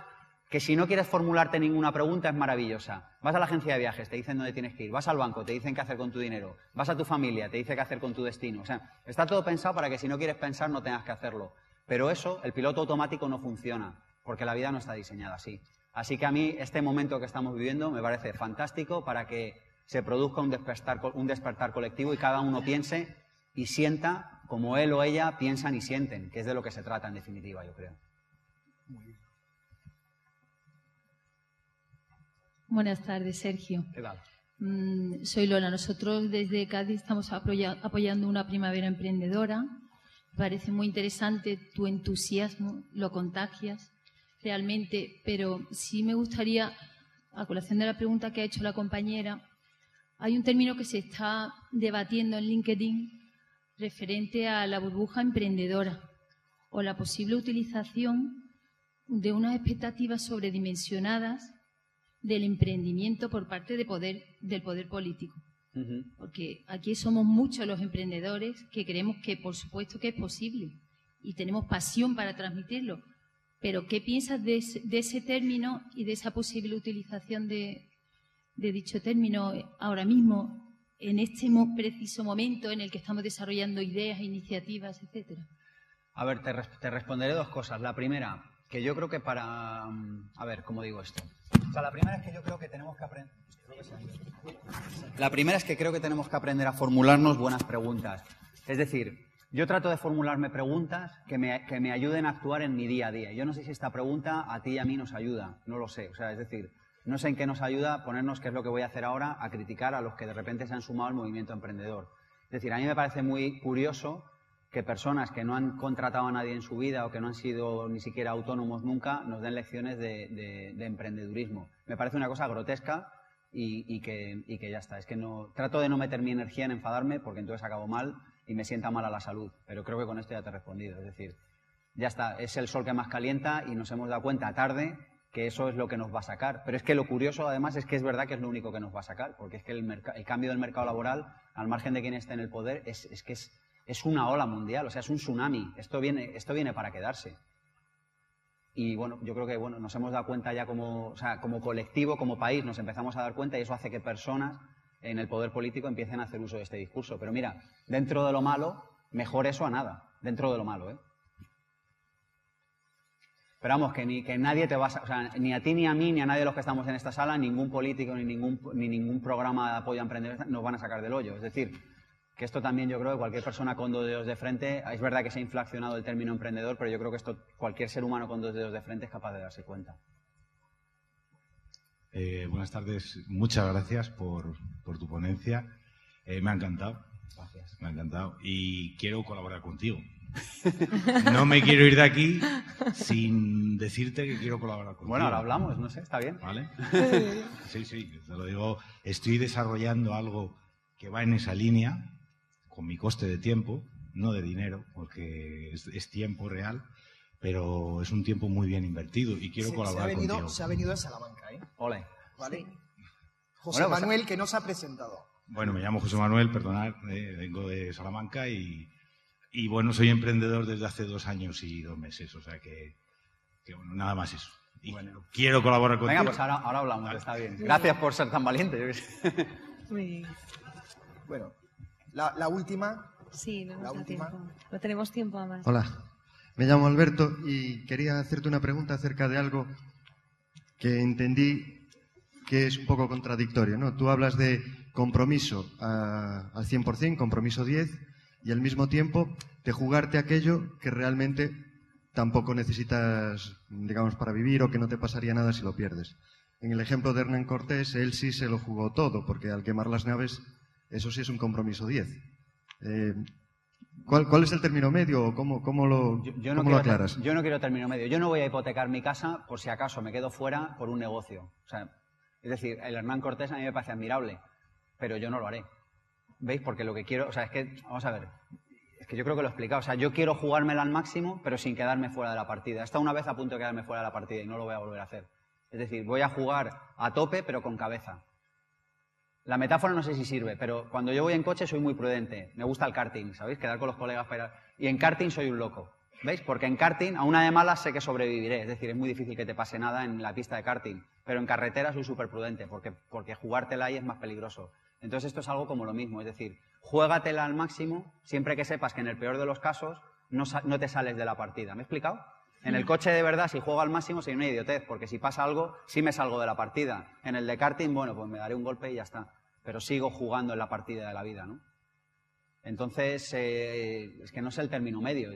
que si no quieres formularte ninguna pregunta es maravillosa. Vas a la agencia de viajes, te dicen dónde tienes que ir. Vas al banco, te dicen qué hacer con tu dinero. Vas a tu familia, te dice qué hacer con tu destino. O sea, está todo pensado para que si no quieres pensar no tengas que hacerlo. Pero eso, el piloto automático no funciona, porque la vida no está diseñada así. Así que a mí este momento que estamos viviendo me parece fantástico para que se produzca un despertar, un despertar colectivo y cada uno piense y sienta como él o ella piensan y sienten, que es de lo que se trata en definitiva, yo creo. Muy bien. Buenas tardes, Sergio. ¿Qué tal? Mm, soy Lola. Nosotros desde Cádiz estamos apoyando una primavera emprendedora. Parece muy interesante tu entusiasmo, lo contagias realmente, pero sí me gustaría, a colación de la pregunta que ha hecho la compañera, hay un término que se está debatiendo en LinkedIn referente a la burbuja emprendedora o la posible utilización de unas expectativas sobredimensionadas del emprendimiento por parte de poder, del poder político. Porque aquí somos muchos los emprendedores que creemos que por supuesto que es posible y tenemos pasión para transmitirlo. Pero ¿qué piensas de ese, término y de esa posible utilización de, dicho término ahora mismo, en este preciso momento en el que estamos desarrollando ideas, iniciativas, etcétera? A ver, te, te responderé dos cosas. La primera, que yo creo que para... Mm, a ver, ¿cómo digo esto? O sea, la primera es que yo creo que tenemos que aprender... La primera es que creo que tenemos que aprender a formularnos buenas preguntas. Es decir, yo trato de formularme preguntas que me, que me, ayuden a actuar en mi día a día. Yo no sé si esta pregunta a ti y a mí nos ayuda, no lo sé. O sea, es decir, no sé en qué nos ayuda ponernos, qué es lo que voy a hacer ahora, a criticar a los que de repente se han sumado al movimiento emprendedor. Es decir, a mí me parece muy curioso que personas que no han contratado a nadie en su vida o que no han sido ni siquiera autónomos nunca nos den lecciones de, emprendedurismo. Me parece una cosa grotesca y, que, ya está. Es que no trato de no meter mi energía en enfadarme porque entonces acabo mal y me sienta mal a la salud. Pero creo que con esto ya te he respondido. Es decir, ya está. Es el sol que más calienta y nos hemos dado cuenta tarde que eso es lo que nos va a sacar. Pero es que lo curioso, además, es que es verdad que es lo único que nos va a sacar, porque es que el, el cambio del mercado laboral, al margen de quien esté en el poder, es, que es, es una ola mundial, o sea, es un tsunami. Esto viene, esto viene para quedarse. Y bueno, yo creo que bueno, nos hemos dado cuenta ya como, o sea, como colectivo, como país, nos empezamos a dar cuenta y eso hace que personas en el poder político empiecen a hacer uso de este discurso. Pero mira, dentro de lo malo, mejor eso a nada, dentro de lo malo, ¿eh? Pero vamos, que, ni, que nadie te va a, o sea, ni a ti ni a mí, ni a nadie de los que estamos en esta sala, ningún político, ni ningún, ni ningún programa de apoyo a emprendedores nos van a sacar del hoyo. Es decir, que esto también yo creo que cualquier persona con dos dedos de frente, es verdad que se ha inflacionado el término emprendedor, pero yo creo que esto cualquier ser humano con dos dedos de frente es capaz de darse cuenta. Eh, buenas tardes, muchas gracias por, tu ponencia. Eh, me ha encantado. Gracias. Me ha encantado y quiero colaborar contigo. No me quiero ir de aquí sin decirte que quiero colaborar contigo. Bueno, ahora hablamos, no sé, está bien. ¿Vale? Sí, sí, te lo digo. Estoy desarrollando algo que va en esa línea con mi coste de tiempo, no de dinero, porque es, tiempo real, pero es un tiempo muy bien invertido y quiero colaborar se ha venido, contigo. Se ha venido de Salamanca, ¿eh? Ole. ¿Vale? José pues Manuel, que no se ha presentado. Bueno, me llamo José Manuel, perdonad, eh, vengo de Salamanca y, y, bueno, soy emprendedor desde hace dos años y dos meses, o sea que, bueno, nada más eso. Y bueno. quiero colaborar contigo. Venga, pues ahora, ahora hablamos, está bien. Gracias por ser tan valiente. Bueno, la, última. Sí, no da tiempo. No tenemos tiempo a más. Hola, me llamo Alberto y quería hacerte una pregunta acerca de algo que entendí que es un poco contradictorio, ¿no? Tú hablas de compromiso a, al 100%, compromiso 10, y al mismo tiempo de jugarte aquello que realmente tampoco necesitas, digamos, para vivir o que no te pasaría nada si lo pierdes. En el ejemplo de Hernán Cortés, él sí se lo jugó todo, porque al quemar las naves, eso sí es un compromiso 10. Eh, ¿cuál, ¿cuál, es el término medio o cómo, cómo, lo, yo, yo no cómo lo aclaras? Yo no quiero término medio. Yo no voy a hipotecar mi casa por si acaso me quedo fuera por un negocio. O sea, es decir, el Hernán Cortés a mí me parece admirable, pero yo no lo haré. ¿Veis? Porque lo que quiero, o sea, es que, vamos a ver, es que yo creo que lo he explicado. O sea, yo quiero jugármela al máximo, pero sin quedarme fuera de la partida. He estado una vez a punto de quedarme fuera de la partida y no lo voy a volver a hacer. Es decir, voy a jugar a tope, pero con cabeza. La metáfora no sé si sirve, pero cuando yo voy en coche soy muy prudente. Me gusta el karting, ¿sabéis? Quedar con los colegas para ir. Y en karting soy un loco. ¿Veis? Porque en karting, a una de malas sé que sobreviviré. Es decir, es muy difícil que te pase nada en la pista de karting. Pero en carretera soy súper prudente, porque, porque jugártela ahí es más peligroso. Entonces esto es algo como lo mismo. Es decir, juégatela al máximo, siempre que sepas que en el peor de los casos no, no te sales de la partida. ¿Me he explicado? En el coche de verdad, si juego al máximo, sería una idiotez, porque si pasa algo, sí me salgo de la partida. En el de karting, bueno, pues me daré un golpe y ya está. Pero sigo jugando en la partida de la vida, ¿no? Entonces, eh, es que no sé el término medio,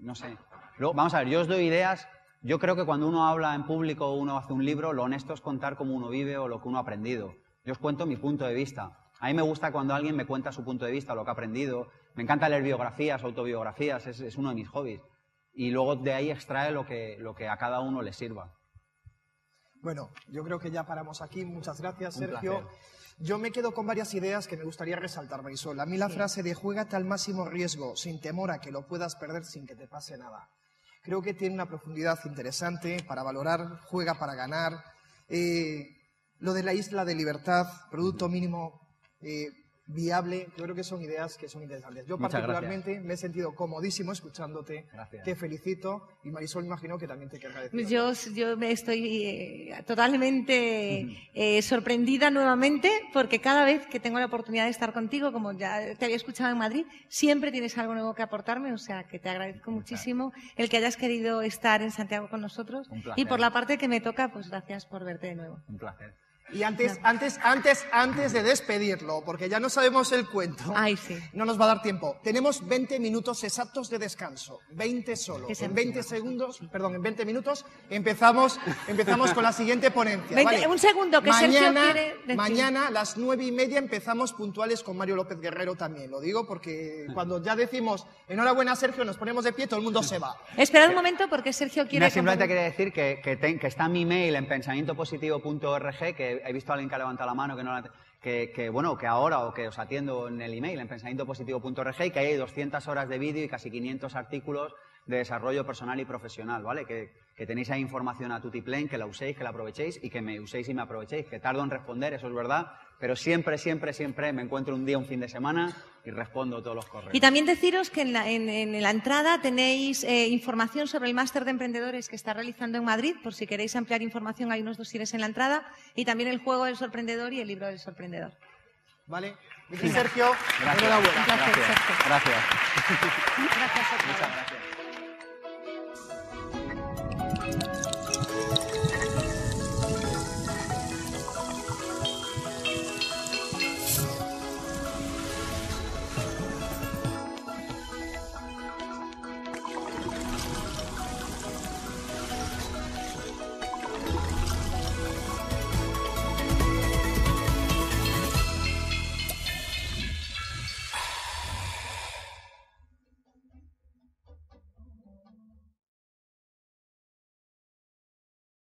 no sé. Luego, vamos a ver, yo os doy ideas. Yo creo que cuando uno habla en público o uno hace un libro, lo honesto es contar cómo uno vive o lo que uno ha aprendido. Yo os cuento mi punto de vista. A mí me gusta cuando alguien me cuenta su punto de vista, lo que ha aprendido. Me encanta leer biografías, autobiografías, es, es uno de mis hobbies y luego de ahí extrae lo que, lo que a cada uno le sirva. Bueno, yo creo que ya paramos aquí. Muchas gracias, Sergio. Yo me quedo con varias ideas que me gustaría resaltar, Marisol. A mí la sí. frase de juégate al máximo riesgo, sin temor a que lo puedas perder sin que te pase nada. Creo que tiene una profundidad interesante para valorar, juega para ganar. Eh, lo de la isla de libertad, producto mínimo eh, viable, yo creo que son ideas que son interesantes. Yo Muchas particularmente gracias. me he sentido comodísimo escuchándote, Gracias. te felicito y Marisol imagino que también te quiere agradecer. Yo, yo me estoy eh, totalmente eh, sorprendida nuevamente porque cada vez que tengo la oportunidad de estar contigo, como ya te había escuchado en Madrid, siempre tienes algo nuevo que aportarme, o sea que te agradezco muchísimo el que hayas querido estar en Santiago con nosotros y por la parte que me toca, pues gracias por verte de nuevo. Un placer. Y antes, antes, antes, antes de despedirlo, porque ya no sabemos el cuento, Ay, sí. no nos va a dar tiempo. Tenemos 20 minutos exactos de descanso, 20 solo. En 20 segundos, perdón, en 20 minutos empezamos, empezamos con la siguiente ponencia. 20 ¿vale? un segundo, que Sergio mañana, quiere decir- Mañana a las nueve y media empezamos puntuales con Mario López Guerrero también. Lo digo porque cuando ya decimos enhorabuena Sergio, nos ponemos de pie, todo el mundo se va. Esperad un momento porque Sergio quiere... No, simplemente quería decir que, que, ten- que está mi mail en pensamientopositivo.org, que he visto a alguien que ha levantado la mano, que no la- que, bueno, que ahora o que os atiendo en el email en pensamientopositivo.org y que hay 200 horas de vídeo y casi 500 artículos de desarrollo personal y profesional, ¿vale? Que, que tenéis ahí información a tutiplén, que la uséis, que la aprovechéis y que me uséis y me aprovechéis, que tardo en responder, eso es verdad, pero siempre, siempre, siempre me encuentro un día, un fin de semana y respondo todos los correos. Y también deciros que en la, en- en la entrada tenéis eh, información sobre el máster de emprendedores que está realizando en Madrid, por si queréis ampliar información hay unos dosieres en la entrada, y también el juego del sorprendedor y el libro del sorprendedor. ¿Vale? Sergio, Gracias. enhorabuena. Un placer, Gracias. Sergio. Gracias. Gracias a todos. Muchas gracias.